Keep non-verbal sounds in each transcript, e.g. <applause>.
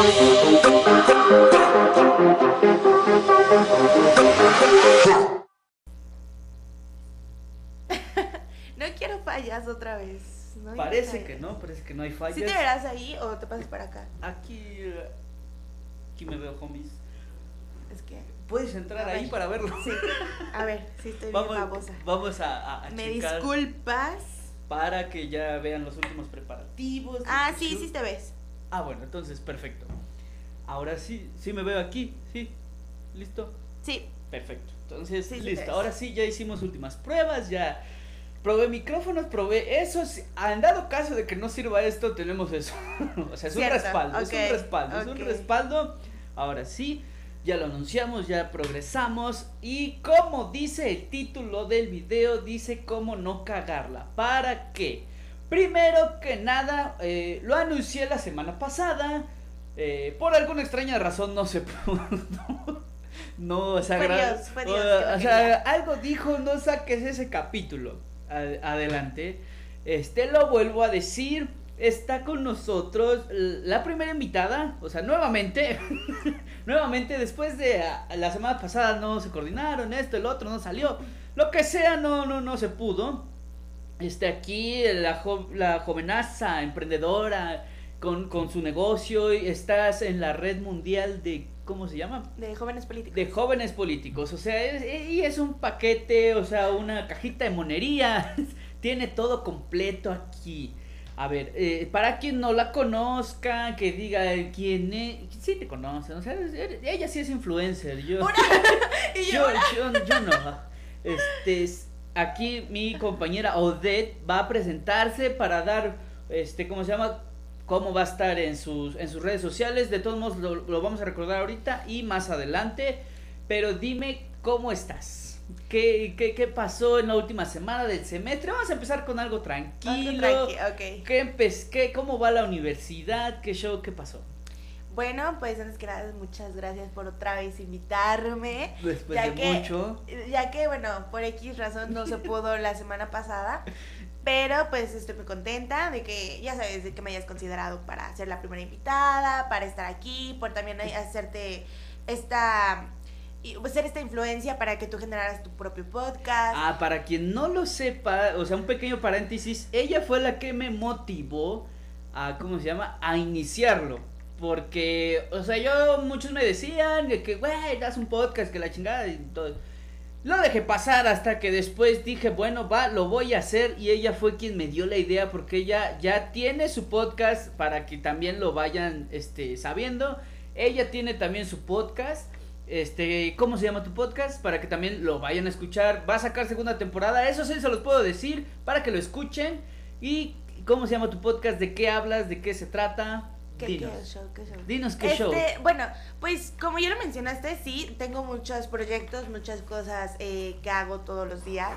<laughs> no quiero fallas otra vez. No parece que no, parece que no hay fallas. ¿Sí te verás ahí o te pasas para acá? Aquí, aquí me veo, homies. Es que. Puedes entrar ahí para verlo. Sí. A ver, sí estoy vamos, bien babosa. Vamos a, a Me disculpas. Para que ya vean los últimos preparativos. Ah, sí, sí te ves. Ah, bueno, entonces perfecto. Ahora sí, sí me veo aquí, sí. ¿Listo? Sí. Perfecto. Entonces, listo. Ahora sí, ya hicimos últimas pruebas, ya probé micrófonos, probé eso. Han dado caso de que no sirva esto, tenemos eso. <laughs> o sea, es un respaldo, es un respaldo, es un respaldo. Ahora sí, ya lo anunciamos, ya progresamos. Y como dice el título del video, dice cómo no cagarla. ¿Para qué? Primero que nada, eh, lo anuncié la semana pasada. Eh, por alguna extraña razón no se <laughs> pudo. no, o sea, o sea algo dijo, no saques ese capítulo. adelante. Este lo vuelvo a decir. Está con nosotros la primera invitada, o sea, nuevamente, <laughs> nuevamente después de la semana pasada no se coordinaron, esto, el otro no salió, lo que sea, no, no, no se pudo. Este aquí, la, la jovenaza emprendedora, con, con su negocio, y estás en la red mundial de, ¿cómo se llama? De jóvenes políticos. De jóvenes políticos, o sea, y es un paquete, o sea, una cajita de monería, <laughs> tiene todo completo aquí. A ver, eh, para quien no la conozca, que diga quién es, sí te conocen, o sea, ella sí es influencer, yo, <laughs> yo, yo, yo, no. Este, aquí mi compañera Odette va a presentarse para dar, este, ¿cómo se llama? cómo va a estar en sus, en sus redes sociales. De todos modos, lo, vamos a recordar ahorita y más adelante. Pero dime cómo estás. ¿Qué, qué, qué pasó en la última semana del semestre? Vamos a empezar con algo tranquilo. okay. ¿Qué, ¿Cómo va la universidad? ¿Qué show? ¿Qué pasó? Bueno, pues antes que nada, muchas gracias por otra vez invitarme. Después ya de que, mucho. Ya que, bueno, por X razón no se pudo <laughs> la semana pasada. Pero pues estoy muy contenta de que, ya sabes, de que me hayas considerado para ser la primera invitada, para estar aquí, por también hacerte esta pues, ser esta influencia para que tú generaras tu propio podcast. Ah, para quien no lo sepa, o sea, un pequeño paréntesis, ella fue la que me motivó a, ¿cómo se llama? A iniciarlo. Porque, o sea, yo, muchos me decían que, güey, das un podcast, que la chingada y todo. Lo dejé pasar hasta que después dije, bueno, va, lo voy a hacer y ella fue quien me dio la idea porque ella ya tiene su podcast para que también lo vayan este sabiendo. Ella tiene también su podcast. Este, ¿cómo se llama tu podcast? Para que también lo vayan a escuchar. Va a sacar segunda temporada, eso sí se los puedo decir para que lo escuchen. ¿Y cómo se llama tu podcast? ¿De qué hablas? ¿De qué se trata? Dinos. ¿Qué show? Dinos qué show. Este, bueno, pues como ya lo mencionaste, sí, tengo muchos proyectos, muchas cosas eh, que hago todos los días.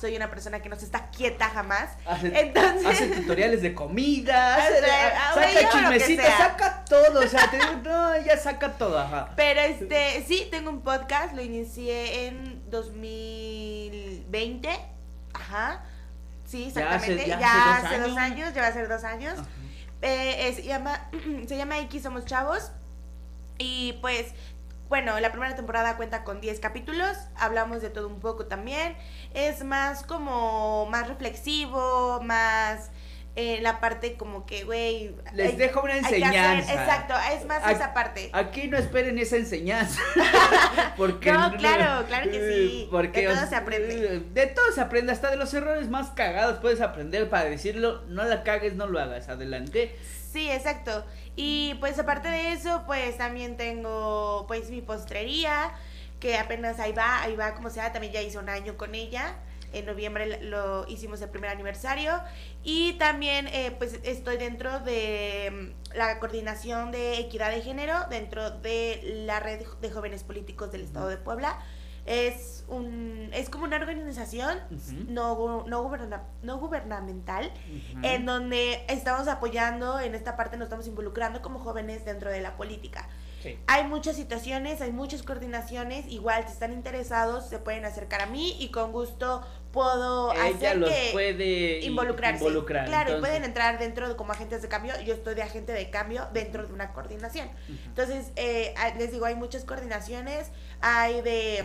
Soy una persona que no se está quieta jamás. Hace, Entonces... hace tutoriales de comida, <laughs> ah, saca chismecita, saca todo, o sea, te digo, no, ella saca todo, ajá. Pero este, sí, tengo un podcast, lo inicié en 2020, ajá. Sí, exactamente, ya hace, dos, años. ya va a ser dos años. Eh, se, llama, <clears throat> se llama X Somos Chavos. Y pues, bueno, la primera temporada cuenta con 10 capítulos. Hablamos de todo un poco también. Es más como más reflexivo, más eh, la parte como que, güey... Les dejo una enseñanza. exacto, es más esa parte. Aquí no esperen esa enseñanza. <laughs> porque no, claro, claro que sí. Porque, de todo se aprende. De todo se aprende, hasta de los errores más cagados puedes aprender para decirlo, no la cagues, no lo hagas, adelante. Sí, exacto. Y pues aparte de eso, pues también tengo pues mi postrería, que apenas ahí va, ahí va como sea, también ya hice un año con ella en noviembre lo hicimos el primer aniversario. Y también eh, pues estoy dentro de mm, la coordinación de equidad de género dentro de la red de jóvenes políticos del estado de Puebla. Es un es como una organización no, no, no gubernamental en donde estamos apoyando en esta parte nos estamos involucrando como jóvenes dentro de la política Hay muchas situaciones, hay muchas coordinaciones, igual si están interesados se pueden acercar a mí y con gusto puedo hacer los puede involucrarse. Involucrar, claro, y pueden entrar dentro de como agentes de cambio. Yo estoy de agente de cambio dentro de una coordinación. Entonces, eh, les digo, hay muchas coordinaciones. Hay de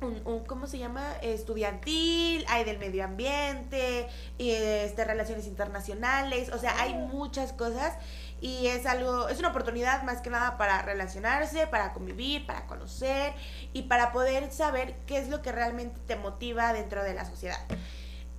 un, ¿cómo se llama? Estudiantil, hay del medio ambiente, este, relaciones internacionales, o sea, hay oh. muchas cosas y es algo, es una oportunidad más que nada para relacionarse, para convivir, para conocer y para poder saber qué es lo que realmente te motiva dentro de la sociedad.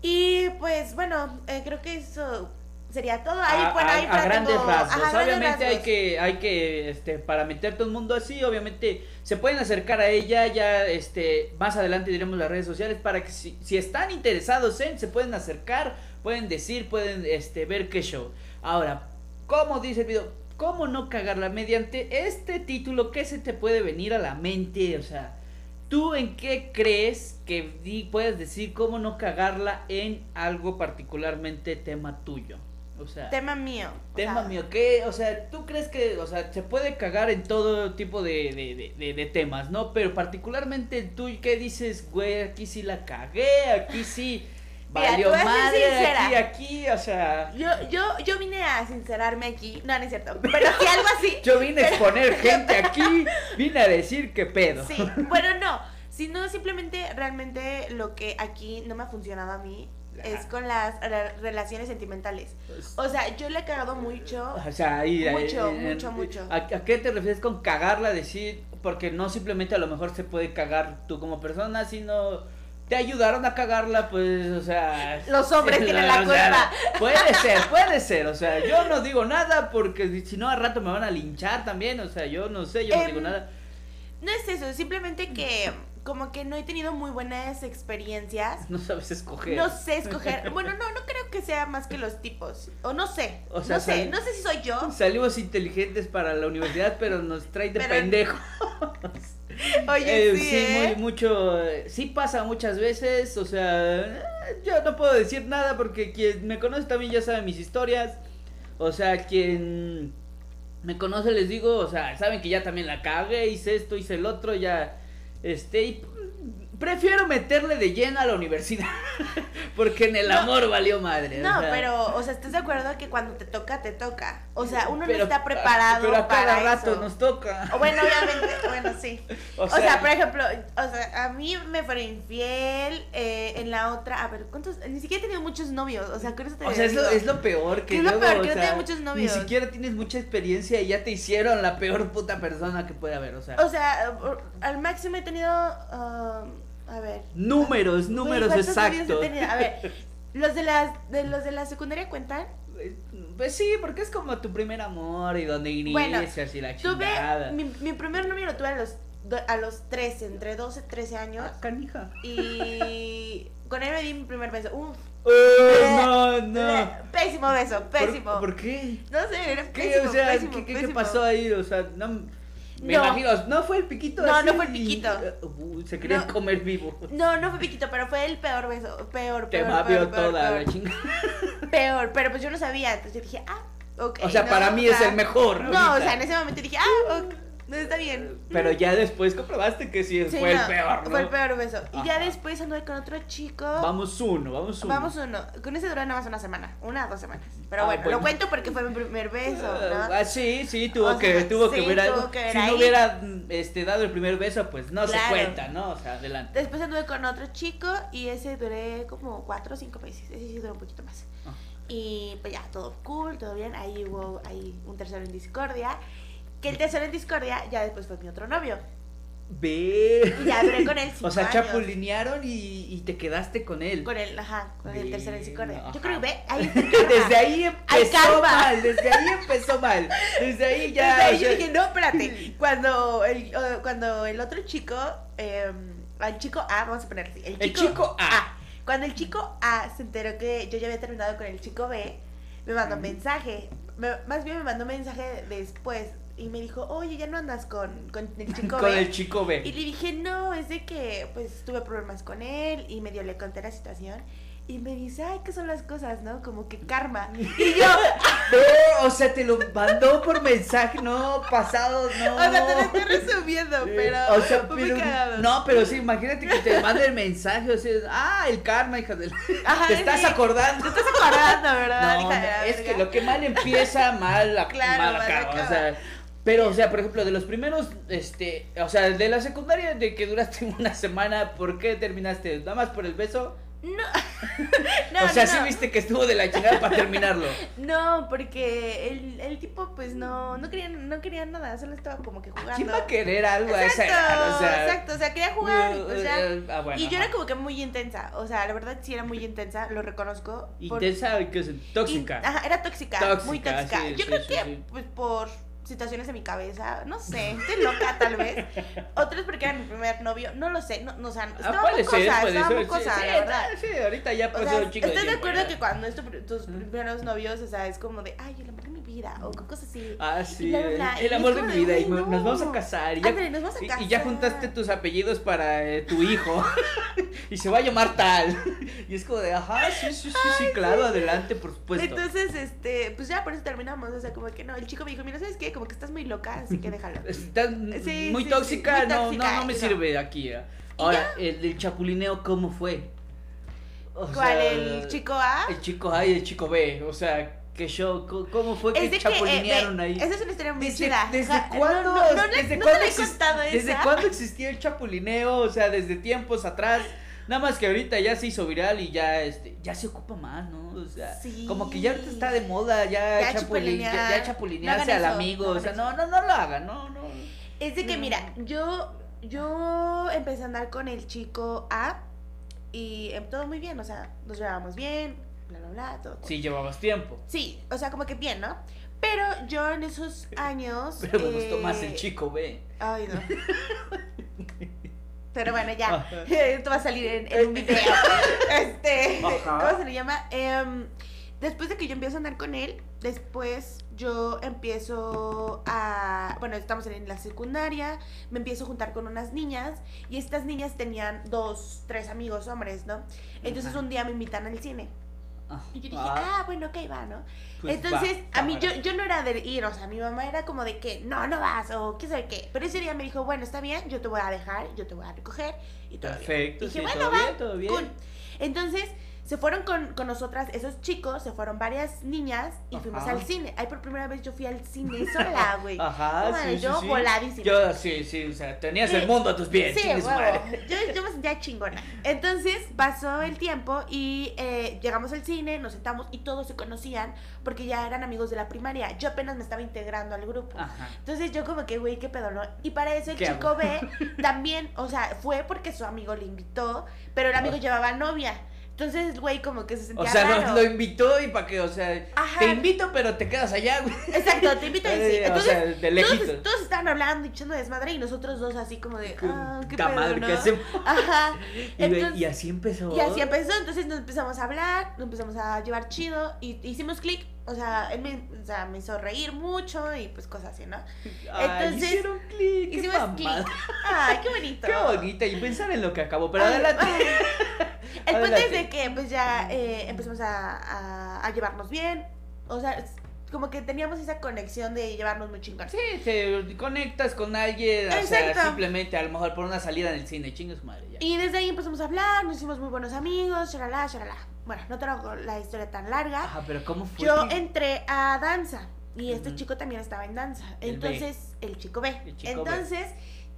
Y pues bueno, eh, creo que eso sería todo. Ahí, a, bueno, ahí a, grandes rasgos. obviamente hay que, hay que, este, para meterte un mundo así, obviamente se pueden acercar a ella, ya, este, más adelante diremos las redes sociales para que si, si están interesados en, se pueden acercar, pueden decir, pueden, este, ver qué show. Ahora, ¿cómo dice el video? ¿Cómo no cagarla? Mediante este título, ¿qué se te puede venir a la mente? O sea, ¿Tú en qué crees que puedes decir cómo no cagarla en algo particularmente tema tuyo? O sea, tema mío. Tema mío. ¿Qué? O sea, ¿tú crees que, o sea, se puede cagar en todo tipo de, de, de, temas, ¿no? Pero particularmente tú, ¿qué dices, güey? Aquí sí la cagué, aquí sí valió madre aquí, aquí, o sea. Yo, yo, yo vine a sincerarme aquí. No, no es cierto. Pero si algo así. <laughs> yo vine a exponer <laughs> gente aquí. Vine a decir qué pedo. Sí, bueno, no. Sino simplemente realmente lo que aquí no me ha funcionado a mí es con las relaciones sentimentales. Pues, o sea, yo le he cagado mucho. O sea, ahí, mucho, mucho, mucho. ¿a, qué te refieres con cagarla? Decir, porque no simplemente a lo mejor se puede cagar tú como persona, sino te ayudaron a cagarla, pues, o sea. <laughs> Los hombres <laughs> tienen la culpa. <laughs> puede ser, puede ser, o sea, yo no digo nada porque si no, al rato me van a linchar también, o sea, yo no sé, yo no digo em, nada. No es eso, simplemente que como que no he tenido muy buenas experiencias. No sabes escoger. No sé escoger. <laughs> Bueno, no, no creo que sea más que los tipos. O no sé. O sea, no sé, no sé si soy yo. Salimos inteligentes para la universidad, pero nos trae de pendejos. <laughs> Oye, eh, sí, ¿eh? muy, mucho. Sí pasa muchas veces. O sea, yo no puedo decir nada porque quien me conoce también ya sabe mis historias. O sea, quien me conoce les digo, o sea, saben que ya también la cagué, hice esto, hice el otro, ya este, y prefiero meterle de lleno a la universidad. <laughs> porque en el amor valió madre. No, pero, o sea, ¿estás de acuerdo que cuando te toca, te toca? O sea, uno no está preparado. Pero a cada rato nos toca. O bueno, obviamente, bueno, sí. <laughs> O, sea, por ejemplo, o sea, a mí me fueron infiel. Eh, en la otra, a ver, ¿cuántos? Ni siquiera he tenido muchos novios. O sea, con eso te O sea, es lo, es lo, peor que. Es lo peor que no tengo muchos novios. Ni siquiera tienes mucha experiencia y ya te hicieron la peor puta persona que puede haber. O sea, o sea al máximo he tenido. Um, a ver. Números, números exactos. A ver, <laughs> ¿los de, las, de los de la secundaria cuentan? Pues sí, porque es como tu primer amor y donde inicias y la chingada. Mi, mi primer novio lo tuve a los, a los 13, entre 12 y 13 años. Ah, canija. Y <laughs> con él me di mi primer beso. Uf. Oh, no, no. Pésimo beso, pésimo. ¿Por, qué? No sé, era pésimo, ¿Qué, o sea, pésimo, ¿qué, ¿qué, pasó ahí? O sea, no me no. imagino, no fue el piquito. No, no fue el piquito. Uh, se quería comer vivo. No, no fue piquito, pero fue el peor beso. Peor, Te peor. Te peor, toda la chingada. <laughs> Peor, pero pues yo no sabía. Entonces yo dije, ah, ok. O sea, para mí es el mejor. No, o sea, en ese momento dije, ah, ok. No está bien. Pero ya después comprobaste que sí, fue el peor, ¿no? Fue el peor beso. Y ya después anduve con otro chico. Vamos uno, vamos uno. Vamos uno. Con ese duró nada más una semana. Una o dos semanas. Pero ah, bueno, lo cuento porque fue mi primer beso, ¿no? Ah, sí, sí, tuvo que, tuvo que ver si no hubiera este, dado el primer beso, pues no se cuenta, ¿no? O sea, adelante. Después anduve con otro chico y ese duré como cuatro o cinco meses. Ese sí duró un poquito más. Ah. Y pues ya, todo cool, todo bien. Ahí hubo ahí un tercero en discordia. Que el tercero en discordia ya después fue mi otro novio. Ve. Y ya duré con él <laughs> O sea, chapulinearon y, y, te quedaste con él. Con él, ajá, con el tercero en discordia. Yo creo que ve, ahí <laughs> Desde ahí empezó mal, desde ahí empezó mal. Desde ahí ya. Desde ahí yo dije, no, espérate. <laughs> Cuando el, cuando el otro chico, eh, el chico A, vamos a poner así. El chico, el chico A. Cuando el chico A se enteró que yo ya había terminado con el chico B, me mandó un mensaje. más bien me mandó un mensaje después y me dijo, oye, ya no andas con, con el <laughs> chico B. con el chico B. Y le dije, no, es de que pues tuve problemas con él y medio le conté la situación. Y me dice, ay, ¿qué son las cosas, no? Como que karma. <laughs> Y yo. no, o sea, te lo mandó por mensaje, no, pasado, no. O sea, te lo estoy resumiendo, pero. O sea, pero. No, pero sí, imagínate que te mande el mensaje, o sea, ah, el karma, hija de. te estás acordando. Te estás acordando, ¿verdad? No, es que lo que mal empieza, mal, claro, mal acaba. O sea. Pero, o sea, por ejemplo, de los primeros, este, o sea, de la secundaria de que duraste <laughs> una semana, ¿por qué terminaste? ¿Nada más por el beso? No. <laughs> no o sea, sí viste que estuvo de la chingada para terminarlo. <laughs> No, porque el, el tipo pues no, no quería, no quería nada, solo estaba como que jugando. ¿Quién va a querer algo exacto, a esa O sea, exacto, o sea, quería jugar. o sea, ah, bueno, y yo era como que muy intensa. O sea, la verdad sí era muy intensa, lo reconozco. ¿Intensa por... qué es? Tóxica. ajá, era tóxica, muy tóxica. yo creo que pues por situaciones en mi cabeza, no sé, estoy loca tal vez. Otros porque era mi primer novio, no lo sé, no, no o sea, estaba ah, muy cosa, estaba muy cosa, la verdad. Sí, ahorita ya pasó un chico ¿Estás de, acuerdo que cuando es tus primeros novios, o sea, es como de, ay, el amor vida, o cosas así. Ah, sí, el amor de mi vida, y nos vamos a casar, y ya, nos vamos a casar. Y, ya juntaste tus apellidos para eh, tu hijo, <laughs> y se va a llamar tal. <laughs> Y es como de, ajá, sí, sí, sí, sí, claro, adelante, por supuesto. Entonces, este, pues ya por eso terminamos, o sea, como que no, el chico me dijo, mira, ¿sabes qué? como que estás muy loca, así que déjalo. Estás muy, tóxica, no, no, no me sirve aquí. ¿eh? Ahora, el, chapulineo, ¿cómo fue? ¿Cuál? ¿El chico A? El chico A y el chico B, o sea, que yo, ¿cómo fue que eh, chapulinearon ahí? Esa es una historia muy ¿Desde, ¿Desde cuándo? No, no, ¿desde cuándo, ¿Desde cuándo existía el chapulineo? O sea, desde tiempos atrás. Nada más que ahorita ya se hizo viral y ya este ya se ocupa más, ¿no? O sea, como que ya ahorita está de moda ya, ya chapulinear, ya, chapulinearse al amigo, o sea, no, no, no lo hagan, no, no. Es de que mira, yo yo empecé a andar con el chico A y em, todo muy bien, o sea, nos llevábamos bien, bla bla bla, todo. Sí, llevabas tiempo. Sí, o sea, como que bien, ¿no? Pero yo en esos <laughs> años. <laughs> Pero me gustó más el eh, chico B. Ay, no. <laughs> Pero bueno, ya. Esto va a salir en, un video. Este, ¿cómo se le llama? Em, después de que yo empiezo a andar con él, después yo empiezo a, bueno, estamos en la secundaria, me empiezo a juntar con unas niñas y estas niñas tenían dos, tres amigos hombres, ¿no? Entonces un día me invitan al cine. Ah. Y yo dije, ah, bueno, ok, va, ¿no? Pues Entonces, a mí yo, yo no era de ir, o sea, mi mamá era como de que, no, no vas, o qué sabe qué. Pero ese día me dijo, bueno, está bien, yo te voy a dejar, yo te voy a recoger y todo Perfecto, dije, bueno, va, todo bien. Entonces, se fueron con, con, nosotras esos chicos, se fueron varias niñas y fuimos al cine. Ay, por primera vez yo fui al cine <laughs> sola, güey. Ajá, sí, yo sí, voladísima. Yo, sí, sí, o sea, tenías el mundo a tus pies. Sí, Yo, yo me sentía chingona. Entonces pasó el tiempo y eh, llegamos al cine, nos sentamos y todos se conocían porque ya eran amigos de la primaria. Yo apenas me estaba integrando al grupo. Ajá. Entonces yo como que, güey, qué pedo, ¿no? Y para eso el chico B también, o sea, fue porque su amigo le invitó, pero el amigo llevaba novia. Entonces, güey, como que se sentía. O sea, Lo, invitó y para que, o sea, te invito, pero te quedas allá, güey. Exacto, te invito y sí. <laughs> Entonces, o sea, de todos, todos, estaban hablando y echando desmadre y nosotros dos así como de, ah, qué pedo, ¿no? Ajá. <laughs> y, así empezó. Y así empezó, entonces nos empezamos a hablar, nos empezamos a llevar chido y hicimos clic. O sea, él me, o sea, me hizo reír mucho y pues cosas así, ¿no? Entonces, hicieron clic. Hicimos clic. Ay, qué bonito. Qué bonita. Y pensar en lo que acabó, pero adelante. El punto es de que pues ya eh, empezamos a, a, llevarnos bien. O sea, como que teníamos esa conexión de llevarnos muy chingón. Sí, te conectas con alguien, o sea, simplemente a lo mejor por una salida en el cine, chingas madre. Ya. Y desde ahí empezamos a hablar, nos hicimos muy buenos amigos, shalala, shalala. Bueno, no tengo la historia tan larga. Ajá, pero ¿cómo fue? Yo entré a danza y este chico también estaba en danza. Entonces, el, chico B. El chico Entonces,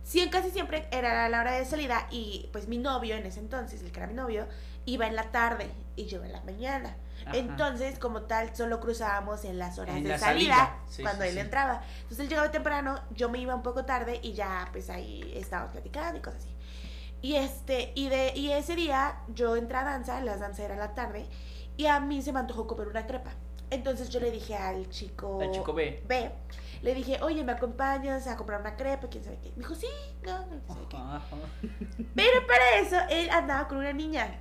Sí, casi siempre era la hora de salida y pues mi novio en ese entonces, el que era mi novio, iba en la tarde y yo en la mañana. Entonces, como tal, solo cruzábamos en las horas de salida, cuando él entraba. Entonces él llegaba temprano, yo me iba un poco tarde y ya pues ahí estábamos platicando y cosas así. Y este, y de, y ese día yo entré a danza, las danzas era la tarde, y a mí se me antojó comer una crepa. Entonces yo le dije al chico, al chico B. B le dije, oye, ¿me acompañas a comprar una crepa? ¿Quién sabe qué? Me dijo, sí, no, no sé qué. Pero para eso, él andaba con una niña.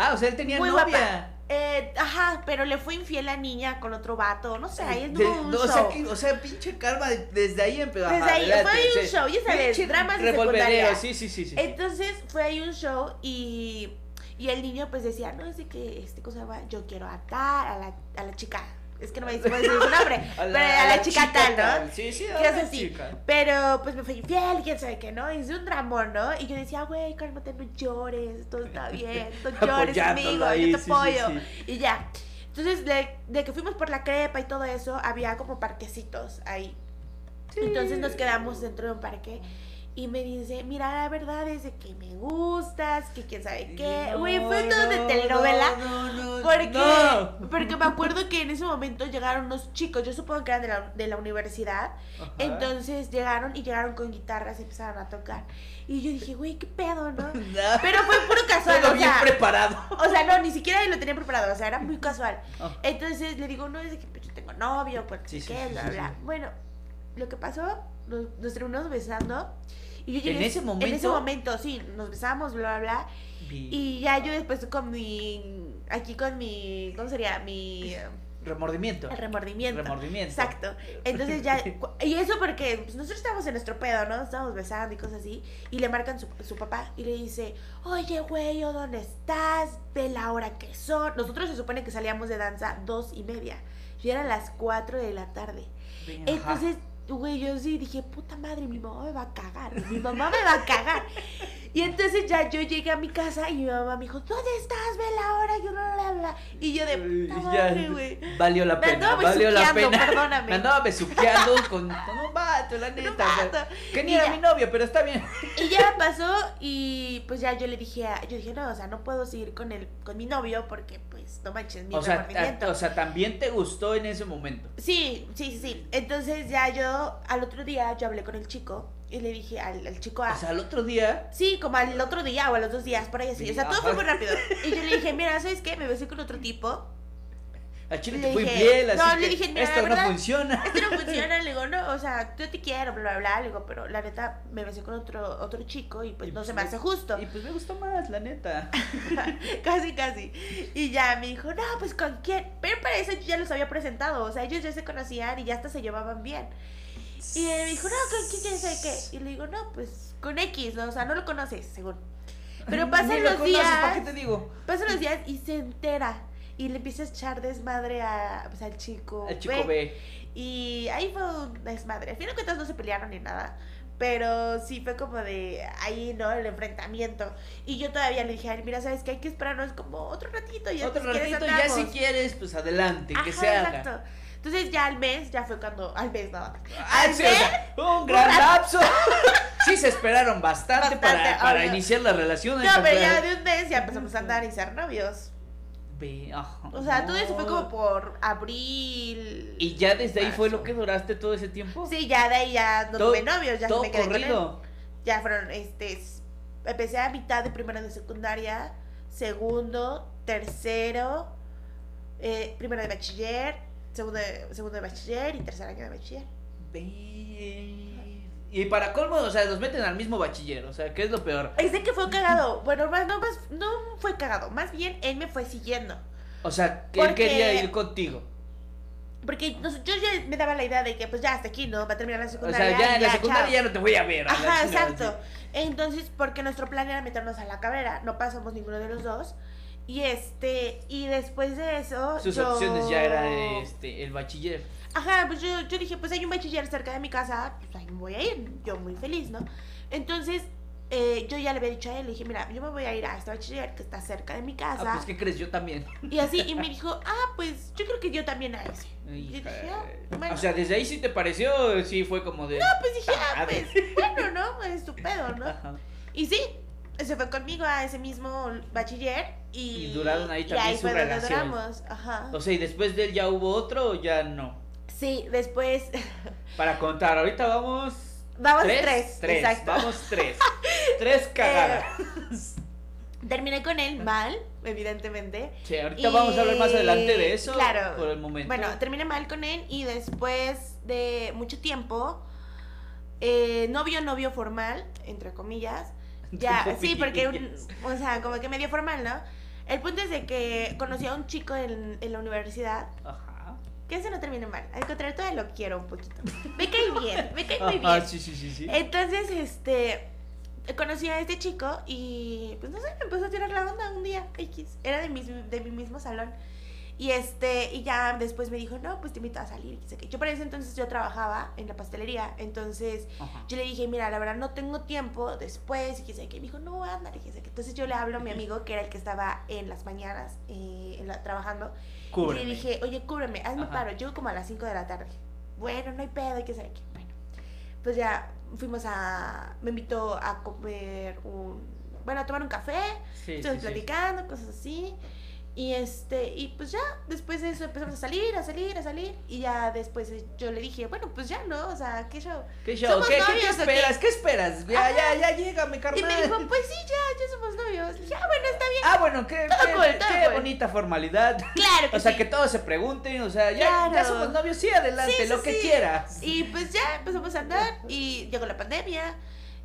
Ah, o sea, él tenía novia. Eh, ajá, pero le fue infiel la niña con otro vato, no sé, ahí es de, un o, Sea, o sea, pinche karma desde ahí empezó. Desde ahí, fue ahí un show, ya sabes, dramas de secundaria. Sí, sí, sí, sí. Entonces, fue ahí un show y Y el niño pues decía, no, es de que, este cosa va, yo quiero atar a la, a la chica. Es que no me dice su nombre, <laughs> pero a la, chica, tal, ¿no? Sí, sí, a la chica. Pero pues me fue infiel, quién sabe qué, ¿no? Hice un dramón, ¿no? Y yo decía, güey, cálmate, no llores, todo está bien, no <laughs> llores, amigo, yo te apoyo. y ya. Entonces, de, de, que fuimos por la crepa y todo eso, había como parquecitos ahí. Entonces nos quedamos dentro de un parque y me dice, mira, la verdad es de que me gustas, que quién sabe qué. Güey, fue todo de telenovela. No, no, porque, porque me acuerdo que en ese momento llegaron unos chicos, yo supongo que eran de la, de la universidad. Entonces llegaron y llegaron con guitarras y empezaron a tocar. Y yo dije, güey, qué pedo, ¿no? <laughs> Pero fue puro casual. Todo bien preparado. O sea, no, ni siquiera lo tenía preparado, o sea, era muy casual. Ah. Entonces le digo, no, es de que pues, yo tengo novio, pues sí, qué, bla, bla. Bueno, lo que pasó, nos, nos terminamos besando. Y yo llegué, en ese momento. En ese momento, sí, nos besamos, bla, bla, bla. Y ya yo después con mi. Aquí con mi. ¿Cómo sería? Mi. <laughs> Remordimiento. El remordimiento. Remordimiento. Exacto. Entonces ya. <laughs> Y eso porque pues, nosotros estábamos en nuestro pedo, ¿no? Estábamos besando y cosas así. Y le marcan su, su papá y le dice: Oye, güey, ¿dónde estás? Ve la hora que son. Nosotros se supone que salíamos de danza dos y media. Y eran las cuatro de la tarde. Entonces güey, yo sí dije, puta madre, mi mamá me va a cagar, mi mamá me va a cagar. <laughs> Y entonces ya yo llegué a mi casa y mi mamá me dijo, ¿dónde estás? Ve la hora, yo bla, bla, bla. Y yo de puta madre, güey. Valió la pena, valió la pena. Perdóname. <laughs> Me andaba besuqueando con, con un vato, la <laughs> neta. Que ni era mi novio, pero está bien. Y ya <laughs> pasó y pues ya yo le dije, yo dije, no, o sea, no puedo seguir con el, con mi novio porque pues no manches, mi o sea, o sea, también te gustó en ese momento. Sí, sí, sí, sí. Entonces ya yo, al otro día, yo hablé con el chico y le dije al, al chico a... O sea, al otro día. Sí, como al otro día o a los dos días, por ahí así. o sea, todo fue muy rápido. Y yo le dije, <laughs> mira, ¿sabes qué? Me besé con otro tipo a Chile te fue infiel, así no, le dije, Mira, esto no funciona. Esto no funciona, <laughs> le digo, no, o sea, yo te quiero, bla, bla, bla, le digo, pero la neta me besé con otro, otro chico y pues no se me hace justo. Y pues me gustó más, la neta. <laughs> casi, casi. Y ya me dijo, no, pues con quién, pero para eso yo ya los había presentado, o sea, ellos ya se conocían y ya hasta se llevaban bien. Y me dijo, no, ¿con quién, sabe qué? Y le digo, no, pues con X, ¿no? O sea, no lo conoces, según. Pero pasan los días. ¿Para qué te digo? Pasan los días y se entera y le empieza a echar desmadre a, pues, al chico Al chico B. Y ahí fue un desmadre. Al final de cuentas no se pelearon ni nada. Pero sí fue como de ahí, ¿no? El enfrentamiento. Y yo todavía le dije, mira, ¿sabes qué? Hay que esperarnos como otro ratito. Y otro ratito, ya si quieres, pues adelante, que se haga. Entonces ya al mes, ya fue cuando, al mes no. Ah, al mes, un gran lapso. <laughs> sí se esperaron bastante, para, para iniciar la relación. No, pero ya de un mes ya empezamos a andar y ser novios. O sea, todo eso fue como por abril. ¿Y ya desde ahí fue lo que duraste todo ese tiempo? Sí, ya de ahí ya no tuve novios, ya me quedé corrido. Ya fueron, este, empecé a mitad de primero de secundaria, segundo, tercero, eh, primero de bachiller, segundo de, segundo de bachiller y tercer año de bachiller. Y para colmo, o sea, los meten al mismo bachiller, o sea, ¿qué es lo peor? Es de que fue cagado. Bueno, más, no, más, no fue cagado. Más bien, él me fue siguiendo. O sea, que él quería ir contigo. Porque yo ya me daba la idea de que, pues ya hasta aquí, ¿no? Va a terminar la secundaria. O sea, ya en la secundaria ya no te voy a ver. Ajá, exacto. Entonces, porque nuestro plan era meternos a la carrera. No pasamos ninguno de los dos. Y este, y después de eso. Sus opciones ya era este, el bachiller. Ajá, pues yo, yo dije, pues hay un bachiller cerca de mi casa, pues ahí me voy a ir, yo muy feliz, ¿no? Entonces, eh, yo ya le había dicho a él, le dije, mira, yo me voy a ir a este bachiller que está cerca de mi casa. Ah, pues ¿qué crees? Yo también. Y así, y me <laughs> dijo, ah, pues yo creo que yo también a ese. Y dije, ah, bueno. O sea, desde ahí sí te pareció, sí fue como de... No, pues dije, ah, pues, bueno, ¿no? Es tu pedo, ¿no? <laughs> Ajá. Y sí, se fue conmigo a ese mismo bachiller y... Y duraron ahí también y ahí su fue relación. Ajá. O sea, ¿y después de él ya hubo otro o ya no? Sí, después. <laughs> Para contar, ahorita vamos. Vamos tres. Tres, exacto. Vamos tres. <laughs> tres eh, cagadas. terminé con él mal, evidentemente. Sí, ahorita vamos a hablar más adelante de eso. Claro. Por el momento. Bueno, terminé mal con él y después de mucho tiempo, eh, novio, novio formal, entre comillas. <laughs> Ya, sí, porque, o sea, como que medio formal, ¿no? El punto es de que conocí a un chico en, en la universidad. Ajá que eso no termine mal. Al contrario, todavía lo quiero un poquito. Me cae bien, me cae muy <laughs> bien. Ah, sí, sí, sí, sí. Entonces, este, conocí a este chico y pues no sé, me empezó a tirar la onda un día, X. Era de mi, de mi mismo salón. Y este, y ya después me dijo, no, pues te invito a salir. Yo para ese entonces yo trabajaba en la pastelería. Entonces yo le dije, mira, la verdad no tengo tiempo después. Y quise que me dijo, no, anda, que Entonces yo le hablo a mi amigo, que era el que estaba en las mañanas eh, trabajando. Y le dije, oye, cúbreme, hazme paro. Llego como a las 5 de la tarde. Bueno, no hay pedo, hay que saber qué. Bueno, pues ya fuimos a. Me invitó a comer un. Bueno, a tomar un café. estuvimos platicando, cosas así. Y este, y pues ya, después de eso empezamos a salir, a salir, a salir. Y ya después yo le dije, bueno, pues ya no, o sea, ¿qué show? ¿Qué show? ¿Qué, ¿qué, esperas? ¿Qué esperas? Ya, ya, ya llega mi carnal. Y me dijo, pues sí, ya, ya somos novios. ya, ah, bueno, está bien. Ah, bueno, qué, qué, bonita formalidad. Claro que <laughs> O sea, que todos se pregunten, o sea, ya, ya somos novios, sí, adelante, lo que quieras. Y pues ya empezamos a andar y llegó la pandemia.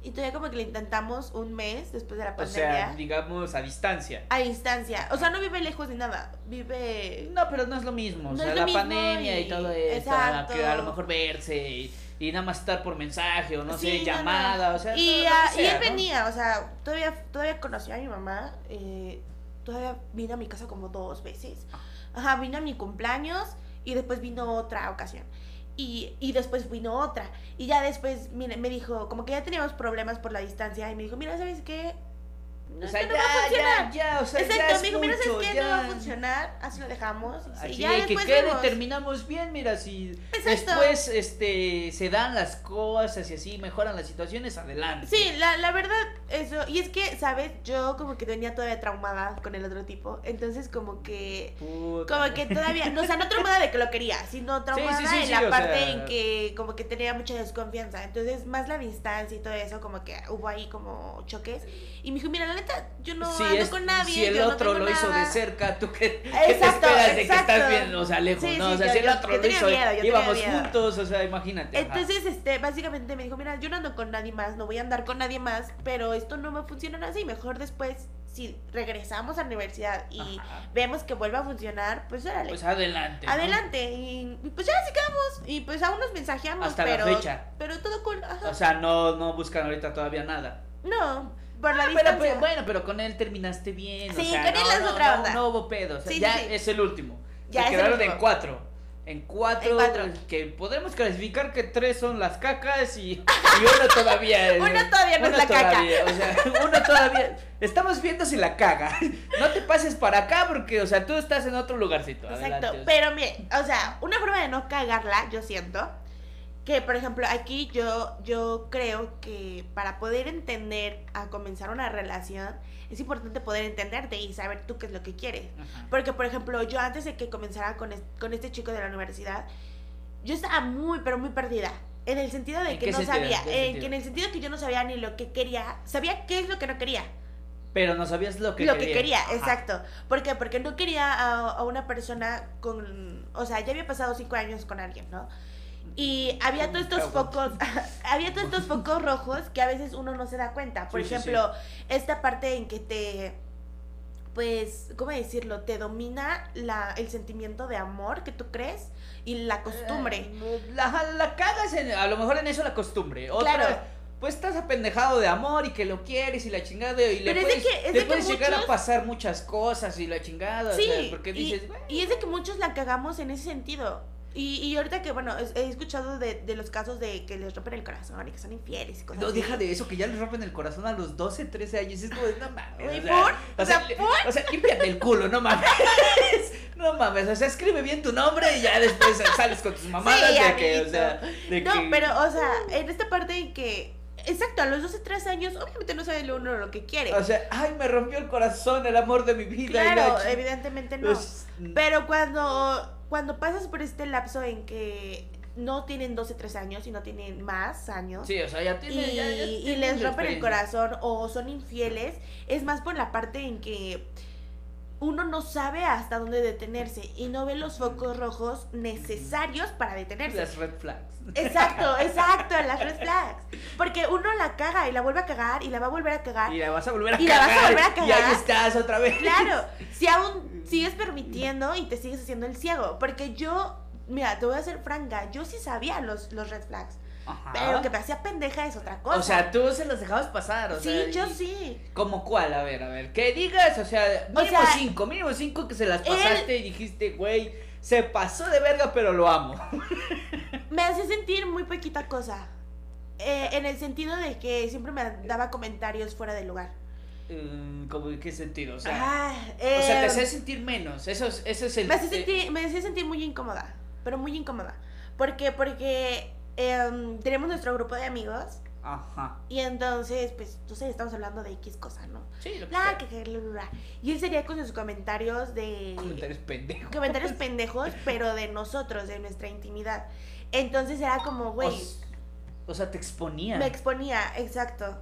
Y todavía como que le intentamos un mes después de la pandemia. O sea, digamos a distancia. A distancia. O sea, no vive lejos ni nada. Vive. No, pero no es lo mismo. o sea, la pandemia y... todo eso. Que a lo mejor verse y, nada más estar por mensaje o no sé, llamada. O sea, y, y él venía, o sea, todavía, todavía conocí a mi mamá. Eh, todavía vino a mi casa como dos veces. Ah. Ajá, vino a mi cumpleaños y después vino otra ocasión. Y, y después vino otra. Y ya después mire, me dijo, como que ya teníamos problemas por la distancia. Y me dijo, mira, ¿sabes qué? No, o sea, ya, no va a funcionar. ya, ya, o sea, Exacto, ya me dijo, mira, ¿sabes qué? No va a funcionar, así lo dejamos. Así y ya que quede, terminamos bien, mira, si después este, se dan las cosas y así mejoran las situaciones, adelante. Sí, la, la verdad, eso, y es que, ¿sabes? Yo como que venía todavía traumada con el otro tipo, entonces como que, como que todavía, no, o sea, no traumada de que lo quería, sino traumada en la parte en que como que tenía mucha desconfianza, entonces más la distancia y todo eso, como que hubo ahí como choques, y me dijo, mira, la yo no ando con nadie. Si el otro lo hizo de cerca, ¿tú qué, te esperas de que estás bien, o sea, lejos? no, o sea, si el otro lo hizo, íbamos juntos, o sea, imagínate. Entonces, este, básicamente me dijo, mira, yo no ando con nadie más, no voy a andar con nadie más, pero esto no me funciona así, mejor después si regresamos a la universidad y vemos que vuelve a funcionar, pues órale. Pues adelante. Adelante. Y, pues ya así quedamos. Y pues aún nos mensajeamos. Hasta pero, la fecha. Pero todo cool. O sea, no, no buscan ahorita todavía nada. No. Por la ah, pero, bueno, pero con él terminaste bien. Sí, o sea, con él es otra onda. No, hubo pedo. O sea, ya es el último. Ya Se quedaron en cuatro. En cuatro, en cuatro, que podemos clasificar que tres son las cacas y, y uno todavía <laughs> es, uno todavía no es la caca. O sea, uno todavía. Estamos viendo si la caga. <laughs> No te pases para acá porque, o sea, tú estás en otro lugarcito. Exacto. pero mire, o sea, una forma de no cagarla, yo siento, que por ejemplo aquí yo, yo creo que para poder entender a comenzar una relación es importante poder entenderte y saber tú qué es lo que quieres. Porque por ejemplo yo antes de que comenzara con, con este chico de la universidad, yo estaba muy pero muy perdida. En el sentido de que no sabía, en, en el sentido de que yo no sabía ni lo que quería, sabía qué es lo que no quería. Pero no sabías lo que lo quería. que quería, exacto. ¿Por qué? Porque no quería a, a, una persona con, o sea, ya había pasado cinco años con alguien, ¿no? Y había todos estos focos, <laughs> había todos estos focos rojos que a veces uno no se da cuenta. Por ejemplo, esta parte en que te, pues, ¿cómo decirlo? Te domina la, el sentimiento de amor que tú crees y la costumbre. Eh, la, la cagas en, a lo mejor en eso la costumbre. Otra, Pues estás apendejado de amor y que lo quieres y la chingada y le puedes, que, llegar a pasar muchas cosas y la chingada. Sí, porque dices, y es de que muchos la cagamos en ese sentido. Y, y ahorita que, bueno, he escuchado de, de los casos de que les rompen el corazón y que son infieles y cosas No, deja de eso, que ya les rompen el corazón a los 12, 13 años. Es como, no mames. ¿Y por? O sea, o sea, límpiate el culo, no mames. No mames, o sea, escribe bien tu nombre y ya después sales con tus mamadas de que, o sea, de No, pero, o sea, en esta parte en que Exacto, a los 12, 13 años, obviamente no sabe uno lo que quiere. O sea, ay, me rompió el corazón, el amor de mi vida. Claro, evidentemente no. Pues, pero cuando cuando pasas por este lapso en que no tienen 12, 13 años y no tienen más años. Sí, o sea, ya tienen. Y, y les rompen el corazón o son infieles, es más por la parte en que uno no sabe hasta dónde detenerse y no ve los focos rojos necesarios para detenerse. Las red flags. Exacto, <laughs> exacto, las red flags. Porque uno la caga y la vuelve a cagar y la va a volver a cagar. Y la vas a volver a y cagar. Y la vas a volver a cagar. Y ahí estás otra vez. Claro, <laughs> si aún sigues permitiendo y te sigues haciendo el ciego. Porque yo, mira, te voy a hacer franca, yo sí sabía los, los red flags. Pero que me hacía pendeja es otra cosa. O sea, tú se los dejabas pasar, o sí, sea. yo sí. ¿Como cuál? A ver, a ver, que digas, o sea, mínimo cinco, mínimo cinco que se las pasaste y dijiste, güey, se pasó de verga, pero lo amo. <laughs> me hacía sentir muy poquita cosa. Eh, en el sentido de que siempre me daba comentarios fuera del lugar. Mm, ¿Cómo en qué sentido? O sea, ah, o sea te em, hacía sentir menos. Eso es, eso es el. Me hacía, sentir, me hacía sentir muy incómoda. Pero muy incómoda. ¿Por qué? Porque eh, tenemos nuestro grupo de amigos. Ajá. Y entonces, pues, tú sabes, estamos hablando de X cosa, ¿no? Sí, lo que sea. Y él sería con sus comentarios de. Comentarios pendejos. Comentarios <laughs> pendejos, pero de nosotros, de nuestra intimidad. Entonces era como, güey. O, sea, te exponía. Me exponía, exacto.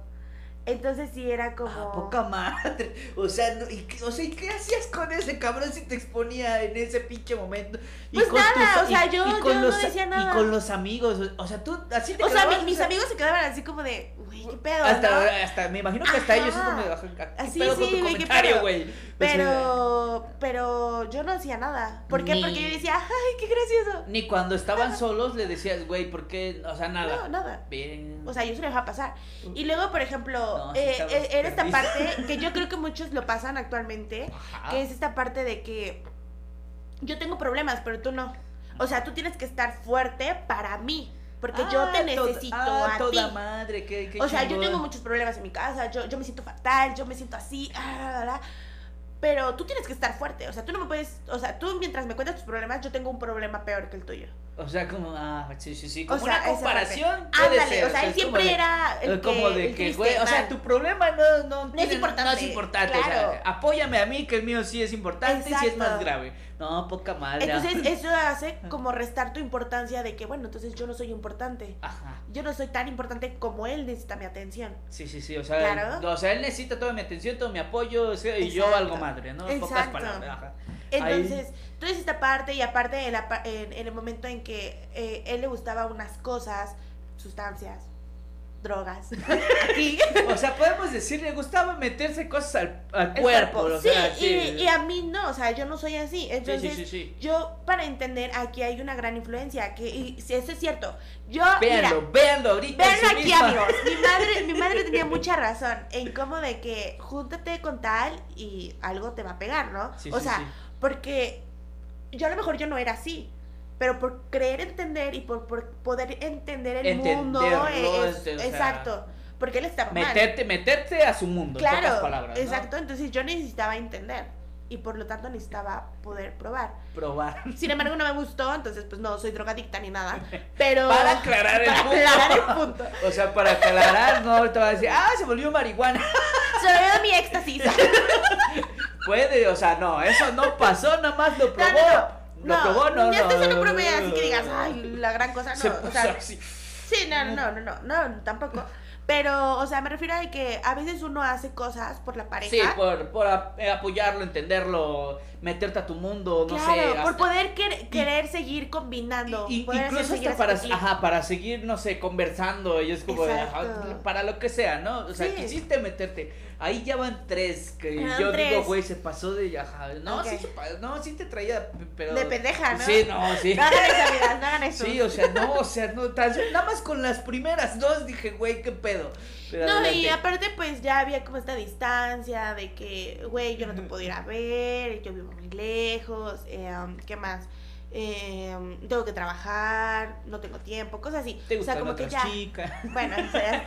Entonces sí era como. Ah, poca madre. O sea, no, y, o sea, ¿y qué hacías con ese cabrón si te exponía en ese pinche momento? Y pues nada, o sea, yo, yo no decía nada. Y con los amigos, o sea, tú así te O sea, mis amigos se quedaban así como de, güey, qué pedo. Hasta, hasta me imagino que hasta ellos es como de, ¿qué así, pedo sí, con tu comentario, güey? Pero, pero yo no hacía nada. ¿Por qué? Porque yo decía, ay, qué gracioso. Ni cuando estaban solos le decías, güey, ¿por qué? O sea, nada. No, nada. Bien. O sea, yo se lo dejaba pasar. Y luego, por ejemplo, eh, eh, era esta parte que yo creo que muchos lo pasan actualmente, que es esta parte de que yo tengo problemas, pero tú no. O sea, tú tienes que estar fuerte para mí. Porque yo ah, te necesito ah, a toda madre, qué, qué O sea, yo tengo muchos problemas en mi casa, yo, yo me siento fatal, yo me siento así, ah, pero tú tienes que estar fuerte, o sea, tú no me puedes, o sea, tú mientras me cuentas tus problemas, yo tengo un problema peor que el tuyo. O sea, como, ah, sí, sí, sí, como o sea, una comparación. Puede Ándale, ser, o sea, él siempre era. El como de que, güey, o sea, tu problema no, no, no, es importante. No es importante, claro. o sea, apóyame a mí, que el mío sí es importante y sí es más grave. No, poca madre. Entonces, <laughs> eso hace como restar tu importancia de que, bueno, entonces yo no soy importante. Ajá. Yo no soy tan importante como él necesita mi atención. Sí, sí, sí. O sea, claro. o sea él necesita toda mi atención, todo mi apoyo, o sea, y yo algo madre, ¿no? En pocas palabras. Ajá. Entonces, toda esta parte, y aparte en, en, el momento en que eh, él le gustaba unas cosas, sustancias, drogas. <laughs> O sea, podemos decir, le gustaba meterse cosas al, cuerpo. sí, Y, a mí no, o sea, yo no soy así. Entonces, yo para entender, aquí hay una gran influencia, que y, eso es cierto. Yo, véanlo, véanlo ahorita. Véanlo aquí, amigos. Mi madre, mi <laughs> madre tenía mucha razón en cómo de que júntate con tal y algo te va a pegar, ¿no? o sea, porque yo a lo mejor yo no era así pero por creer entender y por, poder entender el mundo exacto porque él estaba meterte meterte a su mundo claro palabras, exacto entonces yo necesitaba entender y por lo tanto necesitaba poder probar. Probar. Sin embargo no me gustó entonces pues no soy drogadicta ni nada <laughs> pero para aclarar el, punto. aclarar el punto. O sea para aclarar no te va a decir ah se volvió marihuana se volvió mi éxtasis <laughs> puede o sea no eso no pasó nada más lo probó ¿Lo probó? No, ya no. se lo probé, así que digas, ay, la gran cosa, no. o sea, Sí, no, no, no, no, no, tampoco. Pero, o sea, me refiero a que a veces uno hace cosas por la pareja. Sí, por, por eh, apoyarlo, entenderlo, meterte a tu mundo, no sé. por poder querer seguir combinando. Y, incluso hasta para, ajá, para seguir, no sé, conversando. Y es como, para lo que sea, ¿no? O sea, quisiste meterte. Ahí ya van tres que yo digo, güey, se pasó de ajá. No, sí, no, sí te traía, pero. De pendeja, ¿no? Sí, no, sí. No hagan esa no hagan <laughs> eso. Sí, o sea, no, o sea, no, nada más con las primeras dos dije, güey, qué pedo. No, y aparte, pues ya había como esta distancia de que, güey, yo no te puedo ir a ver, yo vivo muy lejos, eh, ¿qué más? eh, tengo que trabajar, no tengo tiempo, cosas así. o sea, como que ya. Chica? <laughs> Bueno, o sea.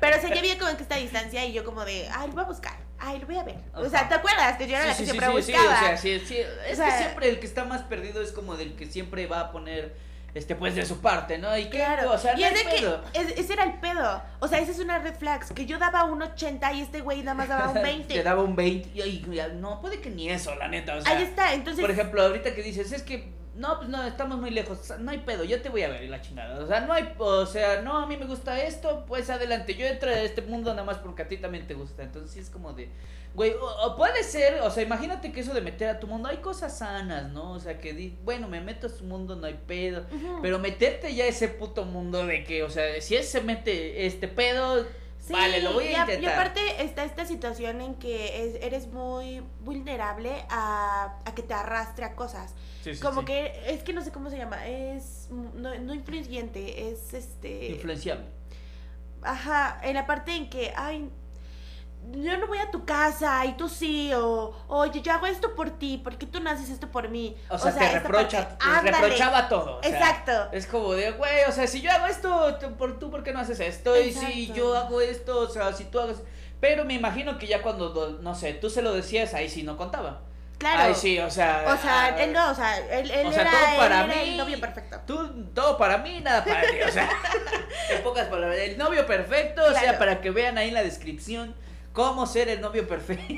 Pero o sea, ya había como que esta distancia y yo como de, ay, lo voy a buscar, ay, lo voy a ver. O sea, ¿te acuerdas que yo era la que siempre buscaba? Sí, o sea, sí, sí. Es que siempre el que está más perdido es como del que siempre va a poner este pues de su parte, ¿no? Y claro, o sea, y es de que ese era el pedo. O sea, esa es una red flags, que yo daba un 80 y este güey nada más daba un <laughs> 20. Te daba un 20 y, no, puede que ni eso, la neta, o sea, Ahí está, entonces Por ejemplo, ahorita que dices, es que no, pues no, estamos muy lejos, no hay pedo, yo te voy a ver la chingada. O sea, no hay, o sea, no, a mí me gusta esto, pues adelante, yo entro a este mundo nada más porque a ti también te gusta. Entonces sí es como de, güey, o, puede ser, o sea, imagínate que eso de meter a tu mundo, hay cosas sanas, ¿no? O sea, que, bueno, me meto a su mundo, no hay pedo. Pero meterte ya a ese puto mundo de que, o sea, si él se mete este pedo, vale, lo voy a intentar. Y, aparte está esta situación en que eres muy vulnerable a, que te arrastre a cosas. como que es que no sé cómo se llama, es no, no influyente, es este influenciable. Ajá, en la parte en que ay yo no voy a tu casa y tú sí, o oye, yo hago esto por ti, porque tú no haces esto por mí. O sea, te reprocha, te reprochaba todo. Exacto. Es como de, güey, o sea, si yo hago esto por tú, ¿por qué no haces esto? Y si yo hago esto, o sea, si tú hagas... Pero me imagino que ya cuando, no sé, tú se lo decías, ahí sí no contaba. Claro. Ahí sí, o sea. O sea, ah, él no, o sea, él, él o sea, era, todo para mí, el novio perfecto. Tú, todo para mí, nada para ti. O sea, <laughs> en pocas palabras, el novio perfecto, o sea, para que vean ahí en la descripción ¿Cómo ser el novio perfecto?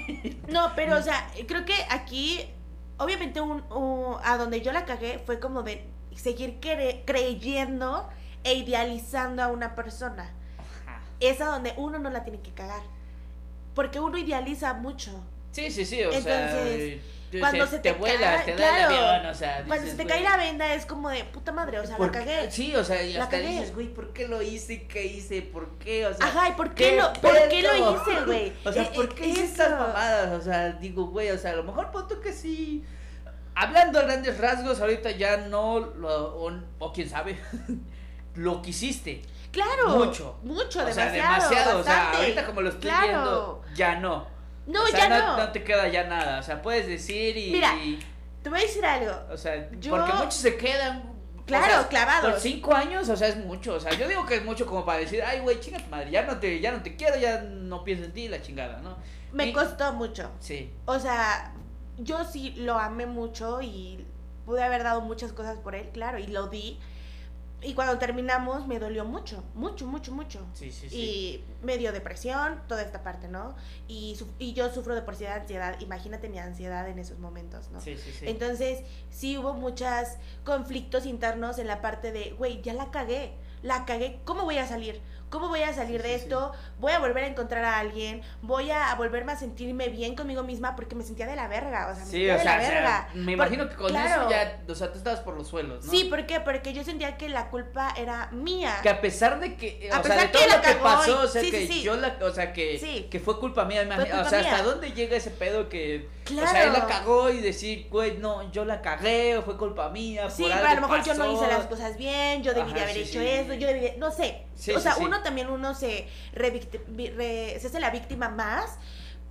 No, pero, o <laughs> sea, creo que aquí, obviamente, un, a donde yo la cagué fue como de seguir creyendo e idealizando a una persona. Es a donde uno no la tiene que cagar. Porque uno idealiza mucho. Sí, sí, sí, o Entonces, cuando se, te, vuela, te da el avión, o sea, cuando se te cae la venda es como de puta madre, o sea, la cagué. Sí, o sea, y hasta dices, güey, ¿por qué lo hice? ¿Qué hice? ¿Por qué? O sea, Ajá, ¿y por qué, lo, ¿por qué lo hice, güey? <laughs> o sea, ¿por qué hice estas mamadas? O sea, digo, güey, o sea, a lo mejor punto que sí. Hablando a grandes rasgos, ahorita ya no, lo, o, quién sabe, <laughs> lo quisiste. Claro. Mucho. Mucho, o demasiado. Sea, demasiado. O sea, ahorita como lo estoy viendo, ya no. No, ya no, no. te queda ya nada. O sea, puedes decir y. Mira, te voy a decir algo. O sea, porque muchos se quedan. Claro, clavados. Por cinco años, o sea, es mucho. O sea, yo digo que es mucho como para decir, ay, güey, chinga tu madre, ya no te, ya no te quiero, ya no pienso en ti, la chingada, ¿no? Me costó mucho. Sí. O sea, yo sí lo amé mucho y pude haber dado muchas cosas por él, claro, y lo di. Y cuando terminamos me dolió mucho, mucho, mucho, mucho. Sí, sí, sí. Y me dio depresión, toda esta parte, ¿no? Y, y yo sufro de por sí de ansiedad. Imagínate mi ansiedad en esos momentos, ¿no? Sí, sí, sí. Entonces, sí hubo muchos conflictos internos en la parte de, güey, ya la cagué, la cagué, ¿cómo voy a salir? ¿Cómo voy a salir de esto? Voy a volver a encontrar a alguien, voy a volverme a sentirme bien conmigo misma porque me sentía de la verga, o sea, me sentía de la verga. me imagino que con eso ya, o sea, tú estabas por los suelos, ¿no? Sí, ¿por qué? Porque yo sentía que la culpa era mía. Que a pesar de que, o sea, de todo lo que pasó, o sea, que yo la, o sea, que, que fue culpa mía, o sea, ¿hasta dónde llega ese pedo que, o sea, él la cagó y decir, güey, no, yo la cagué, o fue culpa mía, Sí, pero a lo mejor yo no hice las cosas bien, yo debí de haber hecho eso, yo debí no sé, o sea, uno también uno se, se hace la víctima más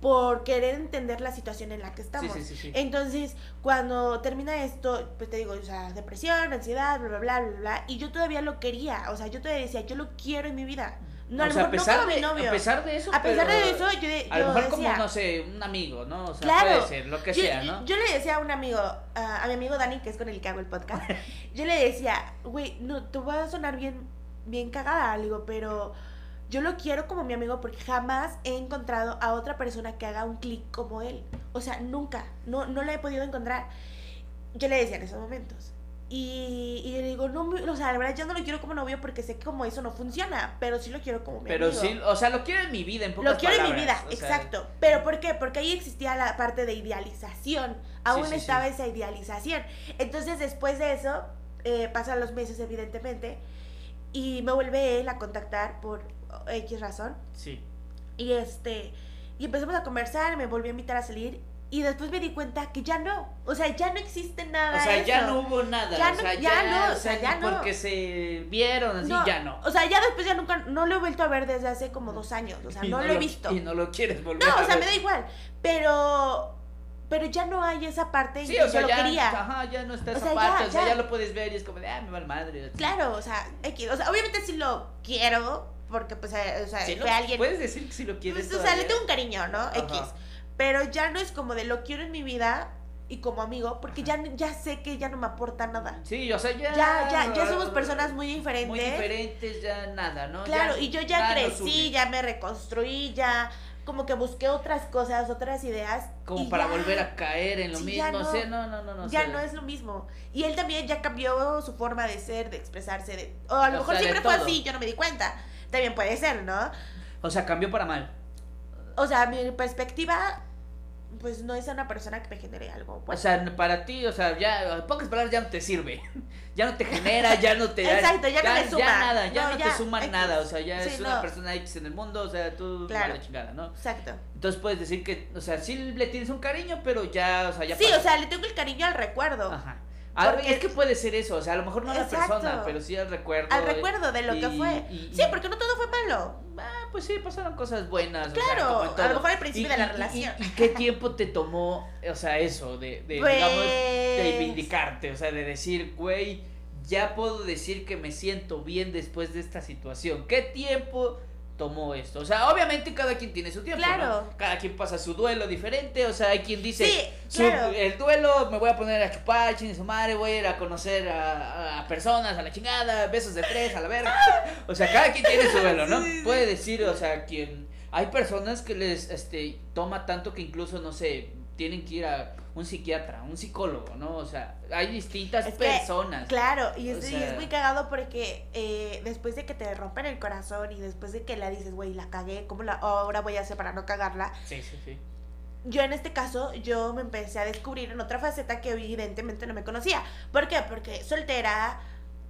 por querer entender la situación en la que estamos. Entonces, cuando termina esto, pues te digo, o sea, depresión, ansiedad, bla, bla, bla, bla, bla, y yo todavía lo quería, o sea, yo todavía decía, yo lo quiero en mi vida. No, a, lo mejor, no mi novio. A pesar de eso, A pesar de eso, yo, A lo mejor como, no sé, un amigo, ¿no? O sea, puede ser, lo que sea, ¿no? Yo, le decía a un amigo, a mi amigo Dani, que es con el que hago el podcast, <laughs> yo le decía, güey, no, te voy a sonar bien bien cagada, digo, pero yo lo quiero como mi amigo porque jamás he encontrado a otra persona que haga un clic como él. O sea, nunca, no, no la he podido encontrar. Yo le decía en esos momentos. Y, y le digo, no, o sea, la verdad yo no lo quiero como novio porque sé que como eso no funciona, pero sí lo quiero como mi pero sí, o sea, lo quiero en mi vida, en pocas Lo quiero en mi vida, exacto. Pero ¿por qué? Porque ahí existía la parte de idealización. Aún estaba esa idealización. Entonces, después de eso, eh, pasan los meses, evidentemente, y me vuelve él a contactar por X razón. Sí. Y este, y empezamos a conversar, me volvió a invitar a salir y después me di cuenta que ya no, o sea, ya no existe nada. O sea, ya no hubo nada. Ya o sea, ya, no, o sea, ya no. Porque se vieron así, ya no. O sea, ya después ya nunca, no lo he vuelto a ver desde hace como dos años, o sea, <laughs> no, lo he visto. Y no lo quieres volver No, o sea, me da igual, pero pero ya no hay esa parte en que yo lo quería. Ajá, ya no está esa parte, o sea, ya lo puedes ver y es como de, ah, me va el madre. Claro, o sea, X, o sea, obviamente sí lo quiero, porque pues, eh, o sea, fue alguien... Puedes decir que sí lo quieres pues, O sea, le tengo un cariño, ¿no? X. Pero ya no es como de lo quiero en mi vida y como amigo, porque ya, ya sé que ya no me aporta nada. Sí, o sea, ya... Ya, ya, ya somos personas muy diferentes. Muy diferentes, ya nada, ¿no? Claro, y yo ya crecí, ya me reconstruí, ya como que busqué otras cosas, otras ideas. Como para volver a caer en lo mismo. No, o no, no, no, no. Ya no es lo mismo. Y él también ya cambió su forma de ser, de expresarse. De, o a lo mejor siempre fue así, yo no me di cuenta. También puede ser, ¿no? O sea, cambió para mal. O sea, mi perspectiva pues no es una persona que me genere algo. O sea, para ti, o sea, ya, en pocas palabras, ya no te sirve. <laughs> Ya no te genera, ya no te. <laughs> Exacto, ya, no te suma. Ya nada, ya no, te suma nada. O sea, ya es una persona X en el mundo, o sea, tú claro. la chingada, ¿no? Exacto. Entonces puedes decir que, o sea, sí le tienes un cariño, pero ya, o sea, ya. Sí, o sea, le tengo el cariño al recuerdo. Ajá. Porque... Es que puede ser eso, o sea, a lo mejor no a la persona, pero sí al recuerdo. Al recuerdo de lo que fue. sí, porque no todo fue malo. Ah, pues sí, pasaron cosas buenas. Claro, o sea, a lo mejor al principio de la relación. Y, qué tiempo te tomó, o sea, eso, de, de pues... digamos, de vindicarte, o sea, de decir, güey, ya puedo decir que me siento bien después de esta situación. ¿Qué tiempo tomó esto. O sea, obviamente cada quien tiene su tiempo. Claro. Cada quien pasa su duelo diferente. O sea, hay quien dice, el duelo me voy a poner a chupar, chingue su madre, voy a ir a conocer a, personas, a la chingada, besos de tres, a la verga. <laughs> o sea, cada quien tiene su duelo, ¿no? Puede decir, o sea, quien... Hay personas que les este, toma tanto que incluso, no sé, tienen que ir a un psiquiatra, un psicólogo, ¿no? O sea, hay distintas personas. claro, y es, es, muy cagado porque eh, después de que te rompen el corazón y después de que la dices, güey, la cagué, ¿cómo la, ahora voy a hacer para no cagarla? Sí, sí, sí. Yo en este caso, yo me empecé a descubrir en otra faceta que evidentemente no me conocía. ¿Por qué? Porque soltera,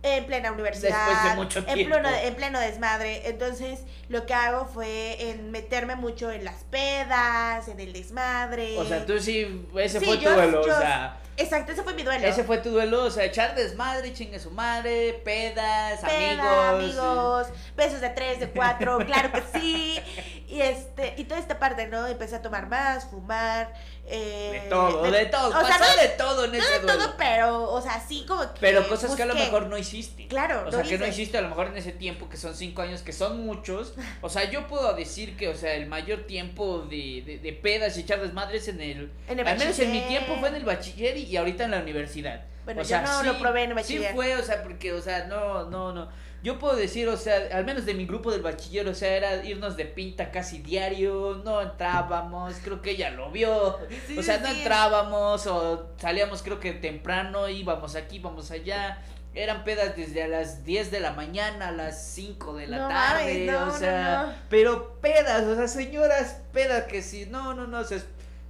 en plena universidad, Después de mucho en pleno, en pleno desmadre. Entonces, lo que hago fue en meterme mucho en las pedas, en el desmadre. O sea, tú sí, ese fue tu duelo, o sea. Exacto, ese fue mi duelo. Ese fue tu duelo, o sea, echar desmadre, chingue su madre, pedas, Peda, amigos. amigos, besos de tres, de cuatro, <laughs> claro que sí. Y este, y toda esta parte, ¿no? Empecé a tomar más, fumar, eh, de todo, de, todo, o sea, no, de todo en ese No de todo, pero, o sea, sí como que Pero cosas que a lo mejor no hiciste. Claro, O sea, que no hiciste a lo mejor en ese tiempo, que son cinco años, que son muchos. O sea, yo puedo decir que, o sea, el mayor tiempo de, de, de pedas y echar desmadres en el... En el al menos en mi tiempo fue en el bachiller y, ahorita en la universidad. Bueno, o sea, yo no lo probé en el. Sí fue, o sea, porque, o sea, no, no, no yo puedo decir, o sea, al menos de mi grupo del bachiller, o sea, era irnos de pinta casi diario, no entrábamos, creo que ella lo vio, o sea, no entrábamos o salíamos creo que temprano, íbamos aquí, íbamos allá. Eran pedas desde a las 10 de la mañana a las 5 de la tarde, o sea, pero pedas, o sea, señoras pedas que sí, no, no, no, o sea,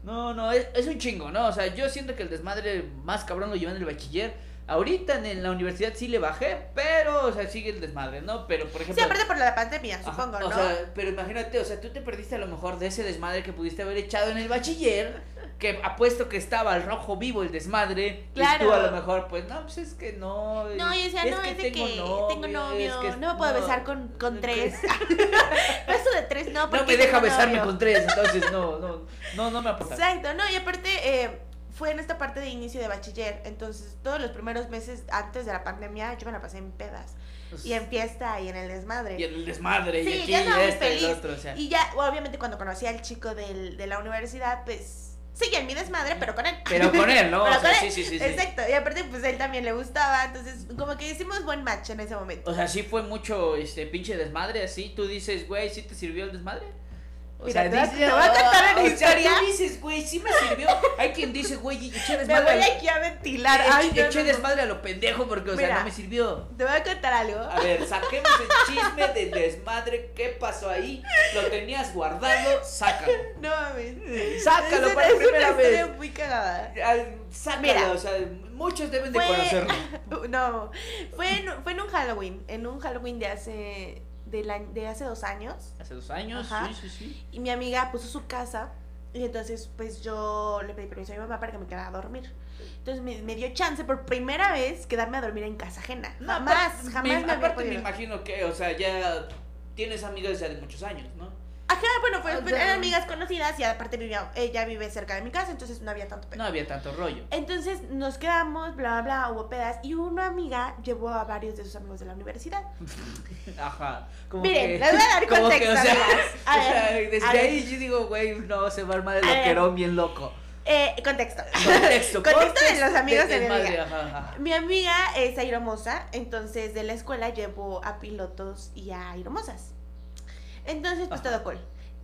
no, no, es, es un chingo, ¿no? O sea, yo siento que el desmadre más cabrón lo llevan en el bachiller Ahorita en, la universidad sí le bajé, pero, o sea, sigue el desmadre, ¿no? Pero, por ejemplo... Sí, aparte por la pandemia, supongo, ¿no? O sea, pero imagínate, o sea, tú te perdiste a lo mejor de ese desmadre que pudiste haber echado en el bachiller, que apuesto que estaba al rojo vivo el desmadre, claro. y tú a lo mejor, pues, no, pues es que no... No, yo decía, no, es de que tengo novio, no me puedo besar con, con <laughs> tres. <laughs> Beso de tres, no, porque... No me deja besarme con tres, entonces no, no, no, no me <laughs> aporta. Exacto, no, y aparte... Eh, fue en esta parte de inicio de bachiller. Entonces, todos los primeros meses antes de la pandemia, yo me la pasé en pedas. Y en fiesta y en el desmadre. Y en el desmadre. Sí, y aquí, ya estaba este, feliz. Otro, o sea. Y ya, obviamente, cuando conocí al chico del, de la universidad, pues Sí, en mi desmadre, pero con él. Pero con él, ¿no? <laughs> pero con él. Sí, sí, sí, Exacto. Y aparte, pues a él también le gustaba. Entonces, como que hicimos buen match en ese momento. O sea, sí fue mucho este pinche desmadre así. Tú dices, güey, ¿sí te sirvió el desmadre? O sea, te, voy a contar una historia. Sea, tú dices, güey, sí me sirvió. Hay quien dice, güey, eché desmadre. Me voy aquí a ventilar. Ay, eché, eché desmadre a lo pendejo porque, o sea, no me sirvió. Te voy a contar algo. A ver, saquemos el chisme del desmadre. ¿Qué pasó ahí? Lo tenías guardado, sácalo. No mames. Sácalo es, para es primera una vez. muy cagada. Sácalo, Mira, o sea, muchos deben de conocerlo. <laughs> No, fue en, fue en un Halloween. En un Halloween de hace de, de hace dos años. Hace dos años, sí, sí, sí. Y mi amiga puso su casa y entonces pues yo le pedí permiso a mi mamá para que me quedara a dormir. Entonces me, me dio chance por primera vez quedarme a dormir en casa ajena. No, jamás, jamás me, me aparte me imagino que, o sea, ya tienes amigas ya de muchos años, ¿no? Ajá, bueno, pues, eran amigas conocidas y aparte vivía, ella vive cerca de mi casa, entonces no había tanto No había tanto rollo. Entonces nos quedamos, bla, bla, hubo pedas y una amiga llevó a varios de sus amigos de la universidad. <laughs> Ajá. Como Miren, les voy a dar <laughs> contexto. <laughs> o sea, desde ahí yo digo, güey, no, se va a armar el loquerón bien loco. Eh, contexto. Contexto. contexto de los amigos de, mi amiga. Mi amiga es aeromosa, entonces de la escuela llevó a pilotos y a aeromosas. Entonces, pues todo cool.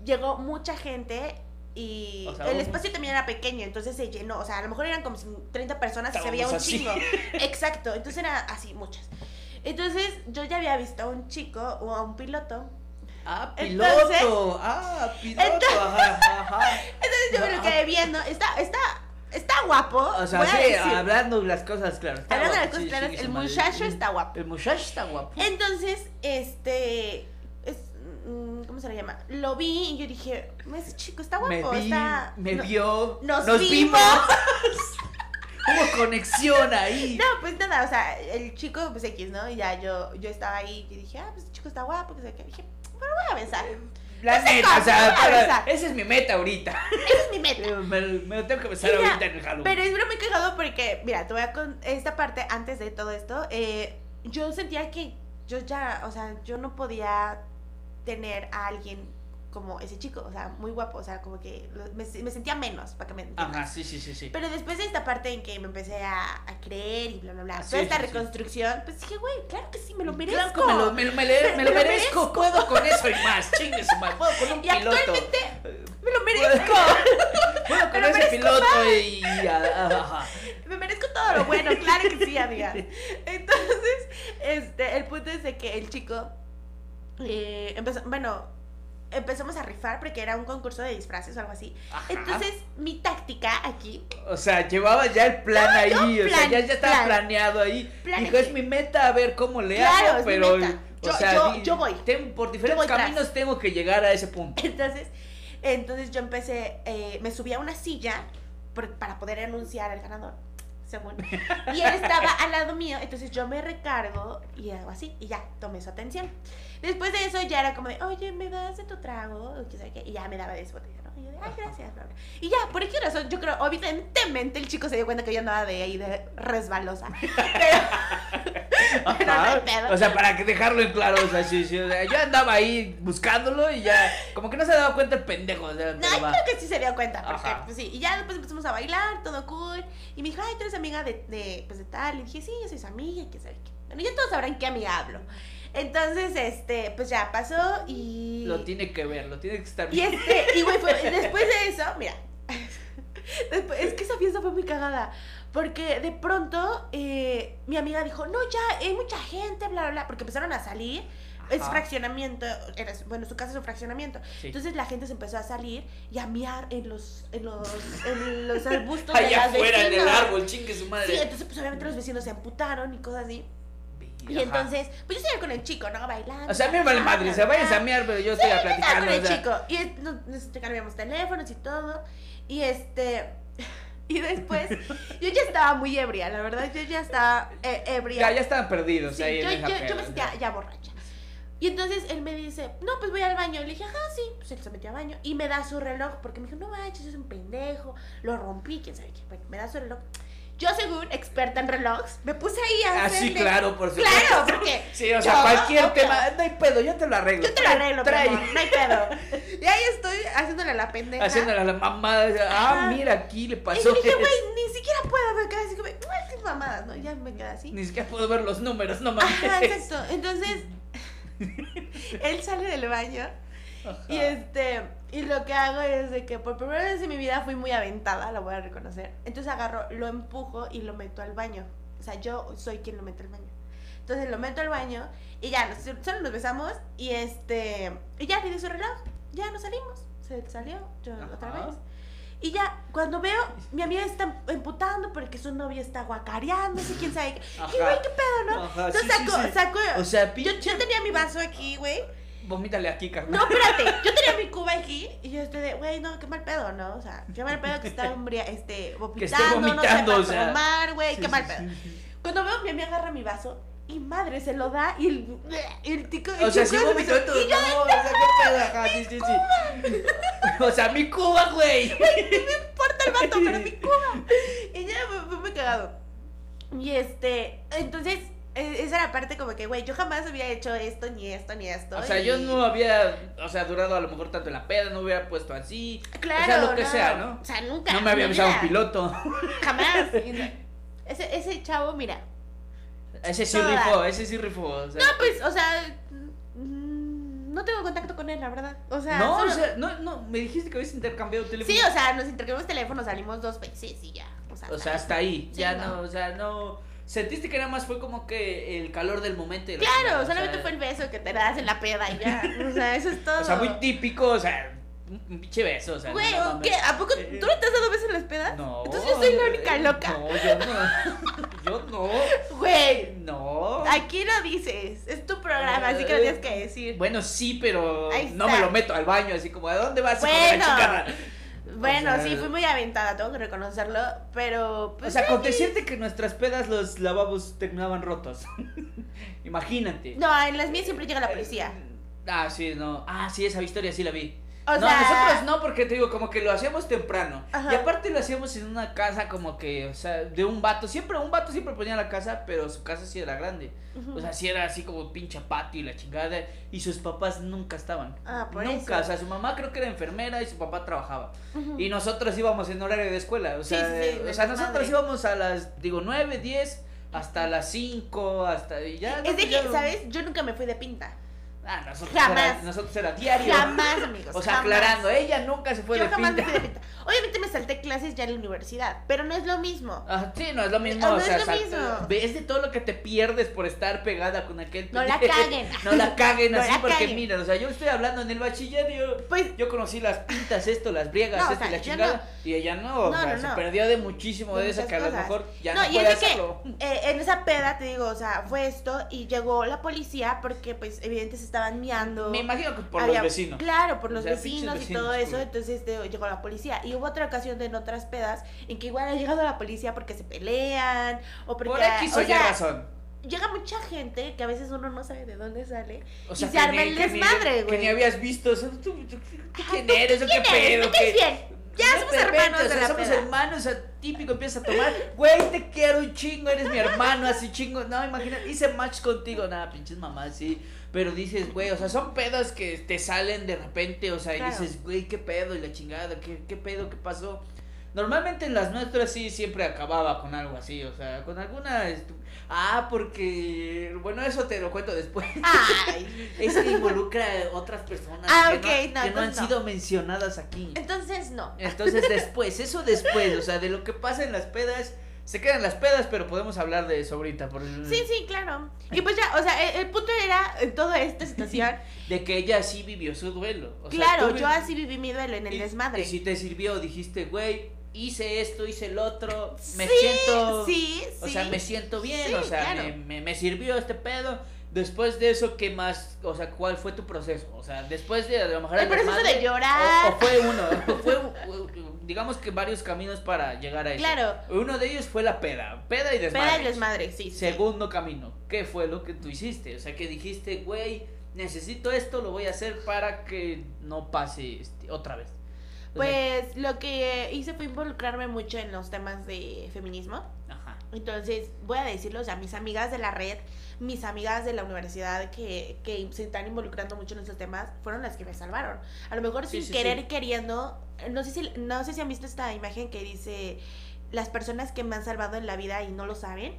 Llegó mucha gente y el espacio también era pequeño, entonces se llenó. O sea, a lo mejor eran como 30 personas y se veía un chingo. <laughs> Exacto, entonces era así, muchas. Entonces, yo ya había visto a un chico o a un piloto Ah, piloto. ah, piloto. Entonces, ajá, ajá. Entonces Entonces yo me lo quedé viendo. Está, está, está guapo. O sea, sí, hablando las cosas claras. Hablando de las cosas claras, el muchacho está guapo. El muchacho está guapo. Entonces, este. Mm, ¿Cómo se le llama? Lo vi y yo dije, ese chico está guapo. Me, está, me vio. Nos, vimos. <laughs> Hubo conexión ahí. No, pues nada, o sea, el chico, pues X, ¿no? Y ya yo, yo estaba ahí y dije, ah, pues el chico está guapo, que sé qué. Dije, pero voy a besar. La neta, o sea, esa es mi meta ahorita. Esa es mi meta. <laughs> me, me, lo tengo que besar ahorita en el Halloween. Pero es muy cagado porque, mira, te voy a con esta parte antes de todo esto. Eh, yo sentía que yo ya, o sea, yo no podía tener a alguien como ese chico, o sea, muy guapo, o sea, como que me, me sentía menos, para que me entiendas. Ajá, sí, sí, sí, sí. Pero después de esta parte en que me empecé a, a creer y bla, bla, bla, toda esta reconstrucción, pues dije, güey, claro que sí, me lo merezco. Claro que me lo, me, me, me, lo merezco. puedo con eso y más, chingue su madre, puedo con un y piloto. actualmente me lo merezco. Puedo con ese piloto y... Ajá. Me merezco todo lo bueno, claro que sí, amiga. Entonces, este, el punto es de que el chico eh, empezó, bueno, empezamos a rifar porque era un concurso de disfraces o algo así. Entonces, mi táctica aquí. O sea, llevaba ya el plan ahí, o sea, ya, ya estaba planeado ahí. Dijo, es mi meta a ver cómo le hago, pero. Yo, o sea, yo, voy. por diferentes caminos tengo que llegar a ese punto. Entonces, entonces yo empecé, eh, me subí a una silla para poder anunciar al ganador según. <laughs> Y él estaba al lado mío, entonces yo me recargo y hago así, y ya, tomé su atención. Después de eso ya era como de, oye, ¿me das de tu trago? Y ya me daba de su botella, ¿no? Y yo de, ay, gracias, Y ya, por qué razón, yo creo, evidentemente el chico se dio cuenta que yo andaba de ahí de resbalosa. <laughs> Pero, o sea, para que dejarlo en claro, o sea, sí, sí, o sea, yo andaba ahí buscándolo y ya, como que no se daba cuenta el pendejo. O sea, no, yo creo que sí se dio cuenta, porque, pues sí, y ya después empezamos a bailar, todo cool, y me dijo, ay, tú eres amiga de, de pues de tal, y dije, sí, yo soy su amiga, y que sabe qué. Bueno, ya todos sabrán qué amiga hablo. Entonces, este, pues ya pasó y. Lo tiene que ver, lo tiene que estar viendo. Y este, y güey, <laughs> después de eso, mira. Después, es que esa fiesta fue muy cagada. Porque de pronto eh, mi amiga dijo, no, ya hay mucha gente, bla, bla, bla. Porque empezaron a salir. Es fraccionamiento, era, bueno, su casa es un fraccionamiento. Entonces la gente se empezó a salir y a miar en los, en los, en los <laughs> arbustos. Allá afuera, en el árbol, chingue su madre. Sí, entonces pues obviamente los vecinos se amputaron y cosas así. Y entonces, pues yo estoy con el chico, ¿no? Bailando. O sea, a mí me vale madre, se vayan a miar, pero yo estoy a platicar. con el chico. Y nos, nos cambiamos teléfonos y todo. Y este. <laughs> Y después, <laughs> yo ya estaba muy ebria, la verdad, yo ya estaba eh, ebria. Ya, ya estaban perdidos ahí yo, yo, yo, me sentía ya borracha. Y entonces él me dice, no, pues voy al baño. Le dije, ajá, sí. Pues él se metió al baño. Y me da su reloj, porque me dijo, no manches, es un pendejo. Lo rompí, quién sabe qué. Bueno, me da su reloj. Yo, según experta en relojes, me puse ahí a Ah, sí, claro, por supuesto. Claro, porque... <laughs> Sí, o sea, cualquier tema, no hay pedo, yo te lo arreglo. Yo te lo arreglo, trae. no hay pedo. <laughs> Y ahí estoy haciéndole la pendeja. Haciéndole a la mamada. Ah, mira, aquí le pasó. Y dije, güey, ni siquiera puedo, quedé así como, qué mamadas, ¿no? Ya me quedé así. Ni siquiera puedo ver los números, no mames. Ajá, exacto. Entonces, <laughs> él sale del baño y este, y lo que hago es de que por primera vez en mi vida fui muy aventada, lo voy a reconocer. Entonces agarro, lo empujo y lo meto al baño. O sea, yo soy quien lo mete al baño. Entonces lo meto al baño y ya, solo nos besamos y este, y ya di su reloj, ya nos salimos. Se salió, yo otra vez. Y ya, cuando veo, mi amiga está emputando porque su novia está guacareando, sé quién sabe. Y güey, qué pedo, ¿no? Entonces saco, saco. O sea, yo, yo tenía mi vaso aquí, güey vomítale aquí, carnal. No, espérate, yo tenía mi cuba aquí y yo estoy de, güey, no, qué mal pedo, ¿no? O sea, qué mal pedo que está <laughs> umbria, este, vomitando, vomitando, no sepa o tomar, güey, qué mal pedo. Cuando veo, mi amiga agarra mi vaso y madre se lo da y el, el tico. o sea, sí vomitó todo. No, o sea, qué pedo, ajá, sí, sí, sí. <laughs> o sea, mi cuba, <laughs> güey. No me importa el vato, pero mi cuba. Y ya me muy cagado. Y este, entonces esa era parte como que, güey, yo jamás había hecho esto, ni esto, ni esto. O sea, yo no había, o sea, durado a lo mejor tanto en la peda, no hubiera puesto así. Claro. O sea, lo que sea, ¿no? O sea, nunca. No me había avisado un piloto. Jamás. <laughs> ese, ese chavo, mira. Ese sí rifó, ese sí rifó. O sea, no, pues, o sea, mm, no tengo contacto con él, la verdad. O sea, no, o sea, no, no, me dijiste que habías intercambiado teléfono. Sí, o sea, nos intercambiamos teléfono, salimos dos veces y ya. O sea, o sea hasta ahí. ya no, o sea, no Sentiste que nada más fue como que el calor del momento. claro, solamente fue el beso que te das en la peda y ya. O sea, eso es todo. <laughs> O sea, muy típico, o sea, un pinche beso, o sea. Güey, ¿qué? ¿A poco tú no te has dado besos en las pedas? No. Entonces yo soy la única eh, loca. No, yo no. Yo no. Güey. No. Aquí lo dices. Es tu programa, así que lo tienes que decir. Bueno, sí, pero no me lo meto al baño, así como, ¿a dónde vas? Bueno. Bueno, sí, fui muy aventada, tengo que reconocerlo, pero... Pues, o sea, que nuestras pedas los lavabos terminaban rotos. <laughs> Imagínate. No, en las mías siempre llega la policía. ah, sí, no. Ah, sí, esa historia sí la vi no, nosotros no, porque te digo, como que lo hacíamos temprano. Y aparte lo hacíamos en una casa como que, o sea, de un vato. Siempre, un vato siempre ponía la casa, pero su casa sí era grande. O sea, sí era así como pinche patio y la chingada. Y sus papás nunca estaban. Ah, por nunca. O sea, su mamá creo que era enfermera y su papá trabajaba. Y nosotros íbamos en horario de escuela. O sea, o sea nosotros íbamos a las, digo, 9, 10, hasta las 5, hasta y ya. Es de que, ¿sabes? Yo nunca me fui de pinta. Ah, nosotros jamás. Era, nosotros era diario. Jamás, amigos. O sea, aclarando, ella nunca se fue Yo de jamás Me fui de pinta. Obviamente me salté clases ya en la universidad, pero no es lo mismo. Ah, sí, no es lo mismo. No, o sea, es lo mismo. Ves de todo lo que te pierdes por estar pegada con aquel. No la caguen. <laughs> no la caguen <laughs> así, porque mira, o sea, yo estoy hablando en el bachiller, yo, pues, yo conocí las pintas, esto, las briegas, esto y la chingada. Y ella no, o sea, se perdió de muchísimo de, eso que a lo mejor ya no, no puede hacerlo. Que, eh, en esa peda, te digo, o sea, fue esto y llegó la policía porque, pues, evidentemente se estaban miando me imagino que por los vecinos. Claro, por los vecinos y todo eso. Entonces este, llegó la policía. Y hubo otra ocasión de en otras pedas en que igual ha llegado la policía porque se pelean o porque. Por aquí o razón llega mucha gente que a veces uno no sabe de dónde sale y se arma el desmadre, güey. Que ni habías visto, o sea, ¿tú, quién eres o qué pedo? ¿Qué? bien? Ya somos hermanos o sea, somos hermanos, o sea, típico empieza a tomar, güey, te quiero un chingo, eres mi hermano, así chingo. No, imagínate, hice match contigo, nada, pinches mamás, sí. Pero dices, güey, o sea, son pedos que te salen de repente, o sea, y dices, güey, qué pedo y la chingada, qué, qué pedo, qué pasó. Normalmente en las nuestras sí siempre acababa con algo así, o sea, con alguna... Ah, porque... Bueno, eso te lo cuento después. Ay. <laughs> es que involucra a otras personas ah, que, no, que no han sido mencionadas aquí. Entonces no. Entonces <laughs> después, eso después, o sea, de lo que pasa en las pedas se quedan las pedas, pero podemos hablar de eso ahorita. Por Sí, sí, claro. Y pues ya, o sea, el, punto era en toda esta situación. <laughs> de que ella sí vivió su duelo. claro, yo así viví mi duelo en el desmadre. Y si te sirvió, dijiste, güey, hice esto, hice el otro, me sí, siento. Sí, o sea, me siento bien, o sea, me, me, sirvió este pedo. Después de eso, ¿qué más? O sea, ¿cuál fue tu proceso? O sea, después de a lo mejor el proceso de llorar. O, fue uno, fue digamos que varios caminos para llegar a eso. Claro. Uno de ellos fue la peda, peda y desmadre. Peda y desmadre, sí. Segundo camino, ¿qué fue lo que tú hiciste? O sea, que dijiste, güey, necesito esto, lo voy a hacer para que no pase este, otra vez. pues lo que hice fue involucrarme mucho en los temas de feminismo. Ajá. Entonces, voy a decirlo, o sea, mis amigas de la red mis amigas de la universidad que, que se están involucrando mucho en estos temas fueron las que me salvaron. A lo mejor sin querer, queriendo, no sé, si, no sé si han visto esta imagen que dice las personas que me han salvado en la vida y no lo saben.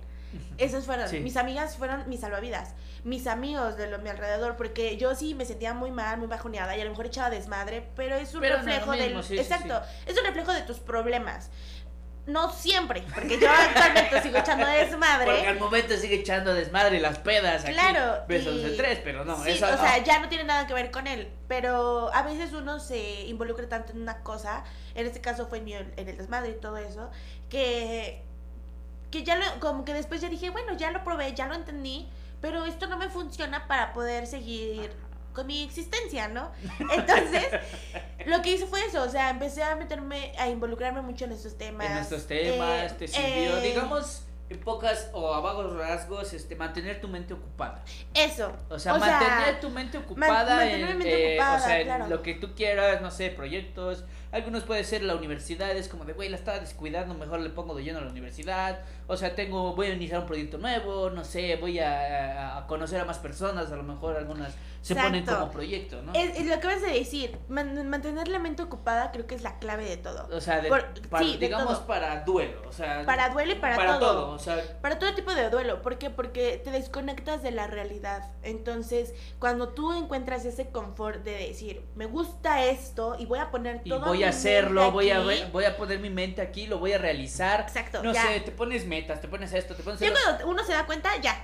Esas fueron, mis amigas fueron mis salvavidas, mis amigos de lo, mi alrededor, porque yo sí me sentía muy mal, muy bajoneada y a lo mejor echaba desmadre, pero es un reflejo del... exacto, es un reflejo de tus problemas. No siempre, porque yo actualmente sigo echando desmadre. Porque al momento sigue echando desmadre las pedas. Aquí, claro. Besos de tres, pero no. Sí, o sea, ya no tiene nada que ver con él. Pero a veces uno se involucra tanto en una cosa. En este caso fue mío en el desmadre y todo eso. Que, que ya lo, como que después ya dije, bueno, ya lo probé, ya lo entendí. Pero esto no me funciona para poder seguir con mi existencia, ¿no? Entonces, lo que hice fue eso, o sea, empecé a meterme, a involucrarme mucho en estos temas. En estos temas, te sirvió, eh, digamos, en pocas o a vagos rasgos, este, mantener tu mente ocupada. Eso. O sea, mantener tu mente ocupada, en, eh, o sea, en lo que tú quieras, no sé, proyectos. Algunos puede ser la universidad, es como de, güey, la estaba descuidando, mejor le pongo de lleno a la universidad. O sea, tengo, voy a iniciar un proyecto nuevo, no sé, voy a, a conocer a más personas, a lo mejor algunas se ponen como proyecto, ¿no? Es, lo que vas a decir, mantener la mente ocupada creo que es la clave de todo. O sea, digamos para duelo, o sea, para duelo y para, todo. o sea, para todo tipo de duelo, ¿por qué? Porque te desconectas de la realidad. Entonces, cuando tú encuentras ese confort de decir, me gusta esto y voy a poner todo voy a hacerlo, voy a voy a poner mi mente aquí, lo voy a realizar. Exacto. No sé, te pones metas, te pones esto, te pones Ya cuando uno se da cuenta, ya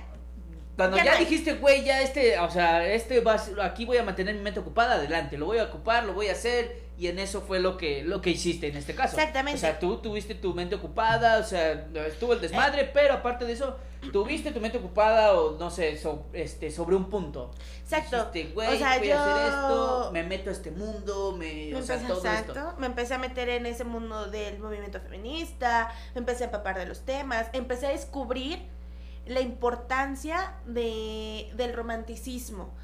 Cuando ya, dijiste, güey, ya este, o sea, este va aquí voy a mantener mi mente ocupada, adelante, lo voy a ocupar, lo voy a hacer y en eso fue lo que lo que hiciste en este caso. Exactamente. O sea, tú tuviste tu mente ocupada, o sea, estuvo el desmadre, eh. pero aparte de eso, tuviste tu mente ocupada o no sé, este sobre un punto. Exacto. Dijiste, güey, o sea, voy a hacer esto, me meto a este mundo, me, o sea, todo exacto. Me empecé a meter en ese mundo del movimiento feminista, me empecé a empapar de los temas, empecé a descubrir la importancia de, del romanticismo.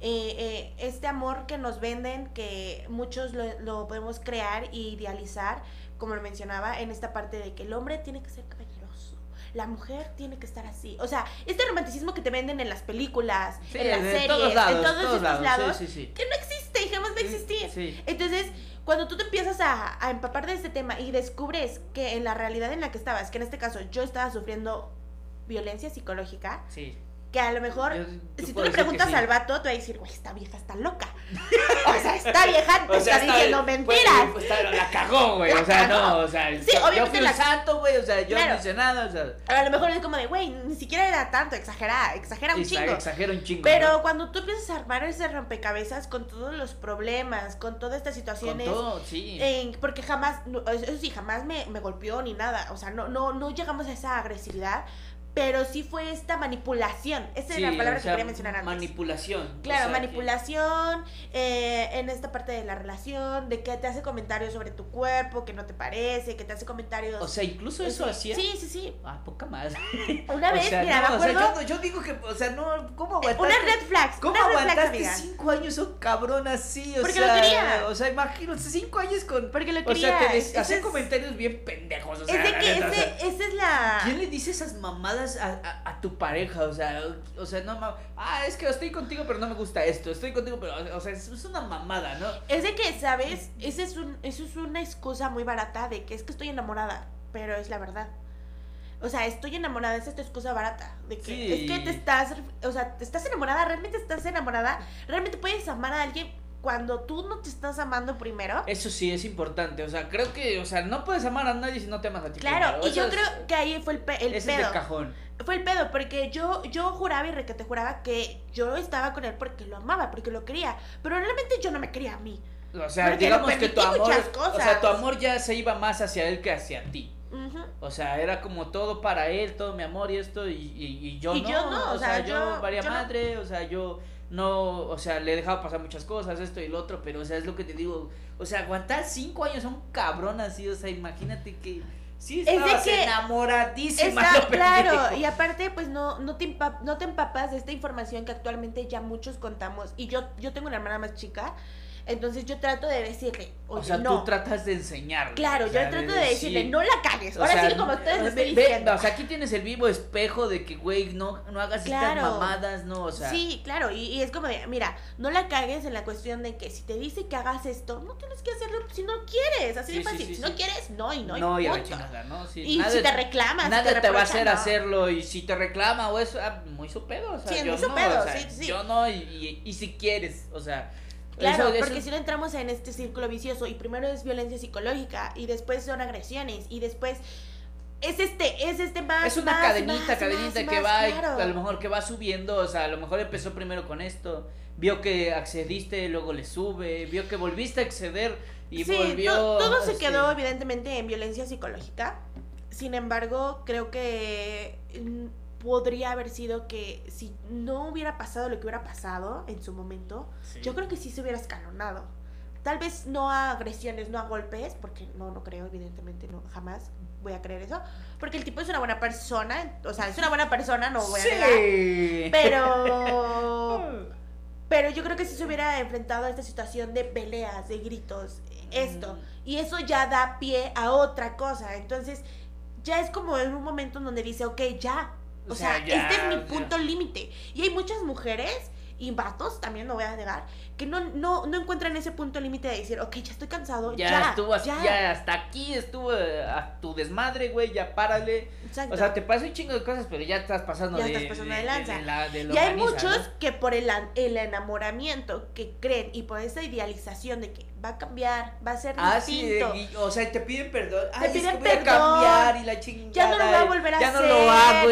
Eh, eh, este amor que nos venden, que muchos lo, podemos crear e idealizar, como lo mencionaba, en esta parte de que el hombre tiene que ser caballeroso, la mujer tiene que estar así. O sea, este romanticismo que te venden en las películas, en las series, en todos estos lados, que no existe y jamás va a existir. Entonces, cuando tú te empiezas a, a empapar de este tema y descubres que en la realidad en la que estabas, que en este caso yo estaba sufriendo violencia psicológica. Sí. Que a lo mejor, si tú le preguntas al vato, te va a decir, güey, esta vieja está loca. <laughs> o sea, esta vieja te está, diciendo mentiras. Pues, la cagó, güey. O sea, no, o sea, sí, yo fui la... santo, güey. O sea, yo no hice nada. O sea. A lo mejor es como de, güey, ni siquiera era tanto, exagera, exagera un chingo. Exagera un chingo. Pero cuando tú empiezas a armar ese rompecabezas con todos los problemas, con todas estas situaciones. Con todo, sí. porque jamás, eso sí, jamás me, me golpeó ni nada. O sea, no, no, no llegamos a esa agresividad pero sí fue esta manipulación. Esa es la palabra que quería mencionar antes. Manipulación. Claro, manipulación eh, en esta parte de la relación, de que te hace comentarios sobre tu cuerpo, que no te parece, que te hace comentarios. O sea, incluso eso hacía. Sí, sí, sí. Ah, poca más. <laughs> Una <laughs> vez, mira, me acuerdo. O sea, yo, digo que, o sea, no, ¿cómo aguantaste? Una red flags. ¿Cómo aguantaste cinco años un cabrón así? O Porque sea, lo quería. O sea, imagínate, cinco años con. Porque lo quería. O sea, te hacía comentarios bien pendejos. O sea, es de que ese, esa es la. ¿Quién le dice esas mamadas a, a, a tu pareja, o sea, o sea, no ah, es que estoy contigo pero no me gusta esto, estoy contigo pero, o sea, es, una mamada, ¿no? Es de que, ¿sabes? Ese es un, eso es una excusa muy barata de que es que estoy enamorada, pero es la verdad. O sea, estoy enamorada, esa es tu excusa barata. De que es que te estás, o sea, te estás enamorada, realmente estás enamorada, realmente puedes amar a alguien cuando tú no te estás amando primero. Eso sí, es importante. O sea, creo que, o sea, no puedes amar a nadie si no te amas a ti Claro, y yo creo que ahí fue el, el ese pedo. Es el cajón. Fue el pedo, porque yo, yo juraba y te juraba que yo estaba con él porque lo amaba, porque lo quería. Pero realmente yo no me quería a mí. O sea, digamos que tu amor. O sea, tu amor ya se iba más hacia él que hacia ti. O sea, era como todo para él, todo mi amor y esto, y, y, yo, no, yo no. O sea, yo, varía madre, o sea, yo no, o sea, le he dejado pasar muchas cosas, esto y lo otro, pero, o sea, es lo que te digo, o sea, aguantar cinco años a un cabrón así, o sea, imagínate que... Sí, estabas es de que enamoradísima. Está, <laughs> claro, y aparte, pues no, no, te no te empapas de esta información que actualmente ya muchos contamos. Y yo, yo tengo una hermana más chica entonces yo trato de decirle, o sea, tú tratas de enseñarle. Claro, yo trato de, decirle, no la cagues. Ahora sí, como ustedes lo estoy diciendo. o sea, aquí tienes el vivo espejo de que, güey, no, no hagas estas mamadas, ¿no? O sea. Sí, claro, y, es como de, mira, no la cagues en la cuestión de que si te dice que hagas esto, no tienes que hacerlo si no quieres, así de fácil. si no quieres, no y no. No, y, y chingada, ¿no? y si te reclamas, Nadie te, va a hacer hacerlo, y si te reclama o eso, ah, muy su pedo, o sea, sí, yo muy su pedo, sí, sí. Yo no, y, y si quieres, o sea. Claro, porque si no entramos en este círculo vicioso y primero es violencia psicológica y después son agresiones y después es este, es este más. Es una cadenita, cadenita que va, a lo mejor que va subiendo, o sea, a lo mejor empezó primero con esto, vio que accediste, luego le sube, vio que volviste a acceder y volvió. todo se quedó evidentemente en violencia psicológica. Sin embargo, creo que mm, podría haber sido que si no hubiera pasado lo que hubiera pasado en su momento, yo creo que sí se hubiera escalonado. Tal vez no a agresiones, no a golpes, porque no, no creo, evidentemente, no, jamás voy a creer eso. Porque el tipo es una buena persona, o sea, es una buena persona, no voy a negar. Pero. <laughs> Pero yo creo que sí se hubiera enfrentado a esta situación de peleas, de gritos, esto. Y eso ya da pie a otra cosa. Entonces, ya es como en un momento en donde dice, ok, ya, o, sea, este es mi punto límite. Y hay muchas mujeres y vatos, también no voy a negar, que no, no, no encuentran ese punto límite de decir, ok, ya estoy cansado, ya, ya estuvo ya. hasta aquí estuvo eh, a tu desmadre, güey, ya párale. Exacto. O sea, te pasa un chingo de cosas, pero ya estás pasando ya estás pasando de, lanza. y hay muchos que por el, el enamoramiento que creen y por esa idealización de que va a cambiar, va a ser ah, distinto. Sí, o sea, te piden perdón. Te piden perdón. cambiar y la chingada. Ya no lo voy a volver a hacer. Ya no lo hago.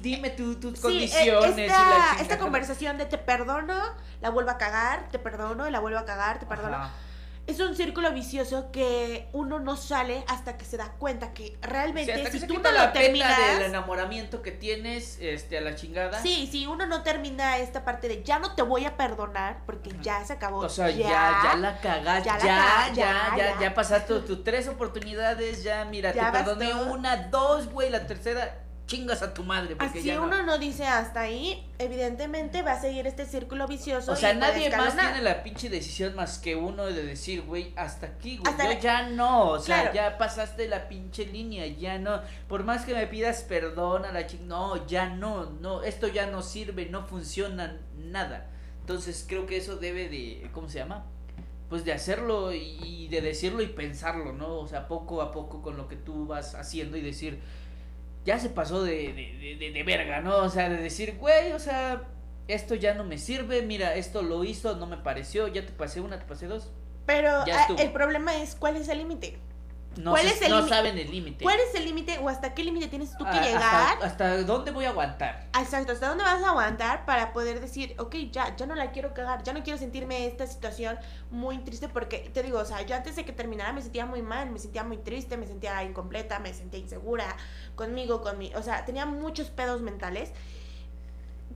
dime tus condiciones. Esta, y la esta conversación de te perdono, la vuelvo a cagar, te perdono, y la vuelvo a cagar, te perdono es un círculo vicioso que uno no sale hasta que se da cuenta que realmente si tú no lo terminas del enamoramiento que tienes este a la chingada. Sí si uno no termina esta parte de ya no te voy a perdonar porque ya se acabó o sea ya ya, la cagaste ya ya ya, ya, ya, pasaste tus tres oportunidades ya mira te perdoné una dos güey la tercera chingas a tu madre. Porque Así uno no dice hasta ahí, evidentemente va a seguir este círculo vicioso. O sea, nadie más tiene la pinche decisión más que uno de decir, güey, hasta aquí, güey, yo ya no, o sea, ya pasaste la pinche línea, ya no, por más que me pidas perdón a la ching, no, ya no, no, esto ya no sirve, no funciona nada. Entonces creo que eso debe de, ¿cómo se llama? Pues de hacerlo y de decirlo y pensarlo, ¿no? O sea, poco a poco con lo que tú vas haciendo y decir, ya se pasó de, de, de, verga, ¿no? O sea, de decir, güey, o sea, esto ya no me sirve, mira, esto lo hizo, no me pareció, ya te pasé una, te pasé dos. Pero ah, el problema es cuál es el límite. No, no saben el límite. ¿Cuál es el límite o hasta qué límite tienes tú que ah, llegar? Hasta, dónde voy a aguantar? Exacto, hasta dónde vas a aguantar para poder decir, ok, ya, ya no la quiero cagar, ya no quiero sentirme esta situación muy triste porque, te digo, o sea, yo antes de que terminara me sentía muy mal, me sentía muy triste, me sentía incompleta, me sentía insegura conmigo, con mi, o sea, tenía muchos pedos mentales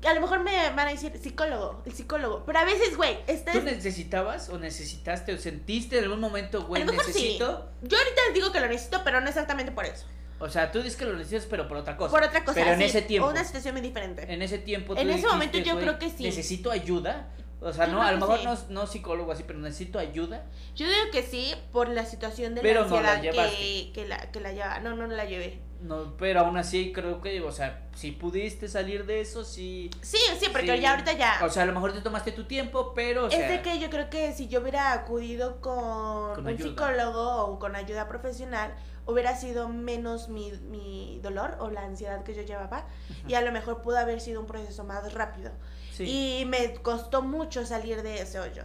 a lo mejor me van a decir psicólogo, el psicólogo, pero a veces, güey, ¿Tú necesitabas o necesitaste o sentiste en algún momento, güey, necesito? Yo ahorita les digo que lo necesito, pero no exactamente por eso. O sea, tú dices que lo necesitas, pero por otra cosa. Por otra cosa. Pero en ese tiempo. Una situación muy diferente. En ese tiempo. Tú en ese momento yo creo que sí. Necesito ayuda. O sea, no, a lo mejor no, no, psicólogo así, pero necesito ayuda. Yo digo que sí, por la situación de la ansiedad que, que, la, que la lleva. No, no, no la llevé. No, pero aún así creo que, o sea, si pudiste salir de eso, sí. Sí, sí, porque ya ahorita ya. O sea, a lo mejor te tomaste tu tiempo, pero. es de que yo creo que si yo hubiera acudido con, un psicólogo o con ayuda profesional, hubiera sido menos mi, mi dolor o la ansiedad que yo llevaba y a lo mejor pudo haber sido un proceso más rápido. Y me costó mucho salir de ese hoyo.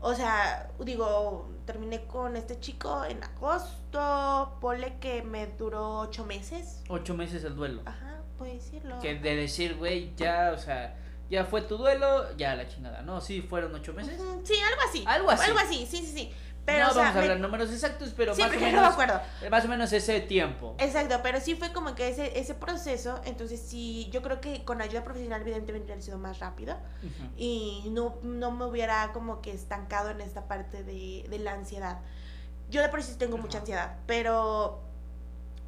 O sea, digo, terminé con este chico en agosto, pole que me duró ocho meses. Ocho meses el duelo. Ajá, puede decirlo. Que de decir, güey, ya, o sea, ya fue tu duelo, ya la chingada, ¿no? Sí, fueron ocho meses. Sí, algo así. Algo así. Algo así, sí, sí, sí no vamos a hablar números exactos, pero más o menos. No me acuerdo. Más o menos ese tiempo. Exacto, pero sí fue como que ese, ese proceso. Entonces, sí, yo creo que con ayuda profesional, evidentemente, hubiera sido más rápido. Y no, no me hubiera como que estancado en esta parte de, de la ansiedad. Yo de por sí tengo mucha ansiedad, pero.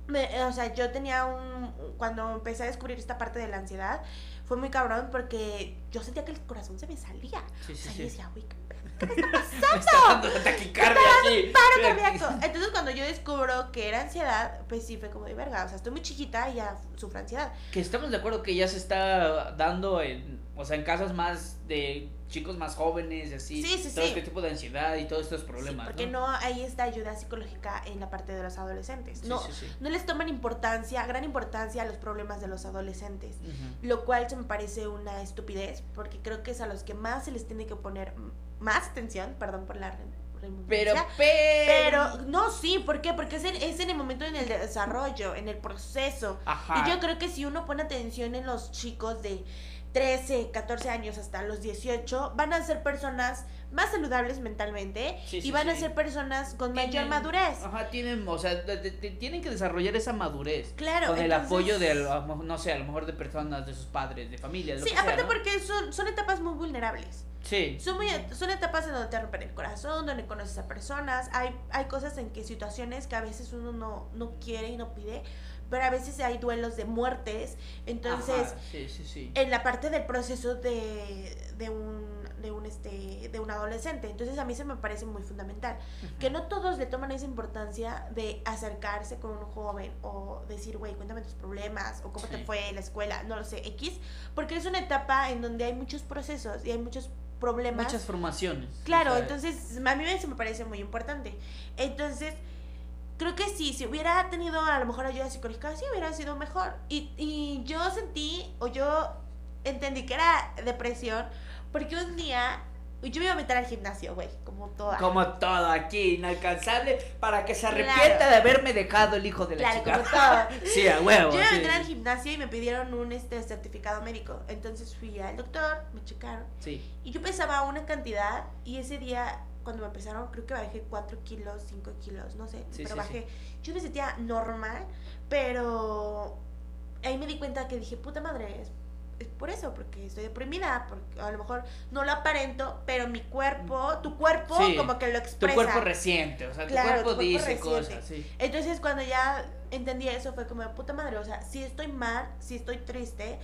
o sea, yo tenía un. Cuando empecé a descubrir esta parte de la ansiedad, fue muy cabrón porque yo sentía que el corazón se me salía. Sí, sí, o sea, sí. decía, uy, ¿qué está pasando? Entonces cuando yo descubro que era ansiedad, pues sí fue como de verga, o sea, estoy muy chiquita y ya sufro ansiedad. Que estamos de acuerdo que ya se está dando en, o sea, en casos más de chicos más jóvenes y así, sí, sí, todo este tipo de ansiedad y todos estos problemas. porque ¿no? hay esta ayuda psicológica en la parte de los adolescentes. no, no les toman importancia, gran importancia a los problemas de los adolescentes, lo cual se me parece una estupidez, porque creo que es a los que más se les tiene que poner más atención, perdón por la pero, pero, no, sí, ¿por qué? Porque es en, es en el momento en el desarrollo, en el proceso. Y yo creo que si uno pone atención en los chicos de 13, 14 años hasta los 18, van a ser personas más saludables mentalmente y van a ser personas con mayor madurez. Ajá, tienen, o sea, tienen que desarrollar esa madurez. Claro. Con el apoyo de, no sé, a lo mejor de personas, de sus padres, de familia. sí, aparte porque son, son etapas muy vulnerables. Sí. Son, muy, son etapas en donde te rompen el corazón, donde conoces a personas. Hay, hay cosas en que situaciones que a veces uno no, no quiere y no pide, pero a veces hay duelos de muertes. Entonces, sí, sí, sí. en la parte del proceso de, de un de un este de un adolescente. Entonces a mí se me parece muy fundamental que no todos le toman esa importancia de acercarse con un joven o decir, "Güey, cuéntame tus problemas" o cómo te fue en la escuela, no lo sé, X, porque es una etapa en donde hay muchos procesos y hay muchos problemas. Muchas formaciones. Claro, entonces a mí eso me parece muy importante. Entonces, creo que sí, si hubiera tenido a lo mejor ayuda psicológica, sí hubiera sido mejor. Y, y yo sentí, o yo entendí que era depresión, porque un día yo me iba a meter al gimnasio, güey, como toda. Como todo aquí, inalcanzable, para que se arrepienta de haberme dejado el hijo de la chica. Como todo. <laughs> sí, a huevo. Yo a meter al gimnasio y me pidieron un este certificado médico. Entonces fui al doctor, me checaron. Sí. Y yo pesaba una cantidad y ese día, cuando me pesaron, creo que bajé 4 kilos, 5 kilos, no sé. pero bajé. Yo me sentía normal, pero ahí me di cuenta que dije, puta madre, por eso, porque estoy deprimida, porque a lo mejor no lo aparento, pero mi cuerpo, tu cuerpo como que lo expresa. Tu cuerpo reciente, o sea, tu cuerpo dice cosas, sí. Entonces cuando ya entendí eso fue como, puta madre, o sea, si estoy mal, si estoy triste,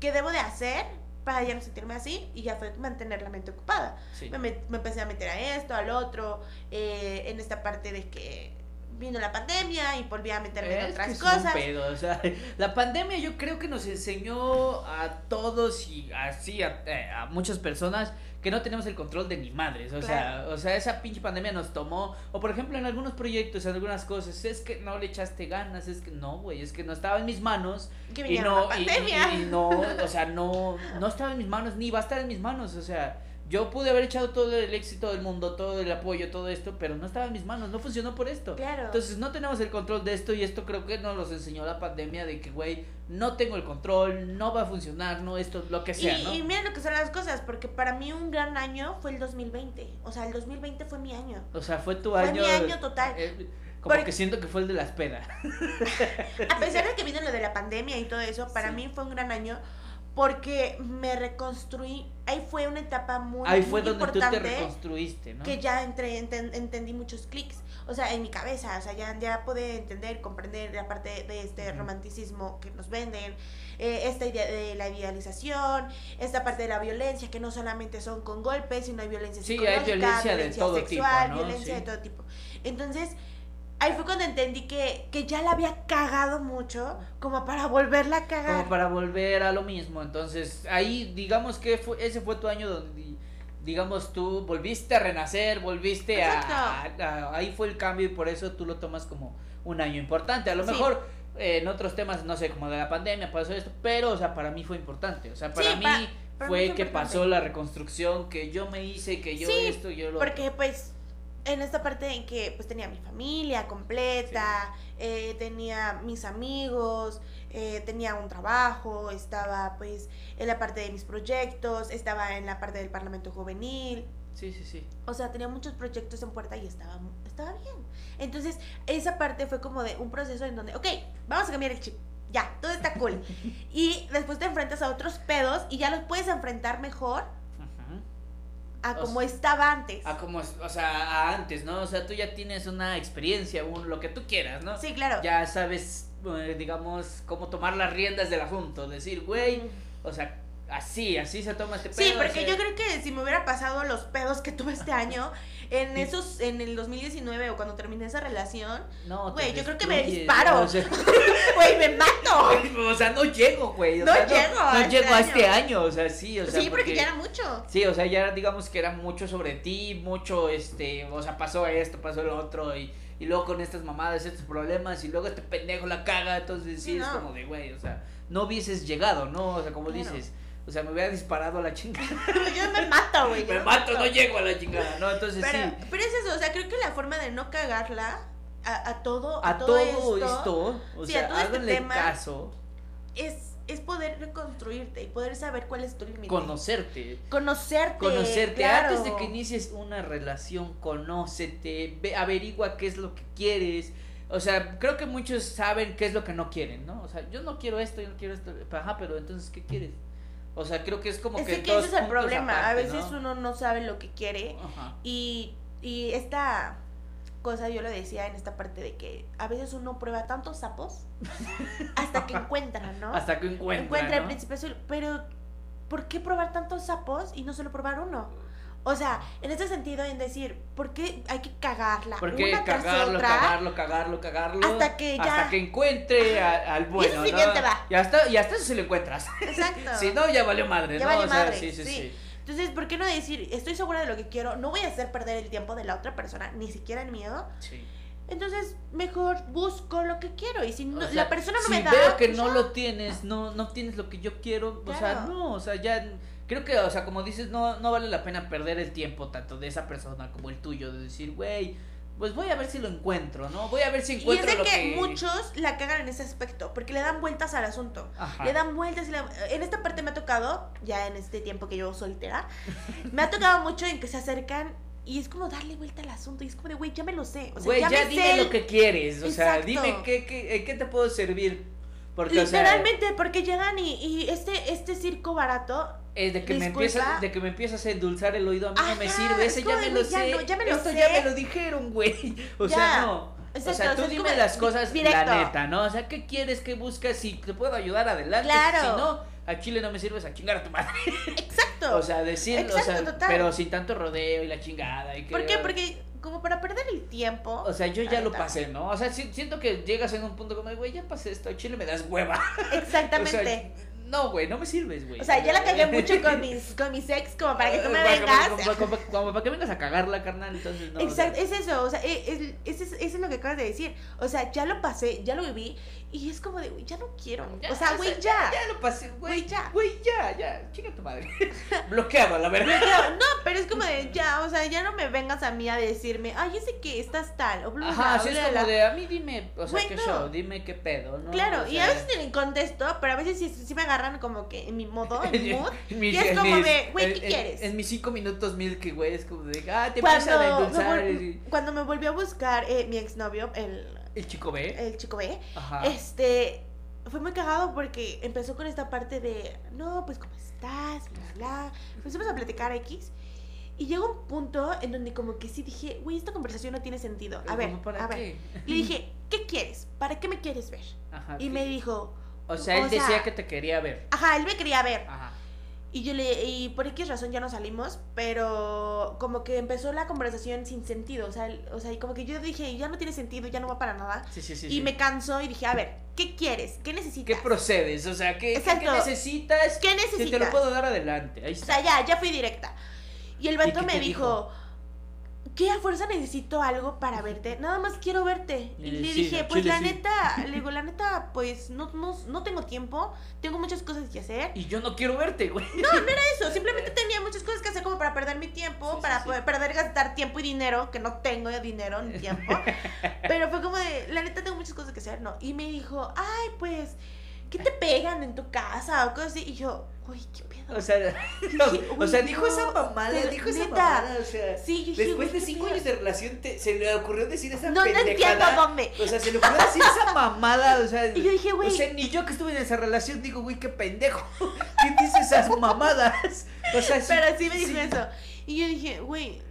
¿qué debo de hacer? para ya no sentirme así y ya fue mantener la mente ocupada. Me, me, empecé a meter a esto, al otro, eh, en esta parte de que vino la pandemia y volví a meterme en otras cosas. o sea, <laughs> la pandemia yo creo que nos enseñó a todos y así a, eh, a muchas personas que no tenemos el control de ni madres, o sea, o sea, esa pinche pandemia nos tomó, o por ejemplo en algunos proyectos, en algunas cosas, es que no le echaste ganas, es que no, güey, es que no estaba en mis manos y no, y, y, no, <laughs> o sea, no, no estaba en mis manos, ni va a estar en mis manos, o sea, yo pude haber echado todo el éxito del mundo, todo el apoyo, todo esto, pero no estaba en mis manos, no funcionó por esto. Claro. Entonces no tenemos el control de esto y esto creo que nos los enseñó la pandemia de que, güey, no tengo el control, no va a funcionar, no esto, lo que sea, y, ¿no? Y miren lo que son las cosas, porque para mí un gran año fue el 2020. O sea, el 2020 fue mi año. O sea, fue tu año. Fue mi año total. Eh, como que siento que fue el de la espera. <laughs> a pesar de que <laughs> vino lo de la pandemia y todo eso, para mí fue un gran año porque me reconstruí. Ahí fue una etapa muy, Ahí fue donde tú te reconstruiste, ¿no? Que ya entré, entendí muchos clics, o sea, en mi cabeza, o sea, ya, ya pude entender, comprender la parte de este romanticismo que nos venden, eh, esta idea de la idealización, esta parte de la violencia, que no solamente son con golpes, sino hay violencia sí, hay violencia, de todo sexual, tipo, violencia de todo tipo. Entonces, ahí fue cuando entendí que, que ya la había cagado mucho como para volverla a cagar. Como para volver a lo mismo. Entonces, ahí digamos que fue, ese fue tu año donde, digamos, tú volviste a renacer, volviste a, Ahí fue el cambio y por eso tú lo tomas como un año importante. A lo mejor eh, en otros temas, no sé, como de la pandemia, pasó esto, pero, o sea, para mí fue importante. O sea, para mí... fue que pasó la reconstrucción que yo me hice, que yo esto, yo lo Porque pues en esta parte en que pues tenía mi familia completa, eh, tenía mis amigos, eh, tenía un trabajo, estaba pues en la parte de mis proyectos, estaba en la parte del Parlamento Juvenil. Sí, sí, sí. O sea, tenía muchos proyectos en puerta y estaba, estaba bien. Entonces, esa parte fue como de un proceso en donde, ok, vamos a cambiar el chip. Ya, todo está cool. <laughs> y después te enfrentas a otros pedos y ya los puedes enfrentar mejor a como estaba antes. A como, o sea, a antes, ¿no? O sea, tú ya tienes una experiencia, un, lo que tú quieras, ¿no? Sí, claro. Ya sabes, eh, digamos, cómo tomar las riendas del asunto, decir, güey, o sea, así, así se toma este pedo. Sí, porque yo creo que si me hubiera pasado los pedos que tuve este año, en esos, en el 2019 o cuando terminé esa relación, no, güey, yo creo que me disparo. <laughs> Güey, me mato. <laughs> o sea, no llego, güey. No llego. No, no llego a este año, o sea, sí, o sea. Sí, porque, ya era mucho. Sí, o sea, ya digamos que era mucho sobre ti, mucho, este, o sea, pasó esto, pasó lo otro y y luego con estas mamadas, estos problemas, y luego este pendejo la caga, entonces sí, es como de, güey, o sea, no hubieses llegado, ¿no? O sea, como dices, o sea, me hubiera disparado a la chingada. <laughs> yo me mato, güey. Me mato, no llego a la chingada, ¿no? Entonces pero, sí. Pero es eso, o sea, creo que la forma de no cagarla a, a todo, a, todo, esto, o sea, a todo este tema, caso. Es, es poder reconstruirte y poder saber cuál es tu límite. Conocerte. Conocerte. Conocerte. Antes de que inicies una relación, conócete, ve, averigua qué es lo que quieres. O sea, creo que muchos saben qué es lo que no quieren, ¿no? O sea, yo no quiero esto, yo no quiero esto. Ajá, pero entonces, ¿qué quieres? O sea, creo que es como que. que ese es el problema. a veces uno no sabe lo que quiere. Y, y esta cosa yo lo decía en esta parte de que a veces uno prueba tantos sapos <laughs> hasta que encuentra, ¿no? Hasta que encuentra. Encuentra el príncipe azul. Pero ¿por qué probar tantos sapos y no solo probar uno? O sea, en ese sentido, en decir, ¿por qué hay que cagarla? ¿Por qué una cagarlo, cagarlo, cagarlo, cagarlo? Hasta que ya. Hasta que encuentre al bueno. Y, ¿no? y, hasta, y hasta eso se lo encuentras. <laughs> Exacto. si no, ya valió madre, ya ¿no? O sea, madre. Sí, sí, sí, Entonces, ¿por qué no decir, estoy segura de lo que quiero? No voy a hacer perder el tiempo de la otra persona, ni siquiera el miedo. Sí. Entonces, mejor busco lo que quiero. Y si la persona no me da. Si veo que no lo tienes, no, no tienes lo que yo quiero, o sea, no, o sea, ya creo que, o sea, como dices, no, no vale la pena perder el tiempo tanto de esa persona como el tuyo, de decir, güey, pues voy a ver si lo encuentro, ¿no? Voy a ver si encuentro. Y es de que, muchos la cagan en ese aspecto, porque le dan vueltas al asunto. Le dan vueltas. Y En esta parte me ha tocado, ya en este tiempo que yo soltera, me ha tocado mucho en que se acercan y es como darle vuelta al asunto. Y es como de, güey, ya me lo sé. O sea, güey, ya, dime lo que quieres. O sea, dime qué, qué, qué te puedo servir. Porque, Literalmente, porque llegan y, y este, este circo barato es de que me empieza de que me empiezas a endulzar el oído a mí no me sirve ese ya me lo sé ya me lo esto ya me lo dijeron güey <laughs> o sea no o sea, tú dime las cosas la neta, ¿no? O sea, ¿qué quieres que buscas? Si te puedo ayudar, adelante. Claro. Si no, a Chile no me sirves a chingar a tu madre. <laughs> Exacto. o sea, decir, o sea, pero sin tanto rodeo y la chingada. Y que, ¿Por qué? Porque como para perder el tiempo. O sea, yo ya lo pasé, ¿no? O sea, siento que llegas en un punto como, güey, ya pasé esto, a Chile me das hueva. <laughs> Exactamente. No, güey, no me sirves, güey. O sea, ya la cagué <laughs> mucho con mis, con mis ex, como para que tú me vengas. Como, para que vengas a cagarla, carnal, entonces no. Exacto, es eso, o sea, e, es, es, es, lo que acabas de decir. O sea, ya lo pasé, ya lo viví, y es como de, güey, ya no quiero. o sea, güey, ya. Ya lo pasé, güey. ya. Güey, ya, ya. Chica tu madre. <laughs> Bloqueado, la verdad. No, pero es como de, ya, o sea, ya no me vengas a mí a decirme, ay, yo sé que estás tal. O bla, Ajá, sí, es como de, a mí dime, o sea, qué show, dime qué pedo, ¿no? Claro, y a veces en contesto, pero a veces sí, sí me agarran como que en mi modo, <laughs> en mi mood. y es como de, güey, ¿qué quieres? En mis cinco minutos mil que, güey, es como de, ah, te empiezan a endulzar. Cuando me volvió a buscar eh, mi exnovio, el el chico B. El chico B. Ajá. Este, fue muy cagado porque empezó con esta parte de, no, pues, ¿cómo estás? Bla, bla. Empezamos a platicar X. Y llegó un punto en donde como que sí dije, güey, esta conversación no tiene sentido. A ver, a ver. Le dije, ¿qué quieres? ¿Para qué me quieres ver? Ajá, y me dijo... O sea, él decía que te quería ver. Ajá, él me quería ver. Ajá. Y yo le, y por X razón ya no salimos, pero como que empezó la conversación sin sentido, o sea, o sea, y como que yo dije, ya no tiene sentido, ya no va para nada. Sí, sí, sí. Y me cansó y dije, a ver, ¿qué quieres? ¿Qué necesitas? ¿Qué procedes? O sea, ¿qué, ¿qué necesitas? ¿Qué necesitas? Que te lo puedo dar adelante. Ahí está. O sea, ya, ya fui directa. Y el vato me dijo, ¿qué a fuerza necesito algo para verte? Nada más quiero verte. Y le dije, pues la neta, <laughs> le digo, la neta, pues no, no, no tengo tiempo, tengo muchas cosas que hacer. Y yo no quiero verte, güey. No, no era eso, <laughs> simplemente tenía muchas cosas que hacer como para perder mi tiempo, para poder perder, gastar tiempo y dinero, que no tengo dinero ni tiempo. <laughs> Pero fue como de, la neta tengo muchas cosas que hacer, ¿no? Y me dijo, ay, pues, ¿qué te pegan en tu casa? O cosas así. Y yo, uy, qué o sea, <laughs> o sea, dijo esa mamada, dijo esa mamada, o sea, después de cinco años de relación se le ocurrió decir esa no, pendejada. No entiendo, O sea, se le ocurrió decir esa mamada, o sea, y yo dije, güey. O sea, ni yo que estuve en esa relación digo, güey, qué pendejo. <laughs> ¿Quién dice esas mamadas? O sea, Pero sí me dijo eso. Y yo dije, güey,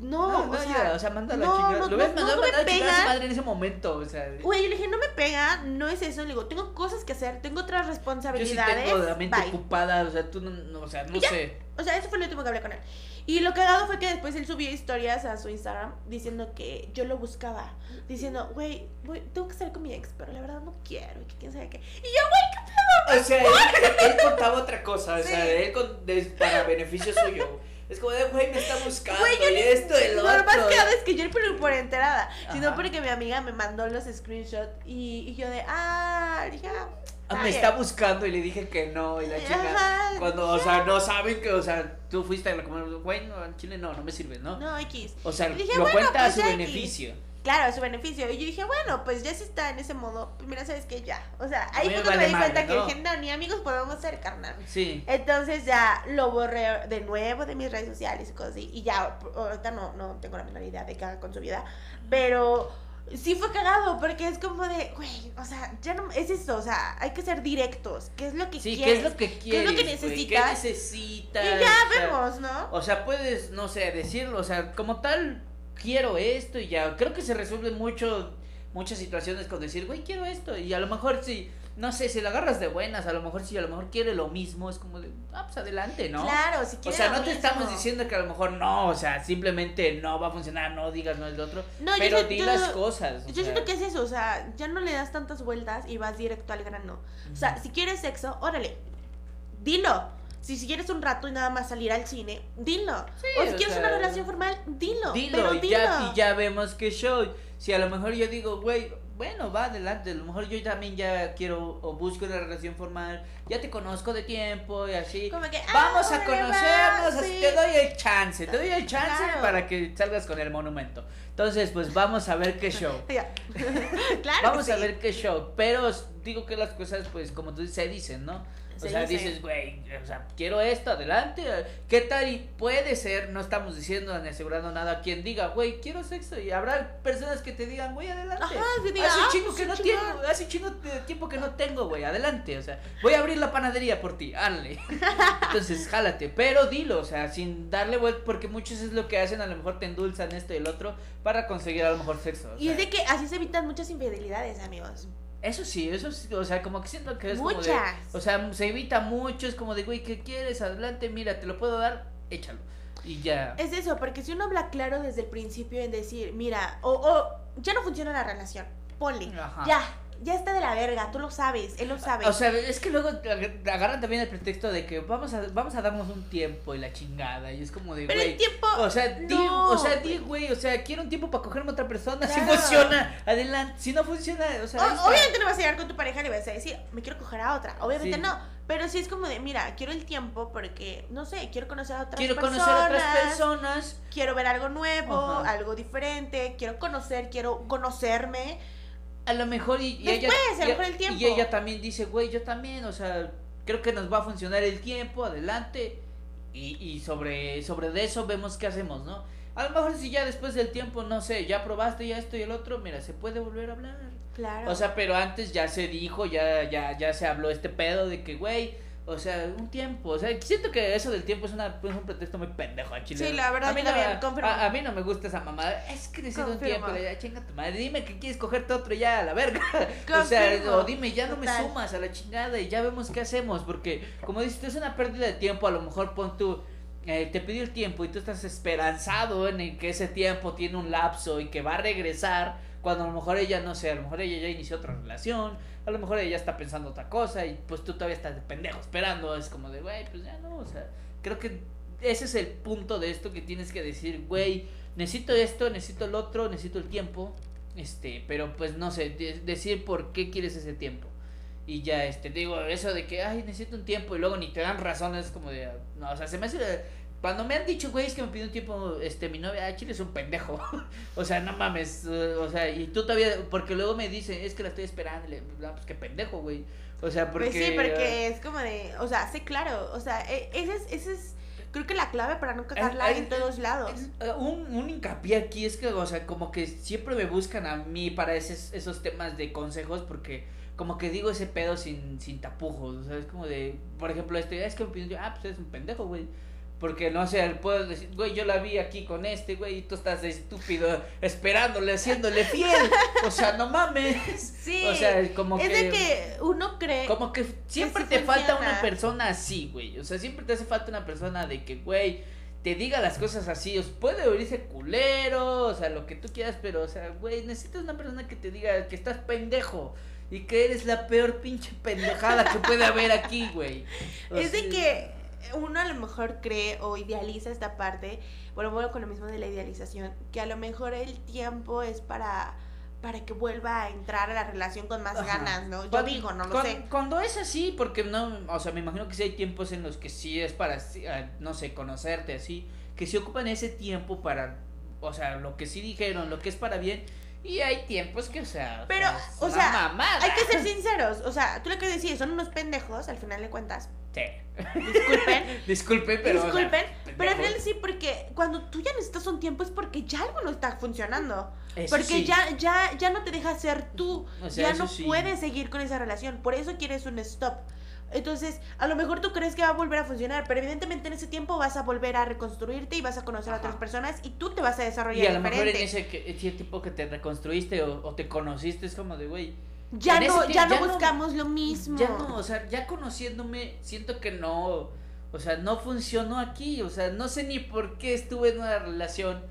no, no, o, sea, o sea, manda la chingada. lo ves mandado no, no a su madre en ese momento, o sea. Güey, yo le dije, no me pega, no es eso. Le digo, tengo cosas que hacer, tengo otras responsabilidades. Yo sí tengo la mente ocupada, o sea, tú no, o sea, no sé. O sea, eso fue lo último que hablé con él. Y lo cagado fue que después él subió historias a su Instagram diciendo que yo lo buscaba. Diciendo, güey, tengo que estar con mi ex, pero la verdad no quiero. Y que quién sabe qué. Y yo, güey, ¿qué pedo? O sea, él, él, contaba otra cosa. O sea, él con, para beneficio suyo. Es como de, güey, me está buscando y esto, el otro. Normal que es que yo por, por enterada, sino porque mi amiga me mandó los screenshots y, y yo de, ah, dije, ah, ah me está buscando y le dije que no y la chica cuando o sea no saben que o sea tú fuiste a como güey no en Chile no no me sirve no no X. O sea lo cuenta a pues su beneficio claro, su beneficio. Y yo dije, bueno, pues ya si está en ese modo, pues mira, sabes que ya. O sea, ahí fue cuando me di cuenta que dije, no, ni amigos podemos ser, carnal. Sí. Entonces ya lo borré de nuevo de mis redes sociales y cosas así. Y ya, ahorita no, no tengo la menor idea de qué haga con su vida. Pero sí fue cagado, porque es como de, güey, o sea, ya no, es eso, o sea, hay que ser directos. ¿Qué es lo que sí, quieres? ¿qué es lo que quieres? ¿Qué es lo que necesitas? ¿Qué necesitas? Y ya vemos, ¿no? O sea, puedes, no sé, decirlo, o sea, como tal quiero esto y ya. Creo que se resuelve mucho muchas situaciones con decir, güey, quiero esto. Y a lo mejor si, no sé, si la agarras de buenas, a lo mejor si a lo mejor quiere lo mismo, es como de, ah, pues adelante, ¿no? Claro, si quiere O sea, no te estamos diciendo que a lo mejor no, o sea, simplemente no va a funcionar, no digas no es lo otro. No, pero di las cosas. Yo siento que es eso, o sea, ya no le das tantas vueltas y vas directo al grano. O sea, si quieres sexo, órale, dilo. Si, si quieres un rato y nada más salir al cine, dilo. o si quieres una relación formal, dilo. Dilo, y, Ya, y ya vemos que show. Si a lo mejor yo digo, güey, bueno, va adelante. A lo mejor yo también ya quiero o busco una relación formal. Ya te conozco de tiempo y así. Como que, ah, Vamos a conocernos. Te doy el chance. Te doy el chance para que salgas con el monumento. Entonces, pues vamos a ver qué show. <laughs> <laughs> claro. Vamos a ver qué show. Pero digo que las cosas, pues, como tú dices, se dicen, ¿no? O sea, dices, güey, o sea, quiero esto, adelante. ¿Qué tal? Y puede ser, no estamos diciendo ni asegurando nada a quien diga, güey, quiero sexo. Y habrá personas que te digan, güey, adelante. Ajá, diga, hace ah, chingo que no tengo, hace chingo tiempo que no tengo, güey, adelante. O sea, voy a abrir la panadería por ti, hazle. <laughs> Entonces, jálate. Pero dilo, o sea, sin darle vuelta, porque muchos es lo que hacen, a lo mejor te endulzan esto y el otro para conseguir a lo mejor sexo. y es de que así se evitan muchas infidelidades, amigos. Eso sí, eso sí, o sea, como que siento que es Muchas. como de, o sea, se evita mucho, es como de, güey, ¿qué quieres? Adelante, mira, te lo puedo dar, échalo. Y ya. Es eso, porque si uno habla claro desde el principio en decir, mira, o, o ya no funciona la relación, ponle, ya, ya está de la verga, tú lo sabes, él lo sabe. O sea, es que luego agarran también el pretexto de que vamos a, vamos a darnos un tiempo y la chingada. Y es como de, Pero el tiempo. O sea, di, o sea, di, güey, o sea, quiero un tiempo para cogerme a otra persona. Si funciona, adelante. Si no funciona, o sea. obviamente no vas a llegar con tu pareja y le vas a decir, me quiero coger a otra. Obviamente no. Pero sí es como de, mira, quiero el tiempo porque, no sé, quiero conocer a otras personas. Quiero conocer a otras personas. Quiero ver algo nuevo, algo diferente. Quiero conocer, quiero conocerme a lo mejor y, ella el tiempo. y ella también dice, güey, yo también, o sea, creo que nos va a funcionar el tiempo, adelante. Y, y sobre, sobre de eso vemos qué hacemos, ¿no? A lo mejor si ya después del tiempo, no sé, ya probaste ya esto y el otro, mira, se puede volver a hablar. Claro. O sea, pero antes ya se dijo, ya, ya, ya se habló este pedo de que, güey, o sea, un tiempo. O sea, siento que eso del tiempo es, una, es un pretexto muy pendejo a Chile. Sí, la verdad, a mí, no, a, mí no me gusta esa mamada. Es que necesito un tiempo. Ya, chinga tu madre. Dime que quieres cogerte otro ya a la verga. <laughs> O sea, o dime, ya no me sumas a la chingada y ya vemos qué hacemos. Porque, como dices, es una pérdida de tiempo. A lo mejor pon tú. Eh, te pidió el tiempo y tú estás esperanzado en que ese tiempo tiene un lapso y que va a regresar cuando a lo mejor ella, no sé, a lo mejor ella ya inició otra relación, a lo mejor ella está pensando otra cosa y pues tú todavía estás de pendejo esperando, es como de, güey, pues ya no, o sea, creo que ese es el punto de esto que tienes que decir, güey, necesito esto, necesito el otro, necesito el tiempo, este, pero pues no sé, decir por qué quieres ese tiempo. Y ya, este, digo, eso de que, ay, necesito un tiempo y luego ni te dan razones, como de, no, o sea, se me hace cuando me han dicho, güey, es que me pidió un tiempo, este, mi novia, ah, chile es un pendejo. <laughs> o sea, no mames, uh, o sea, y tú todavía, porque luego me dicen, es que la estoy esperando, le, no, pues qué pendejo, güey. O sea, porque... Pues sí, porque es como de, o sea, sí, claro, o sea, e, ese es, ese es, creo que la clave para no cagarla en todos lados. Uh, un, un hincapié aquí es que, o sea, como que siempre me buscan a mí para esos, esos temas de consejos, porque como que digo ese pedo sin, sin tapujos, o sea, es como de, por ejemplo, este, es que me pidió, ah, pues es un pendejo, güey. Porque no sé, puedo decir, güey, yo la vi aquí con este, güey, y tú estás estúpido esperándole, haciéndole fiel. O sea, no mames. <laughs> Sí. O sea, como es de que uno cree. Como que siempre te falta una persona así, güey. O sea, siempre te hace falta una persona de que, güey, te diga las cosas así. Os puede oírse culero, o sea, lo que tú quieras, pero, o sea, güey, necesitas una persona que te diga que estás pendejo y que eres la peor pinche pendejada que puede haber aquí, güey. es de que uno a lo mejor cree o idealiza esta parte, bueno, vuelvo con lo mismo de la idealización, que a lo mejor el tiempo es para para que vuelva a entrar a la relación con más ganas, ¿no? Yo digo, no lo sé. Cuando es así, porque no, o sea, me imagino que sí hay tiempos en los que sí es para, ah, no sé, conocerte así, que se ocupan ese tiempo para, o sea, lo que sí dijeron, lo que es para bien, y hay tiempos que, o sea, pero, o sea, hay que ser <laughs> sinceros, o sea, tú lo que decís, son unos pendejos, al final de cuentas, Disculpen. <laughs> Disculpen, pero. Disculpen. pero al final sí, porque cuando tú ya necesitas un tiempo es porque ya algo no está funcionando. porque ya, ya, ya no te deja ser tú. ya no puedes seguir con esa relación. Por eso quieres un stop. Entonces, a lo mejor tú crees que va a volver a funcionar, pero evidentemente en ese tiempo vas a volver a reconstruirte y vas a conocer a otras personas y tú te vas a desarrollar Y a lo mejor en ese, ese tipo que te reconstruiste o, te conociste es como de, güey, ya no, ya, no buscamos lo mismo. Ya no, o sea, ya conociéndome, siento que no, o sea, no funcionó aquí, o sea, no sé ni por qué estuve en una relación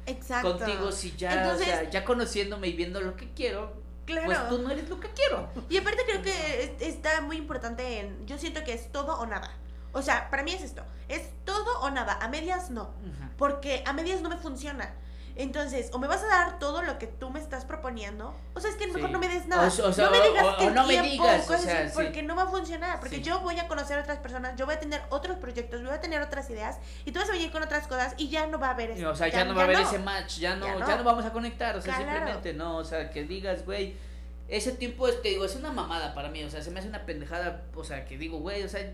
contigo si ya, o sea, ya conociéndome y viendo lo que quiero, Claro. Pues tú no eres lo que quiero. Y aparte creo que está muy importante en, yo siento que es todo o nada. O sea, para mí es esto, es todo o nada, a medias no, porque a medias no me funciona. Entonces, o me vas a dar todo lo que tú me estás proponiendo, o sea, es que mejor no me des nada. O, sea, no me digas que no me digas, o sea, porque no va a funcionar, porque yo voy a conocer a otras personas, yo voy a tener otros proyectos, voy a tener otras ideas, y tú vas a venir con otras cosas y ya no va a haber ese, O sea, ya, no va a haber ese match, ya no, ya no, vamos a conectar, o sea, simplemente no, o sea, que digas, güey, ese tiempo, te digo, es una mamada para mí, o sea, se me hace una pendejada, o sea, que digo, güey, o sea,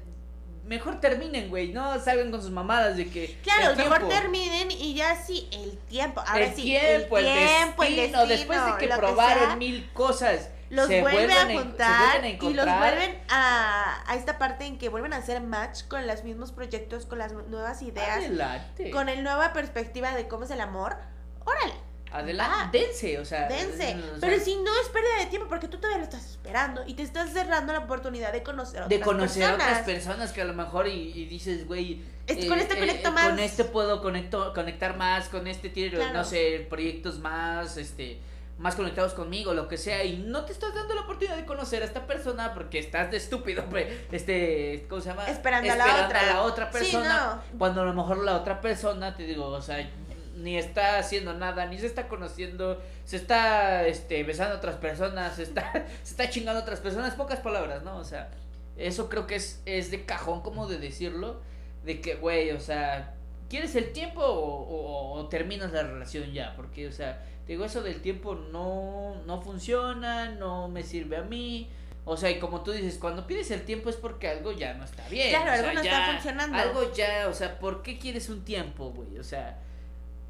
mejor terminen, güey, no salgan con sus mamadas de que. Claro, mejor terminen y ya sí, el tiempo. Ahora el sí, tiempo, el tiempo, el destino, después de que probaron mil cosas. Los vuelven a juntar y los vuelven a, a esta parte en que vuelven a hacer match con los mismos proyectos, con las nuevas ideas, Adelante. con la nueva perspectiva de cómo es el amor. Órale Adelante, dense, o sea. Dense. pero si no es pérdida de tiempo, porque tú todavía lo estás esperando y te estás cerrando la oportunidad de conocer a otras De conocer a otras personas que a lo mejor y, dices, güey. Este, con este eh, conecto eh, más. Con este puedo conecto, conectar más, con este tiene, no sé, proyectos más, este más conectados conmigo, lo que sea, y no te estás dando la oportunidad de conocer a esta persona porque estás de estúpido, este, ¿cómo se llama? Esperando, a, la otra. a la otra persona, cuando a lo mejor la otra persona, te digo, o sea, ni está haciendo nada, ni se está conociendo, se está este, besando a otras personas, se está, <laughs> se está chingando a otras personas, pocas palabras, ¿no? O sea, eso creo que es, es de cajón como de decirlo, de que, güey, o sea, ¿quieres el tiempo o, terminas la relación ya? Porque, o sea, digo, eso del tiempo no, no funciona, no me sirve a mí. O sea, y como tú dices, cuando pides el tiempo es porque algo ya no está bien. Claro, algo no está funcionando. Algo ya, o sea, ¿por qué quieres un tiempo, güey? O sea,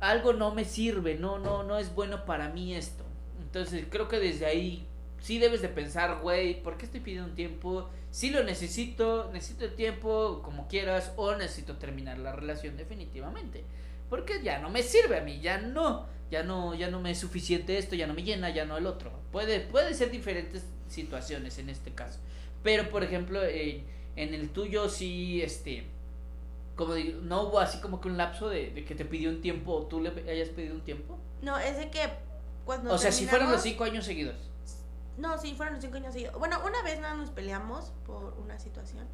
algo no me sirve, no, no, no es bueno para mí esto. Entonces creo que desde ahí sí debes de pensar, güey, ¿por qué estoy pidiendo un tiempo? Si lo necesito, necesito el tiempo como quieras o necesito terminar la relación definitivamente. Porque ya no me sirve a mí, ya no, ya no, ya no me es suficiente esto, ya no me llena, ya no el otro. Puede, puede ser diferentes situaciones en este caso. Pero por ejemplo, en el tuyo sí, este, como no hubo así como que un lapso de, que te pidió un tiempo o tú le hayas pedido un tiempo. No, es de que cuando... O sea, si fueron los cinco años seguidos. No, sí, fueron los cinco años seguidos. Bueno, una vez nada nos peleamos por una situación,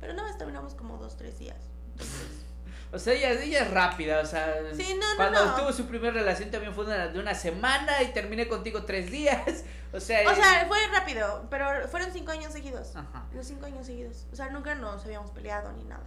pero una vez terminamos como dos, tres días. <laughs> O sea, ella, ella, es rápida, o sea. Sí, no, cuando tuvo su primera relación también fue de una semana y terminé contigo tres días. <laughs> O sea. O sea, fue rápido, pero fueron cinco años seguidos. Ajá. Los cinco años seguidos. O sea, nunca nos habíamos peleado ni nada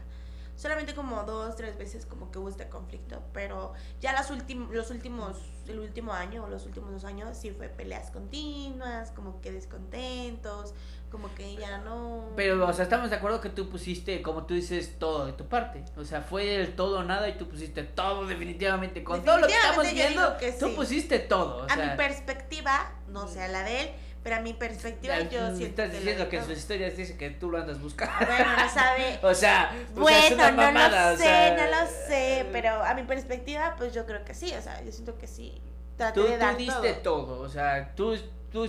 solamente como dos, tres veces como que hubo este conflicto, pero ya las los últimos, el último año o los últimos dos años sí fue peleas continuas, como que descontentos, como que ya no... Pero, o sea, estamos de acuerdo que tú pusiste, como tú dices, todo de tu parte, o sea, fue el todo o nada y tú pusiste todo definitivamente, con todo lo que estamos viendo, tú pusiste todo. a mi perspectiva, no sé, a la de él, pero a mi perspectiva, yo siento. Estás diciendo que en sus historias dice que tú lo andas buscando. Bueno, no <laughs> sabe. o sea, bueno, no lo sé, no lo sé. Pero a mi perspectiva, pues yo creo que sí. O sea, yo siento que sí. Traté tú, de dar tú diste todo. O sea, tú, tú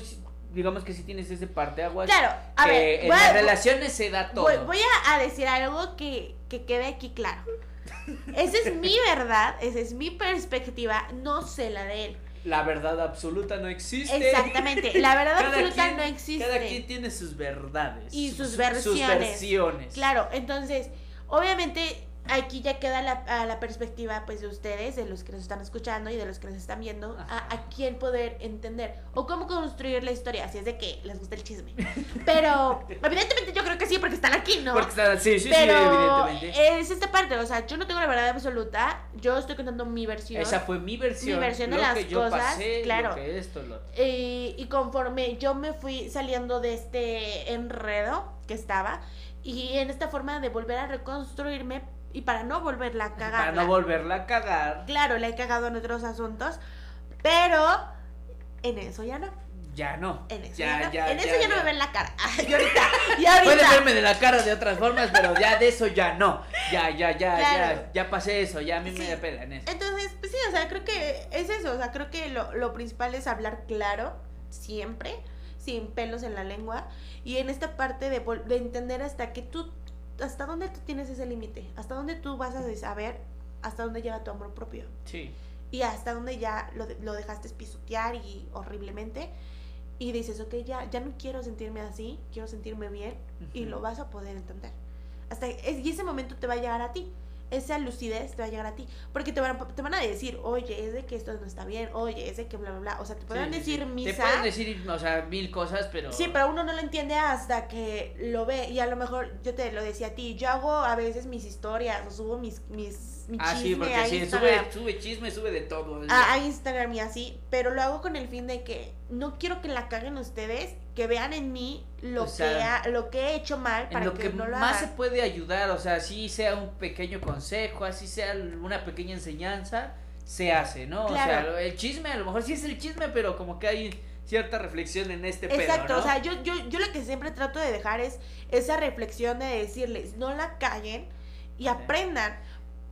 digamos que sí tienes ese parte aguas. Claro, a que ver. En las relaciones se da todo. Voy, a, decir algo que, que quede aquí claro. <laughs> Esa es mi verdad, esa es mi perspectiva, no sé la de él la verdad absoluta no existe. Exactamente, la verdad <laughs> absoluta no existe. Cada quien tiene sus verdades. Y sus, versiones. Sus versiones. Claro, entonces, obviamente aquí ya queda la, a la perspectiva pues de ustedes, de los que nos están escuchando y de los que nos están viendo, a, a, quién poder entender o cómo construir la historia, así es de que les gusta el chisme. Pero <laughs> evidentemente yo creo que sí, porque están aquí, ¿no? Porque están, sí, sí, Pero sí, evidentemente. Es esta parte, o sea, yo no tengo la verdad absoluta, yo estoy contando mi versión. Esa fue mi versión. Mi versión de las cosas, claro. que esto, lo... y, y conforme yo me fui saliendo de este enredo que estaba, y en esta forma de volver a reconstruirme, y para no volverla a cagar. Para no volverla a cagar. Claro, le he cagado en otros asuntos, pero en eso ya no. ya no. En eso ya, ya, no, ya, en eso ya, ya, no me ven la cara. y <laughs> ahorita, y ahorita. Pueden verme de la cara de otras formas, pero ya de eso ya no. Ya, ya, ya, Claro. ya, ya pasé eso, ya a mí me da pena en eso. Entonces, pues sí, o sea, creo que es eso, o sea, creo que lo, lo principal es hablar claro, siempre, sin pelos en la lengua, y en esta parte de, de entender hasta que tú, hasta dónde tú tienes ese límite, hasta dónde tú vas a saber hasta dónde llega tu amor propio, Sí. y hasta dónde ya lo, lo dejaste pisotear y horriblemente, y dices, ok, ya, ya no quiero sentirme así, quiero sentirme bien, y lo vas a poder entender. Hasta y ese momento te va a llegar a ti. Esa lucidez te va a llegar a ti. Porque te van, a, te van a decir, oye, es de que esto no está bien, oye, es de que bla, bla, bla. O sea, te Sí, sí, decir misa. Te pueden decir, o sea, mil cosas, pero. Sí, pero uno no lo entiende hasta que lo ve. Y a lo mejor yo te lo decía a ti. Yo hago a veces mis historias o subo mis, mis, mi Ah, chisme sí, porque a sí, Instagram. sube, sube chisme, sube de todo. a, a Instagram y así, pero lo hago con el fin de que no quiero que la caguen ustedes, que vean en mí lo, O sea, que, ha- lo que he hecho mal en para lo que, que, no lo más se puede ayudar, o sea, así sea un pequeño consejo, así sea una pequeña enseñanza, se hace, ¿no? Claro. O sea, el chisme, a lo mejor sí es el chisme, pero como que hay cierta reflexión en este pedo, Exacto, ¿no? o sea, yo, yo, yo lo que siempre trato de dejar es esa reflexión de decirles, no la callen y aprendan.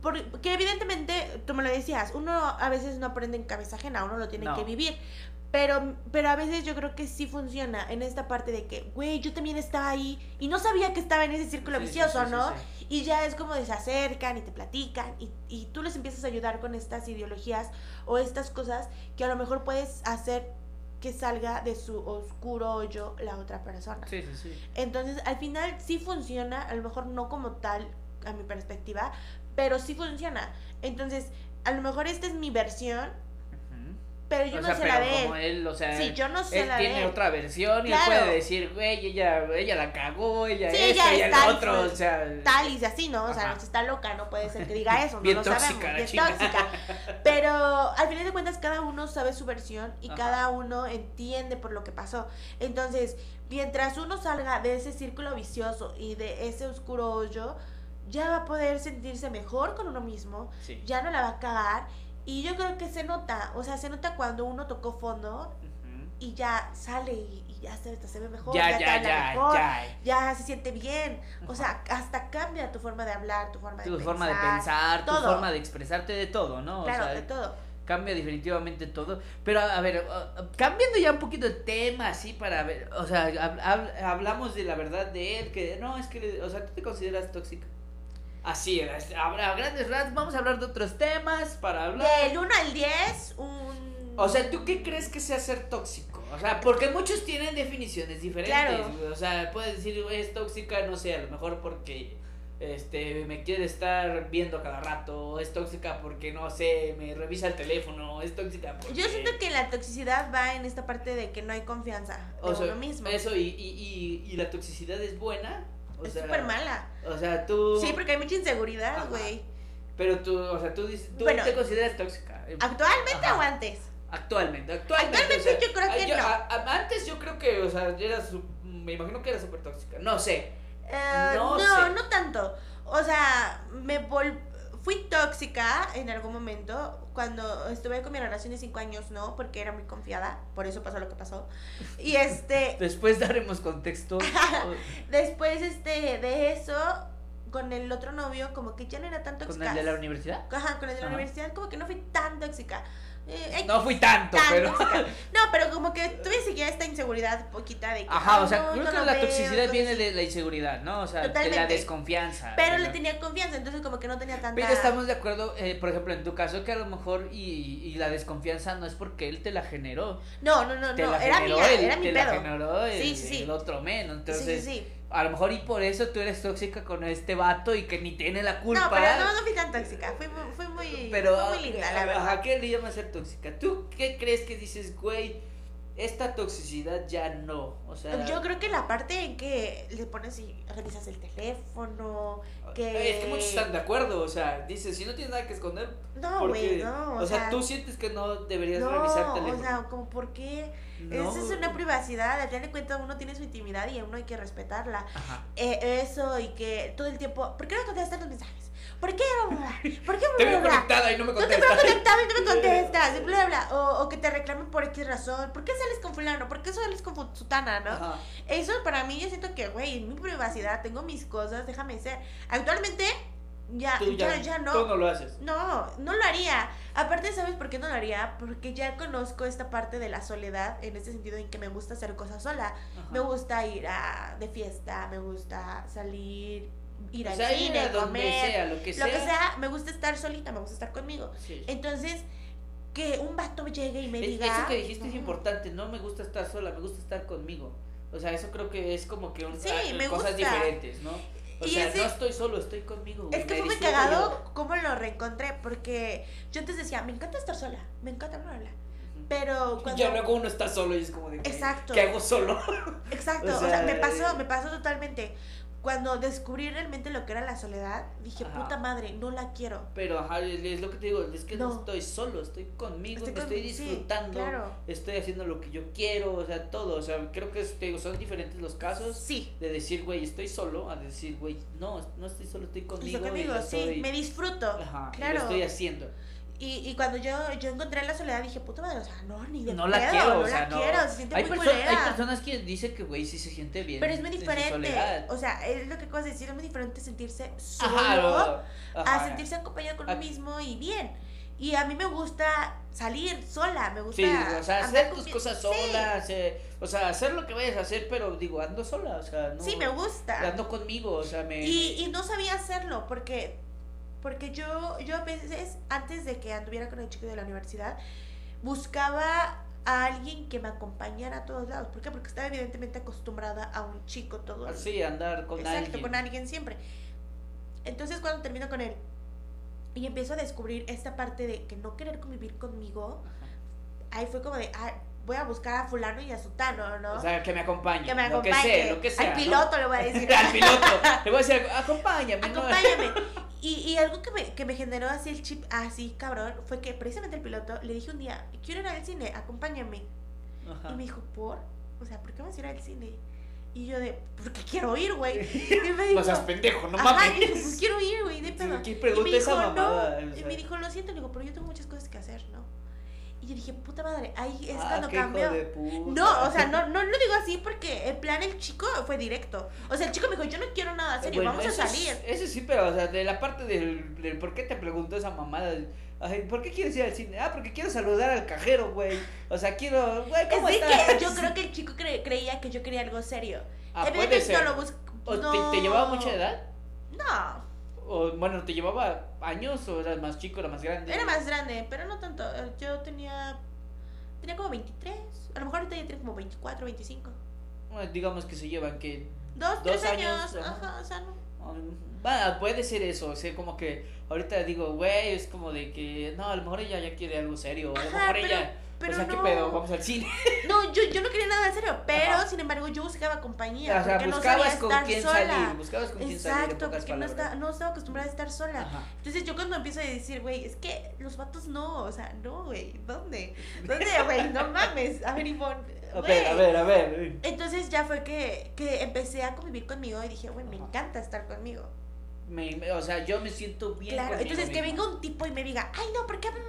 Porque evidentemente, tú me lo decías, uno a veces no aprende en cabeza ajena, uno lo tiene No. que vivir. Pero, pero a veces yo creo que sí funciona en esta parte de que, güey, yo también estaba ahí y no sabía que estaba en ese círculo Sí, vicioso, sí, ¿no? sí. Y ya es como de se acercan y te platican y, y tú les empiezas a ayudar con estas ideologías o estas cosas que a lo mejor puedes hacer que salga de su oscuro hoyo la otra persona. Sí, sí, sí. Entonces, al final sí funciona, a lo mejor no como tal, a mi perspectiva, pero sí funciona. Entonces, a lo mejor esta es mi versión. Pero yo o no sea, sé pero la de como él. o sea, Sí, yo no sé él la tiene otra versión y él Claro. puede decir, güey, ella, ella la cagó, ella Sí, esto, ella ella es tal, otro, o sea, Tal y así, ¿no? O sea, Ajá. si está loca, no puede ser que diga <laughs> eso, Bien no lo tóxica, sabemos. chica. tóxica. <laughs> Pero al final de cuentas, cada uno sabe su versión y Ajá. cada uno entiende por lo que pasó. Entonces, mientras uno salga de ese círculo vicioso y de ese oscuro hoyo, ya va a poder sentirse mejor con uno mismo, sí. ya no la va a cagar. Y yo creo que se nota, o sea, se nota cuando uno tocó fondo y ya sale y, y ya se, se ve mejor, Ya, ya, ya, ya, mejor, ya. se siente bien. O sea, hasta cambia tu forma de hablar, tu forma de Tu pensar. forma de pensar, tu forma de expresarte de todo, ¿no? Claro, o sea, de todo. cambia definitivamente todo. Pero a, ver, cambiando ya un poquito el tema, así para ver, o sea, hab- hab- hablamos de la verdad de él, que no, es que, o sea, tú te consideras tóxica. Así, es, a, grandes rasgos, vamos a hablar de otros temas para hablar. Del 1 al 10, un... O sea, ¿tú qué crees que sea ser tóxico? O sea, porque muchos tienen definiciones diferentes. Claro. O sea, puedes decir, es tóxica, no sé, a lo mejor porque este me quiere estar viendo cada rato, es tóxica porque no sé, me revisa el teléfono, es tóxica porque Yo siento que la toxicidad va en esta parte de que no hay confianza de o sea, uno mismo. Eso y, y, y, y la toxicidad es buena. O es súper mala. O sea, tú Sí, porque hay mucha inseguridad, güey. pero tú, o sea, tú dices, tú Bueno. te consideras tóxica. eh, ¿Actualmente Ajá. o antes? Actualmente, actualmente. Actualmente yo creo que yo- no. a- a- antes yo creo que, o sea, era su- me imagino que era súper tóxica. No sé. Eh, No no, sé. no tanto. O sea, me vol fui tóxica en algún momento cuando estuve con mi relación de cinco años, no, porque era muy confiada, por eso pasó lo que pasó. Y <laughs> este, Después daremos contexto. <laughs> después este de eso con el otro novio como que ya no era tan ¿Con tóxica. el de la universidad? Ajá, con el de la Ajá. universidad como que no fui tan tóxica. Eh, No fui tanto, tan pero. <laughs> No, pero como que tuve seguía esta inseguridad poquita de que Ajá, o "Ay, sea, creo no que la veo", toxicidad viene de la inseguridad, ¿no? O sea, de la desconfianza. Pero le tenía confianza, entonces como que no tenía tanta Pero estamos de acuerdo, eh, por ejemplo, en tu caso, que a lo mejor y, y la desconfianza no es porque él te la generó. No, no, no, Te no, la era generó mía, él, era mi te pedo. la generó el, Sí, sí, sí. el otro men. Entonces, sí, sí, sí. A lo mejor y por eso tú eres tóxica con este vato y que ni tiene la culpa. No, pero no, no fui tan tóxica, fui, mu- fui muy, Pero, fui muy linda, la verdad. ¿qué le llama ser tóxica? ¿Tú qué crees que dices, güey? Esta toxicidad ya no. O sea, Yo creo que la parte en que le pones y revisas el teléfono, que... es que muchos están de acuerdo. O sea, dices, si no tienes nada que esconder, No, ¿por güey, no, o, sea, tú sientes que no deberías no, revisar teléfono. o sea, como por qué... No. Esa es una privacidad, al final de cuentas uno tiene su intimidad y a uno hay que respetarla. Eh, eso y que todo el tiempo... ¿Por qué no contestas los mensajes? ¿Por qué? ¿Por qué? <laughs> Te veo conectada y no me contestas. No te veo conectada y no me <laughs> contestas. Bla, bla. O, o, que te reclamen por X razón. ¿Por qué sales con fulano? ¿Por qué sales con sutana, no? Eso para mí yo siento que, güey, en mi privacidad tengo mis cosas, déjame ser. Actualmente ya, ya, ya, no. Tú no lo haces. No, no lo haría. Aparte, ¿sabes por qué no lo haría? Porque ya conozco esta parte de la soledad, en ese sentido en que me gusta hacer cosas sola. Me gusta ir a, de fiesta, me gusta salir, ir al cine, comer, lo que sea. Lo que sea, me gusta estar solita, me gusta estar conmigo. Entonces, que un vato llegue y me diga... Eso que dijiste es importante, no me gusta estar sola, me gusta estar conmigo. O sea, eso creo que es como que un, sí, me cosas diferentes, ¿no? O sea, no estoy solo, estoy conmigo. Es que fue muy cagado cómo lo reencontré, porque yo antes decía, me encanta estar sola, me encanta bla, bla. Pero cuando... Ya luego uno está solo y es como de... Exacto. ¿Qué hago solo? Exacto, <laughs> o sea, me pasó, me pasó totalmente cuando descubrí realmente lo que era la soledad, dije, puta madre, no la quiero. Pero, ajá, es lo que te digo, es que no, estoy solo, estoy conmigo, estoy, estoy disfrutando, estoy haciendo lo que yo quiero, o sea, todo, o sea, creo que te son diferentes los casos. Sí. De decir, güey, estoy solo, a decir, güey, no, no estoy solo, estoy conmigo. Estoy conmigo, sí, me disfruto. Ajá, claro. lo estoy haciendo. Y, y cuando yo, yo encontré la soledad dije, puta madre, o sea, no, ni de No la quiero, no o sea, la quiero, se siente hay muy Hay personas que dicen que, güey, sí se siente bien. Pero es muy diferente. O sea, es lo que acabas de decir, es muy diferente sentirse solo a sentirse acompañado con uno mismo y bien. Y a mí me gusta salir sola, me gusta. Sí, o sea, hacer tus cosas sola, o sea, hacer lo que vayas a hacer, pero digo, ando sola, o sea, no. Sí, me gusta. Ando conmigo, o sea, me. Y, y no sabía hacerlo, porque porque yo, yo a veces, antes de que anduviera con el chico de la universidad, buscaba a alguien que me acompañara a todos lados. ¿Por qué? Porque estaba evidentemente acostumbrada a un chico todo el Sí, andar con alguien. Exacto, con alguien siempre. Entonces cuando termino con él y empiezo a descubrir esta parte de que no querer convivir conmigo, ahí fue como de, ah, voy a buscar a fulano y a sutano, ¿no? O sea, que me acompañe. Que me acompañe. Lo que sea, lo que sea. Al piloto le voy a <laughs> decir. Al piloto. Le voy a decir, acompáñame. <laughs> Acompáñame. Y, y algo que me, que me generó así el chip, así cabrón, fue que precisamente el piloto le dije un día, quiero ir al cine, acompáñame. Ajá. Y me dijo, ¿por? O sea, ¿por qué vas a ir al cine? Y yo de, porque quiero ir, güey. <laughs> Y me dijo, no seas pendejo, no mames. Y pues quiero ir, güey, de pedo. ¿Qué pregunta esa mamada? No. Y me dijo, lo siento, le digo, pero yo tengo muchas cosas que. Y yo dije, puta madre, ahí es ah, cuando cambió. No, o sea, no, no lo digo así porque en plan el chico fue directo. O sea, el chico me dijo, yo no quiero nada serio, vamos a salir. Eso sí, pero o sea, de la parte del, del por qué te preguntó esa mamada. ¿Por qué quieres ir al cine? Ah, porque quiero saludar al cajero, güey. O sea, quiero. Güey, ¿cómo es que yo creo que el chico creía que yo quería algo serio. Ah, puede ser. No lo no... ¿Te, ¿Te llevaba mucha edad? No. O, bueno, ¿te llevaba años o eras más chico, era más grande? Era más grande, pero no tanto. Yo tenía. Tenía como 23. A lo mejor ahorita ya tiene como 24, 25. Bueno, digamos que se llevan que. Dos, tres años. Ajá, o sea, no. Bueno, puede ser eso, o sea, como que ahorita digo, güey, es como de que, no, a lo mejor ella ya quiere algo serio, a lo mejor ella pero o sea, ¿qué pedo? Vamos al cine. <laughs> No, yo, yo no quería nada en serio, pero sin embargo yo buscaba compañía. O sea, porque buscabas no sabía con estar quién sola. salir, buscabas con quién salir. Exacto, porque no estaba, no estaba acostumbrada a estar sola. Ajá. Entonces yo cuando empiezo a decir, güey, es que los vatos no, o sea, no, güey, ¿dónde? <laughs> ¿Dónde, güey? No mames. A ver, Ivonne. A ver, a ver, a ver. Entonces ya fue que, que empecé a convivir conmigo y dije, güey, me encanta estar conmigo me, o sea, yo me siento bien. Claro, entonces que venga un tipo y me diga, ay, no, ¿por qué? ¿Por qué,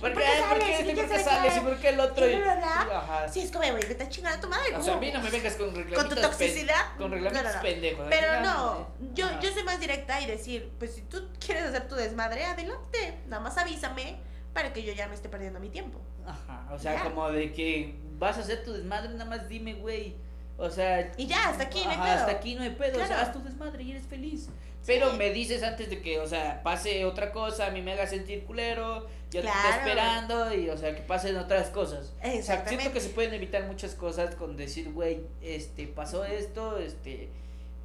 ¿Por qué, ¿Por qué, sales? ¿Y por qué el otro? Y, Ajá. Sí, es como, güey, me está chingando tu madre. O sea, a mí no me vengas con reglamentos. Con tu toxicidad. Con reglamentos pendejos. Pero no, yo, yo soy más directa y decir, pues si tú quieres hacer tu desmadre, adelante. Nada más avísame para que yo ya no esté perdiendo mi tiempo. Ajá, o sea, como de que vas a hacer tu desmadre, nada más dime, güey. O sea. Y ya, hasta aquí no hay pedo. Hasta aquí no hay pedo. O sea, haz tu desmadre y eres feliz. Pero me dices antes de que, o sea, pase otra cosa, a mí me haga sentir culero, ya te estoy esperando y, o sea, que pasen otras cosas. O sea, siento que se pueden evitar muchas cosas con decir, güey, este, pasó esto, este,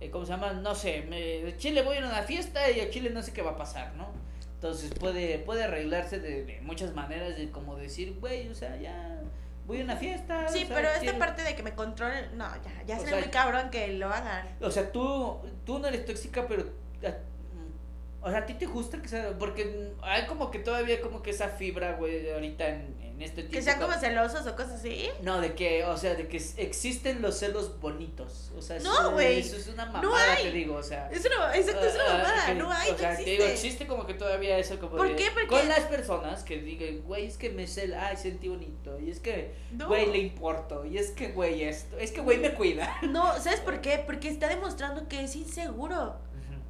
eh, ¿cómo se llama? No sé, me, Chile voy a una fiesta y a Chile no sé qué va a pasar, ¿no? Entonces puede, puede arreglarse de, muchas maneras de como decir, güey, o sea, ya voy a una fiesta. Sí, pero esta parte de que me controlen, no, ya, ya sería muy cabrón que lo hagan. O sea, tú, tú no eres tóxica, pero O sea, ¿a ti te gusta que sea? Porque hay como que todavía como que esa fibra, güey, ahorita en, en este tipo. Que sean como celosos o cosas así. No, de que, o sea, de que existen los celos bonitos. O sea, no, güey. Eso, es una mamada, te digo, o sea. Es una, exacto, es una ah, no hay, O sea, te digo, existe como que todavía eso como ¿Por qué? Porque... Con las personas que digan, güey, es que me cela, ay, sentí bonito. Y es que, güey, le importo. Y es que, güey, esto. Es que, güey, me cuida. No, ¿sabes por <laughs> qué? Porque está demostrando que es inseguro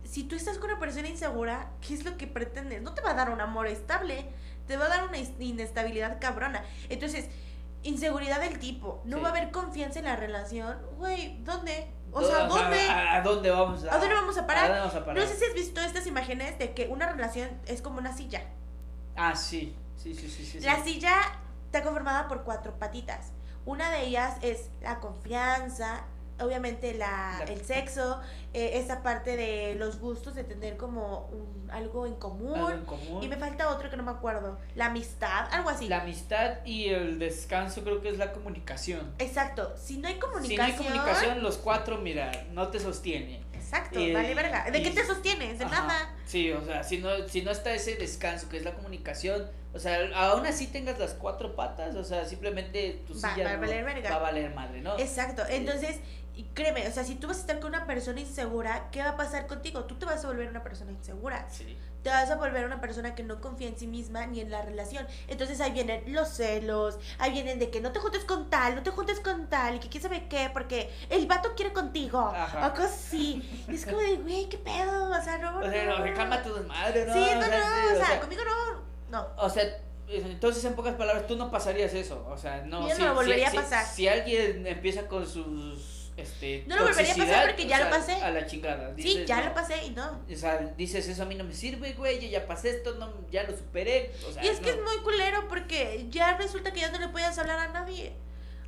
si tú estás con una persona insegura, ¿qué es lo que pretendes? No te va a dar un amor estable, te va a dar una inestabilidad cabrona. Entonces, inseguridad del tipo, no va a haber confianza en la relación. Güey, ¿dónde? O sea, ¿dónde? ¿A, dónde vamos a, ¿A dónde vamos a parar? No sé si has visto estas imágenes de que una relación es como una silla. Ah, sí. Sí, sí, sí, sí. La silla está conformada por cuatro patitas. Una de ellas es la confianza, obviamente la, el sexo, eh, esa parte de los gustos, de tener como un, algo, en común, Y me falta otro que no me acuerdo. La amistad, algo así. La amistad y el descanso creo que es la comunicación. Exacto. Si no hay comunicación... Si no hay comunicación, los cuatro, mira, no te sostiene. Exacto, eh, vale verga. ¿De qué te sostienes? De nada. Sí, o sea, si no, si no está ese descanso que es la comunicación, o sea, aún así tengas las cuatro patas, o sea, simplemente tu silla va, a valer verga. va a valer madre, ¿no? Exacto. Entonces, y créeme, o sea, si tú vas a estar con una persona insegura, ¿qué va a pasar contigo? Tú te vas a volver una persona insegura. Sí. Te vas a volver una persona que no confía en sí misma ni en la relación. Entonces ahí vienen los celos, ahí vienen de que no te juntes con tal, no te juntes con tal, y que quién sabe qué, porque el vato quiere contigo. Ajá. O cosas así. es como de, güey, qué pedo, o sea, no. O sea, no, recalma tu desmadre, ¿no? Sí, no, no, o sea, conmigo no. No. O sea, entonces, en pocas palabras, tú no pasarías eso. O sea, no. Yo no lo volvería a pasar. si alguien empieza con sus este, no lo volvería a pasar porque ya lo pasé. A la chingada. sí, ya lo pasé y no. O sea, dices, eso a mí no me sirve, güey, yo ya pasé esto, no, ya lo superé. O sea, y es que es muy culero porque ya resulta que ya no le puedes hablar a nadie.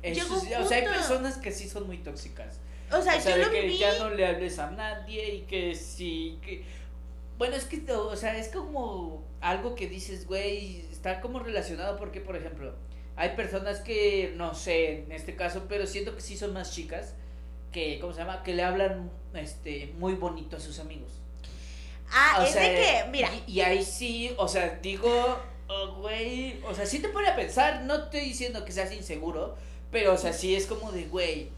o sea, hay personas que sí son muy tóxicas. O sea, yo lo que ya no le hables a nadie y que sí, que... Bueno, es que, o sea, es como algo que dices, güey, está como relacionado porque, por ejemplo, hay personas que, no sé, en este caso, pero siento que sí son más chicas, que, ¿cómo se llama? Que le hablan este, muy bonito a sus amigos. Ah, es de que, mira. Y, ahí sí, o sea, digo, oh, güey, o sea, sí te pone a pensar, no estoy diciendo que seas inseguro, pero, o sea, sí es como de, güey,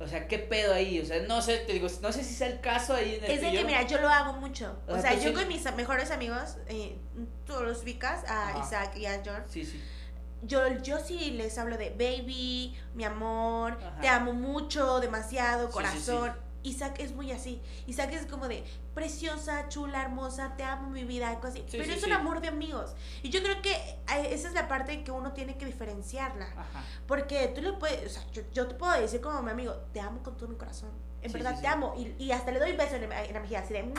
o sea, ¿qué pedo ahí? O sea, no sé, te digo, no sé si sea el caso ahí en el Es de que, mira, yo lo hago mucho. O, sea, yo con mis mejores amigos, eh, tú los ubicas, a Isaac y a John. Sí, sí yo, yo sí les hablo de baby, mi amor, te amo mucho, demasiado, corazón. Isaac es muy así. Isaac es como de preciosa, chula, hermosa, te amo mi vida, algo así. Pero es un amor de amigos. Y yo creo que esa es la parte en que uno tiene que diferenciarla. Porque tú le puedes, o sea, yo, te puedo decir como mi amigo, te amo con todo mi corazón. En verdad te amo. Y, y, hasta le doy un beso en, la mejilla, así de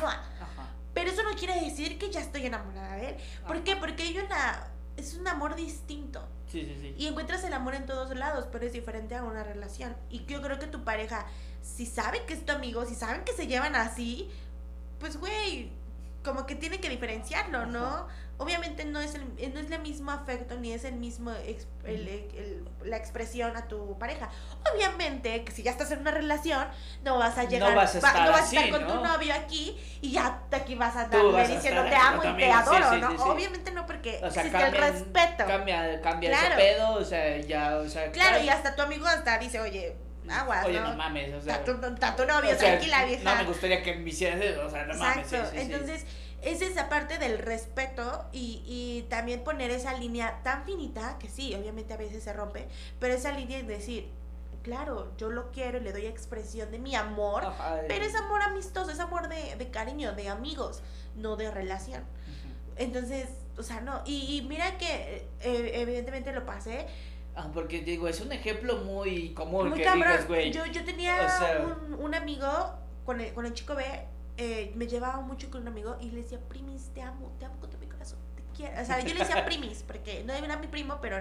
Pero eso no quiere decir que ya estoy enamorada de él. ¿Por qué? Porque hay una es un amor distinto. Sí, sí, sí. Y encuentras el amor en todos lados, pero es diferente a una relación. Y yo creo que tu pareja, si sabe que es tu amigo, si saben que se llevan así, pues güey, como que tiene que diferenciarlo, ¿no? Obviamente no es, el, no es el mismo afecto ni es el mismo la expresión a tu pareja. Obviamente que si ya estás en una relación, no vas a llegar, no vas a estar, no vas a estar con tu novio aquí y ya aquí vas a estar diciendo te amo y te adoro, ¿no? Obviamente no porque existe el respeto. Cambia, cambia ese pedo, o sea, ya, o sea. Claro, y hasta tu amigo hasta dice, oye, aguas. Oye, no, mames, o sea. tu, novio, tranquila, vieja. No me gustaría que me hicieras eso, o sea, no Exacto. mames. Entonces es esa parte del respeto y, y, también poner esa línea tan finita, que sí, obviamente a veces se rompe, pero esa línea es decir, claro, yo lo quiero y le doy expresión de mi amor, pero es amor amistoso, es amor de, de cariño, de amigos, no de relación. Entonces, o sea, no, y, mira que eh, evidentemente lo pasé. Ah, porque digo, es un ejemplo muy común muy que digas, güey. Yo, yo tenía un, un, amigo con el, con el chico B eh, me llevaba mucho con un amigo y le decía, primis, te amo, te amo con todo mi corazón, te quiero. O sea, yo le decía <laughs> primis, porque no era mi primo, pero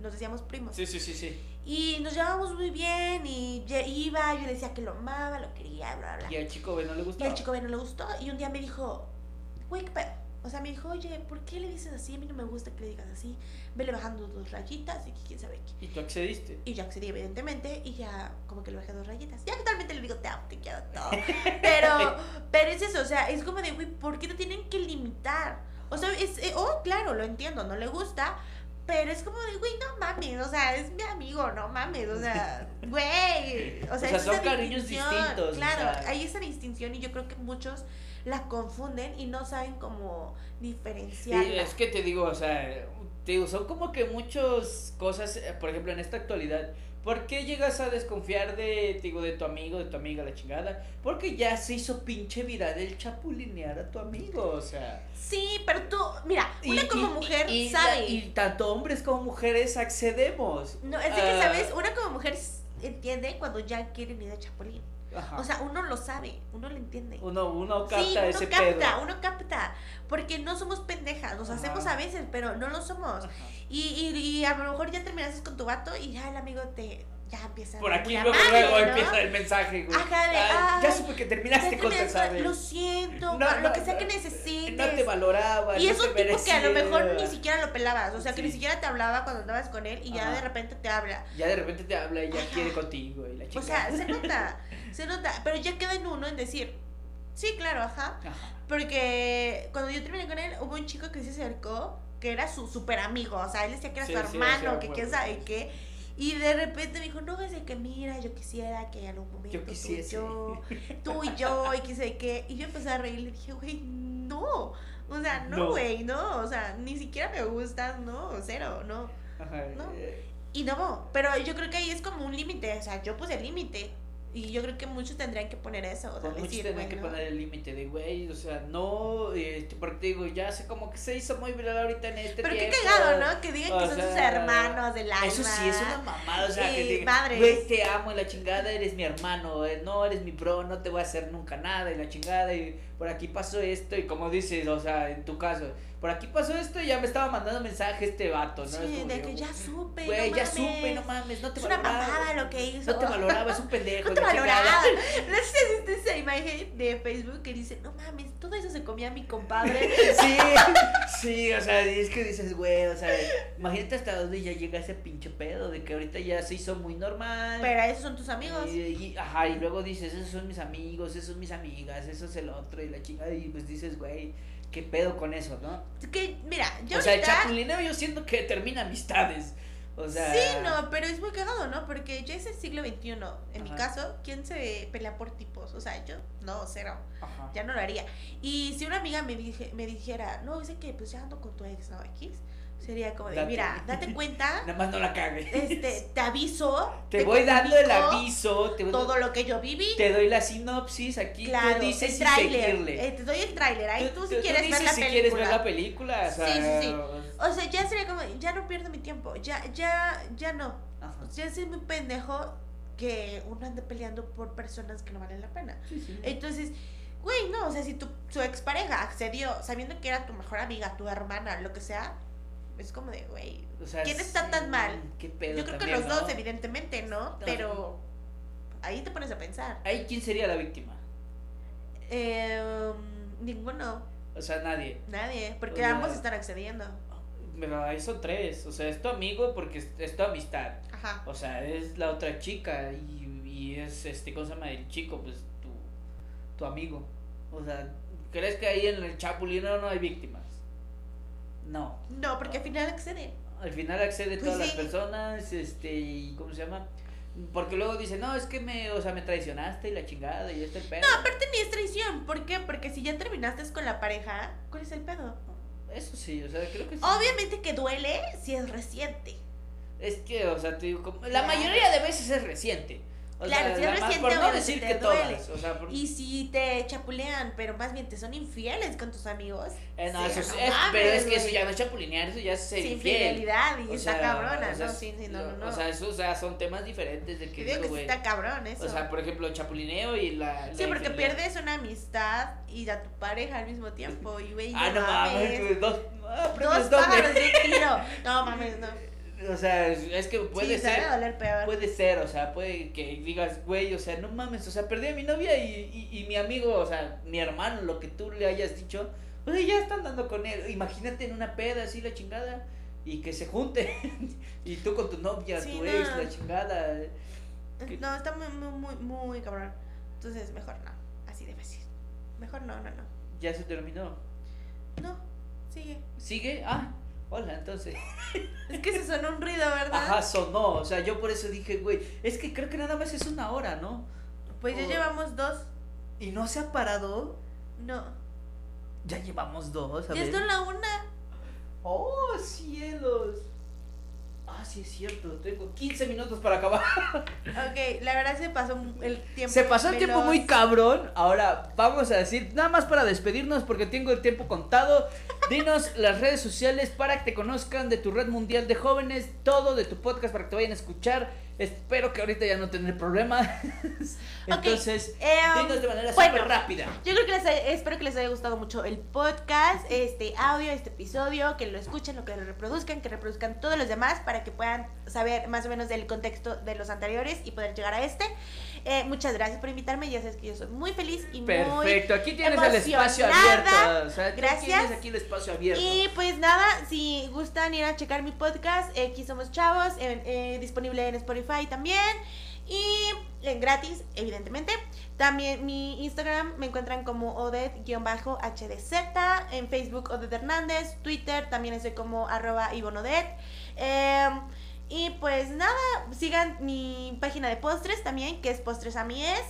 nos decíamos primos. Sí, sí, sí, sí. Y nos llevábamos muy bien y iba, yo le decía que lo amaba, lo quería, bla, bla. Y al chico B no le gustó. Y al chico B no le gustó. Y un día me dijo, güey, ¿qué O sea, me dijo, oye, ¿por qué le dices así? A mí no me gusta que le digas así. Vele bajando dos rayitas y quién sabe qué. ¿Y tú accediste? Y yo accedí, evidentemente, y ya como que le bajé dos rayitas. Ya actualmente le digo, te amo, te quiero todo. <laughs> pero, pero es eso, o sea, es como de, güey, ¿por qué te tienen que limitar? O sea, es, eh, oh, claro, lo entiendo, no le gusta, pero es como de, güey, no mames, o sea, es mi amigo, no mames, o sea, <laughs> güey. O sea, son cariños distintos. Claro, hay esa distinción y yo creo que muchos la confunden y no saben cómo diferenciar. es que te digo, o sea, te digo, son como que muchas cosas, eh, por ejemplo, en esta actualidad ¿Por qué llegas a desconfiar de, digo, de tu amigo, de tu amiga, la chingada? Porque ya se hizo pinche viral el chapulinear a tu amigo, o sea. Sí, pero tú, mira, una como mujer sabe. Y, tanto hombres como mujeres accedemos. No, es de que, ¿sabes? Una como mujer entiende cuando ya quieren ir a chapulín. O sea, uno lo sabe, uno lo entiende. Uno, uno capta sí, uno capta, uno capta. Porque no somos pendejas, nos hacemos a veces, pero no lo somos. Y, y, y, a lo mejor ya terminaste con tu vato y ya el amigo te, ya empieza Por aquí luego, luego empieza el mensaje, güey. Ajá, de, ya supe que terminaste con ¿sabes? Lo siento, lo que sea que necesites. No te valoraba. Y es un tipo que a lo mejor ni siquiera lo pelabas. O sea, que ni siquiera te hablaba cuando andabas con él y ya de repente te habla. Ya de repente te habla y ya quiere contigo y la chica. O sea, se nota, <laughs> se nota. Pero ya queda en uno en decir, sí, claro, ajá. ajá. Porque cuando yo terminé con él, hubo un chico que se acercó que era su super amigo. O sea, él decía que era su hermano, que quién sabe qué y de repente me dijo, no, es de que mira, yo quisiera que en algún momento yo tú, y yo, tú y yo, y qué sé qué. Y yo empecé a reír y le dije, güey, no. O sea, no, güey, no. O sea, ni siquiera me gustas, no, cero, no. Ajá, no. Eh. Y no, pero yo creo que ahí es como un límite. O sea, yo puse el límite. Y yo creo que muchos tendrían que poner eso. O sea, muchos tendrían que poner el límite de, güey, o sea, no, eh, porque digo, ya sé como que se hizo muy viral ahorita en este Pero qué cagado, ¿no? Que digan que son sus hermanos del alma. Eso sí es una mamada, o sea, que digan, güey, te amo y la chingada, eres mi hermano, eh, no, eres mi bro, no te voy a hacer nunca nada y la chingada y por aquí pasó esto y como dices, o sea, en tu caso por aquí pasó esto y ya me estaba mandando mensaje este vato, ¿no? Sí, de que ya supe. Güey, ya supe, no mames, no te valoraba. Es una mamada lo que hizo. No te valoraba, es un pendejo. no te valoraba. <laughs> No sé si viste esa imagen de Facebook que dice, no mames, todo eso se comía mi compadre. <laughs> sí, sí, o sea, es que dices, güey, o sea, imagínate hasta dónde ya llega ese pinche pedo de que ahorita ya se hizo muy normal. Pero esos son tus amigos. Y, ajá, y luego dices, esos son mis amigos, esos son mis amigas, eso es el otro y la chingada. Y pues dices, güey ¿qué pedo con eso, no? Que, mira, yo O sea, el chapulineo yo siento que termina amistades. O sea... Sí, no, pero es muy cagado, ¿no? Porque ya es el siglo XXI. En mi caso, ¿quién se pelea por tipos? O sea, yo, no, cero. Ajá. Ya no lo haría. Y si una amiga me, dije, me dijera, no, dice que pues ya ando con tu ex, ¿no? X Sería como de, mira, date cuenta. <laughs> Nada más no la cagues. Este, te aviso. Te, voy dando el aviso. Te todo lo que yo viví. Te doy la sinopsis aquí. Claro, tú dices el tráiler. Eh, te doy el tráiler. Ahí tú, si quieres ver la si película. quieres ver la película. O sea, sí, sí, sí. O sea, ya sería como, ya no pierdo mi tiempo. Ya, ya, ya no. Ajá. Ya es muy pendejo que uno ande peleando por personas que no valen la pena. Sí, sí. Entonces, güey, no, o sea, si tu, tu expareja accedió sabiendo que era tu mejor amiga, tu hermana, lo que sea, es como de, güey, ¿quién está tan mal? Yo creo que los dos, evidentemente, ¿no? Pero ahí te pones a pensar. ¿Ahí quién sería la víctima? Eh, ninguno. O sea, nadie. Nadie, porque ambos están accediendo. Pero ahí son tres. O sea, es tu amigo porque es, tu amistad. Ajá. O sea, es la otra chica y, y es, este, ¿cómo se llama? El chico, pues tu, tu amigo. O sea, ¿crees que ahí en el chapulino no hay víctimas? No. No, porque al final accede. Al final accede pues todas las personas, este, y ¿cómo se llama? Porque luego dice, no, es que me, o sea, me traicionaste y la chingada y este el pedo. No, aparte ni es traición. ¿Por qué? Porque si ya terminaste con la pareja, ¿cuál es el pedo? Eso sí, o sea, creo que sí. Obviamente que duele si es reciente. Es que, o sea, te digo, la mayoría de veces es reciente claro, si es reciente, por no decir que duele. Todas, o sea, Y si te chapulean, pero más bien te son infieles con tus amigos. Eh, no, eso es, pero es que eso ya no es chapulinear, eso ya es ser Sin infidelidad y está cabrona, ¿no? Sí, sí, no, no, O sea, eso, o sea, son temas diferentes de que. Digo, que está cabrón eso. O sea, por ejemplo, chapulineo y la. sí, porque pierdes una amistad y a tu pareja al mismo tiempo. Y güey, <laughs> ah, no mames. Dos, ah, dos pájaros de tiro. <laughs> No mames, no. O sea, es que puede ser. Puede ser, o sea, puede que digas, güey, o sea, no mames, o sea, perdí a mi novia y, y, mi amigo, o sea, mi hermano, lo que tú le hayas dicho, Pues ya están dando con él. Imagínate en una peda así la chingada y que se junte <laughs> y tú con tu novia, tu ex, la chingada. No, está muy, muy, muy, cabrón. Entonces, mejor no, así de fácil. Mejor no, no, no. ¿Ya se terminó? No, sigue. ¿Sigue? Ah, hola, entonces. <laughs> Es que se sonó un ruido, ¿verdad? Ajá, sonó. O sea, yo por eso dije, güey, es que creo que nada más es una hora, ¿no? Pues ya llevamos dos. ¿Y no se ha parado? No. Ya llevamos dos. A ya está la una. ¡Oh, cielos! Ah, sí, es cierto. Tengo 15 minutos para acabar. <laughs> Ok, la verdad se pasó el tiempo. Se pasó el tiempo muy cabrón. Ahora vamos a decir, nada más para despedirnos porque tengo el tiempo contado. Dinos <laughs> las redes sociales para que te conozcan de tu red mundial de jóvenes, todo de tu podcast para que te vayan a escuchar Espero que ahorita ya no tener problemas. <laughs> Entonces, eh, um, de manera súper rápida. Yo creo que les espero que les haya gustado mucho el podcast, este audio, este episodio, que lo escuchen, lo que lo reproduzcan, que reproduzcan todos los demás para que puedan saber más o menos del contexto de los anteriores y poder llegar a este. Eh, muchas gracias por invitarme. Ya sabes que yo soy muy feliz y Perfecto. muy Perfecto, aquí tienes el espacio abierto. gracias. Tienes aquí el espacio abierto. Y pues nada, si gustan ir a checar mi podcast, aquí somos chavos, eh, disponible en Spotify también. Y en gratis, evidentemente. También mi Instagram me encuentran como Odet-HDZ. En Facebook Odet Hernández. Twitter también estoy como arroba Ivonodet. Em, y pues nada, sigan mi página de postres también, que es Postres a mi es.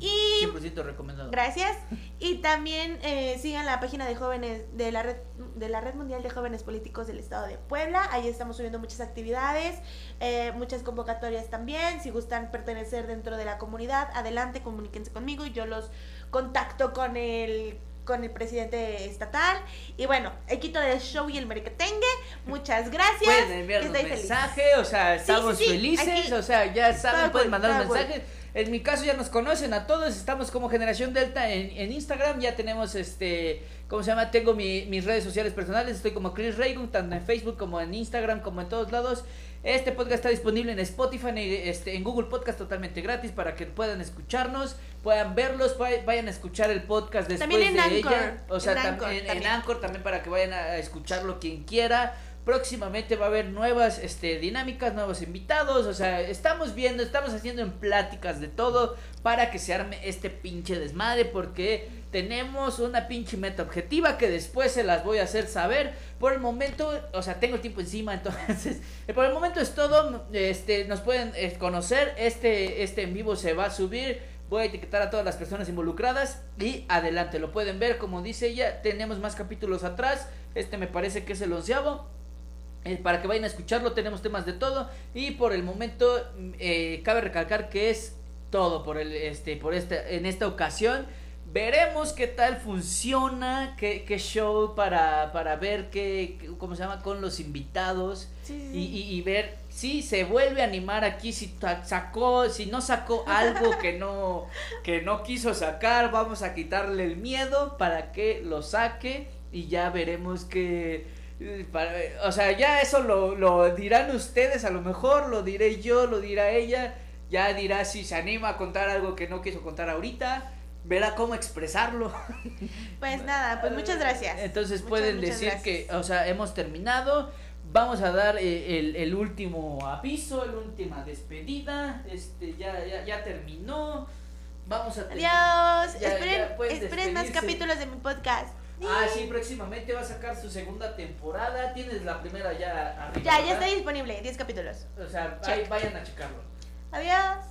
Y 100% recomendado. Gracias. Y también eh, sigan la página de jóvenes de la red de la red mundial de jóvenes políticos del estado de Puebla. Ahí estamos subiendo muchas actividades, eh, muchas convocatorias también. Si gustan pertenecer dentro de la comunidad, adelante, comuníquense conmigo y yo los contacto con el con el presidente estatal. Y bueno, equipo de show y el merequetengue, muchas gracias. Pueden enviar un mensaje, o sea, estamos felices, o sea, ya saben, pueden mandar un mensaje. En mi caso ya nos conocen a todos, estamos como Generación Delta en, en Instagram, ya tenemos este, ¿cómo se llama? Tengo mi, mis redes sociales personales, estoy como Chris Reagan, tanto en Facebook como en Instagram, como en todos lados. Este podcast está disponible en Spotify, este, en Google Podcast totalmente gratis para que puedan escucharnos, puedan verlos, vayan a escuchar el podcast después también en de ella. O sea, también, en Anchor también para que vayan a escucharlo quien quiera. Próximamente va a haber nuevas este, dinámicas, nuevos invitados. O sea, estamos viendo, estamos haciendo en pláticas de todo para que se arme este pinche desmadre. Porque tenemos una pinche meta objetiva que después se las voy a hacer saber. Por el momento, o sea, tengo el tiempo encima, <laughs> entonces, eh, por el momento es todo. Este, nos pueden eh, conocer. Este, este en vivo se va a subir. Voy a etiquetar a todas las personas involucradas y adelante, lo pueden ver, como dice ella, tenemos más capítulos atrás, este me parece que es el onceavo, eh, para que vayan a escucharlo, tenemos temas de todo. Y por el momento, eh, cabe recalcar que es todo por el este por esta en esta ocasión veremos qué tal funciona qué, qué show para, para ver qué, cómo se llama con los invitados. Y, y, ver si se vuelve a animar aquí si sacó si no sacó algo <laughs> que no que no quiso sacar vamos a quitarle el miedo para que lo saque y ya veremos que o sea, ya eso lo, lo dirán ustedes, a lo mejor lo diré yo, lo dirá ella, ya dirá si se anima a contar algo que no quiso contar ahorita, verá cómo expresarlo. <laughs> Pues nada, pues muchas gracias. Entonces pueden decir que, o sea, hemos terminado. Vamos a dar eh, el, el, último aviso, la última despedida. Este, ya, ya, ya terminó. Vamos a Adiós. esperen, esperen más capítulos de mi podcast. Ah, sí, próximamente va a sacar su segunda temporada. Tienes la primera ya arriba. Ya, ya está disponible, 10 capítulos. O sea, vayan a checarlo. Adiós.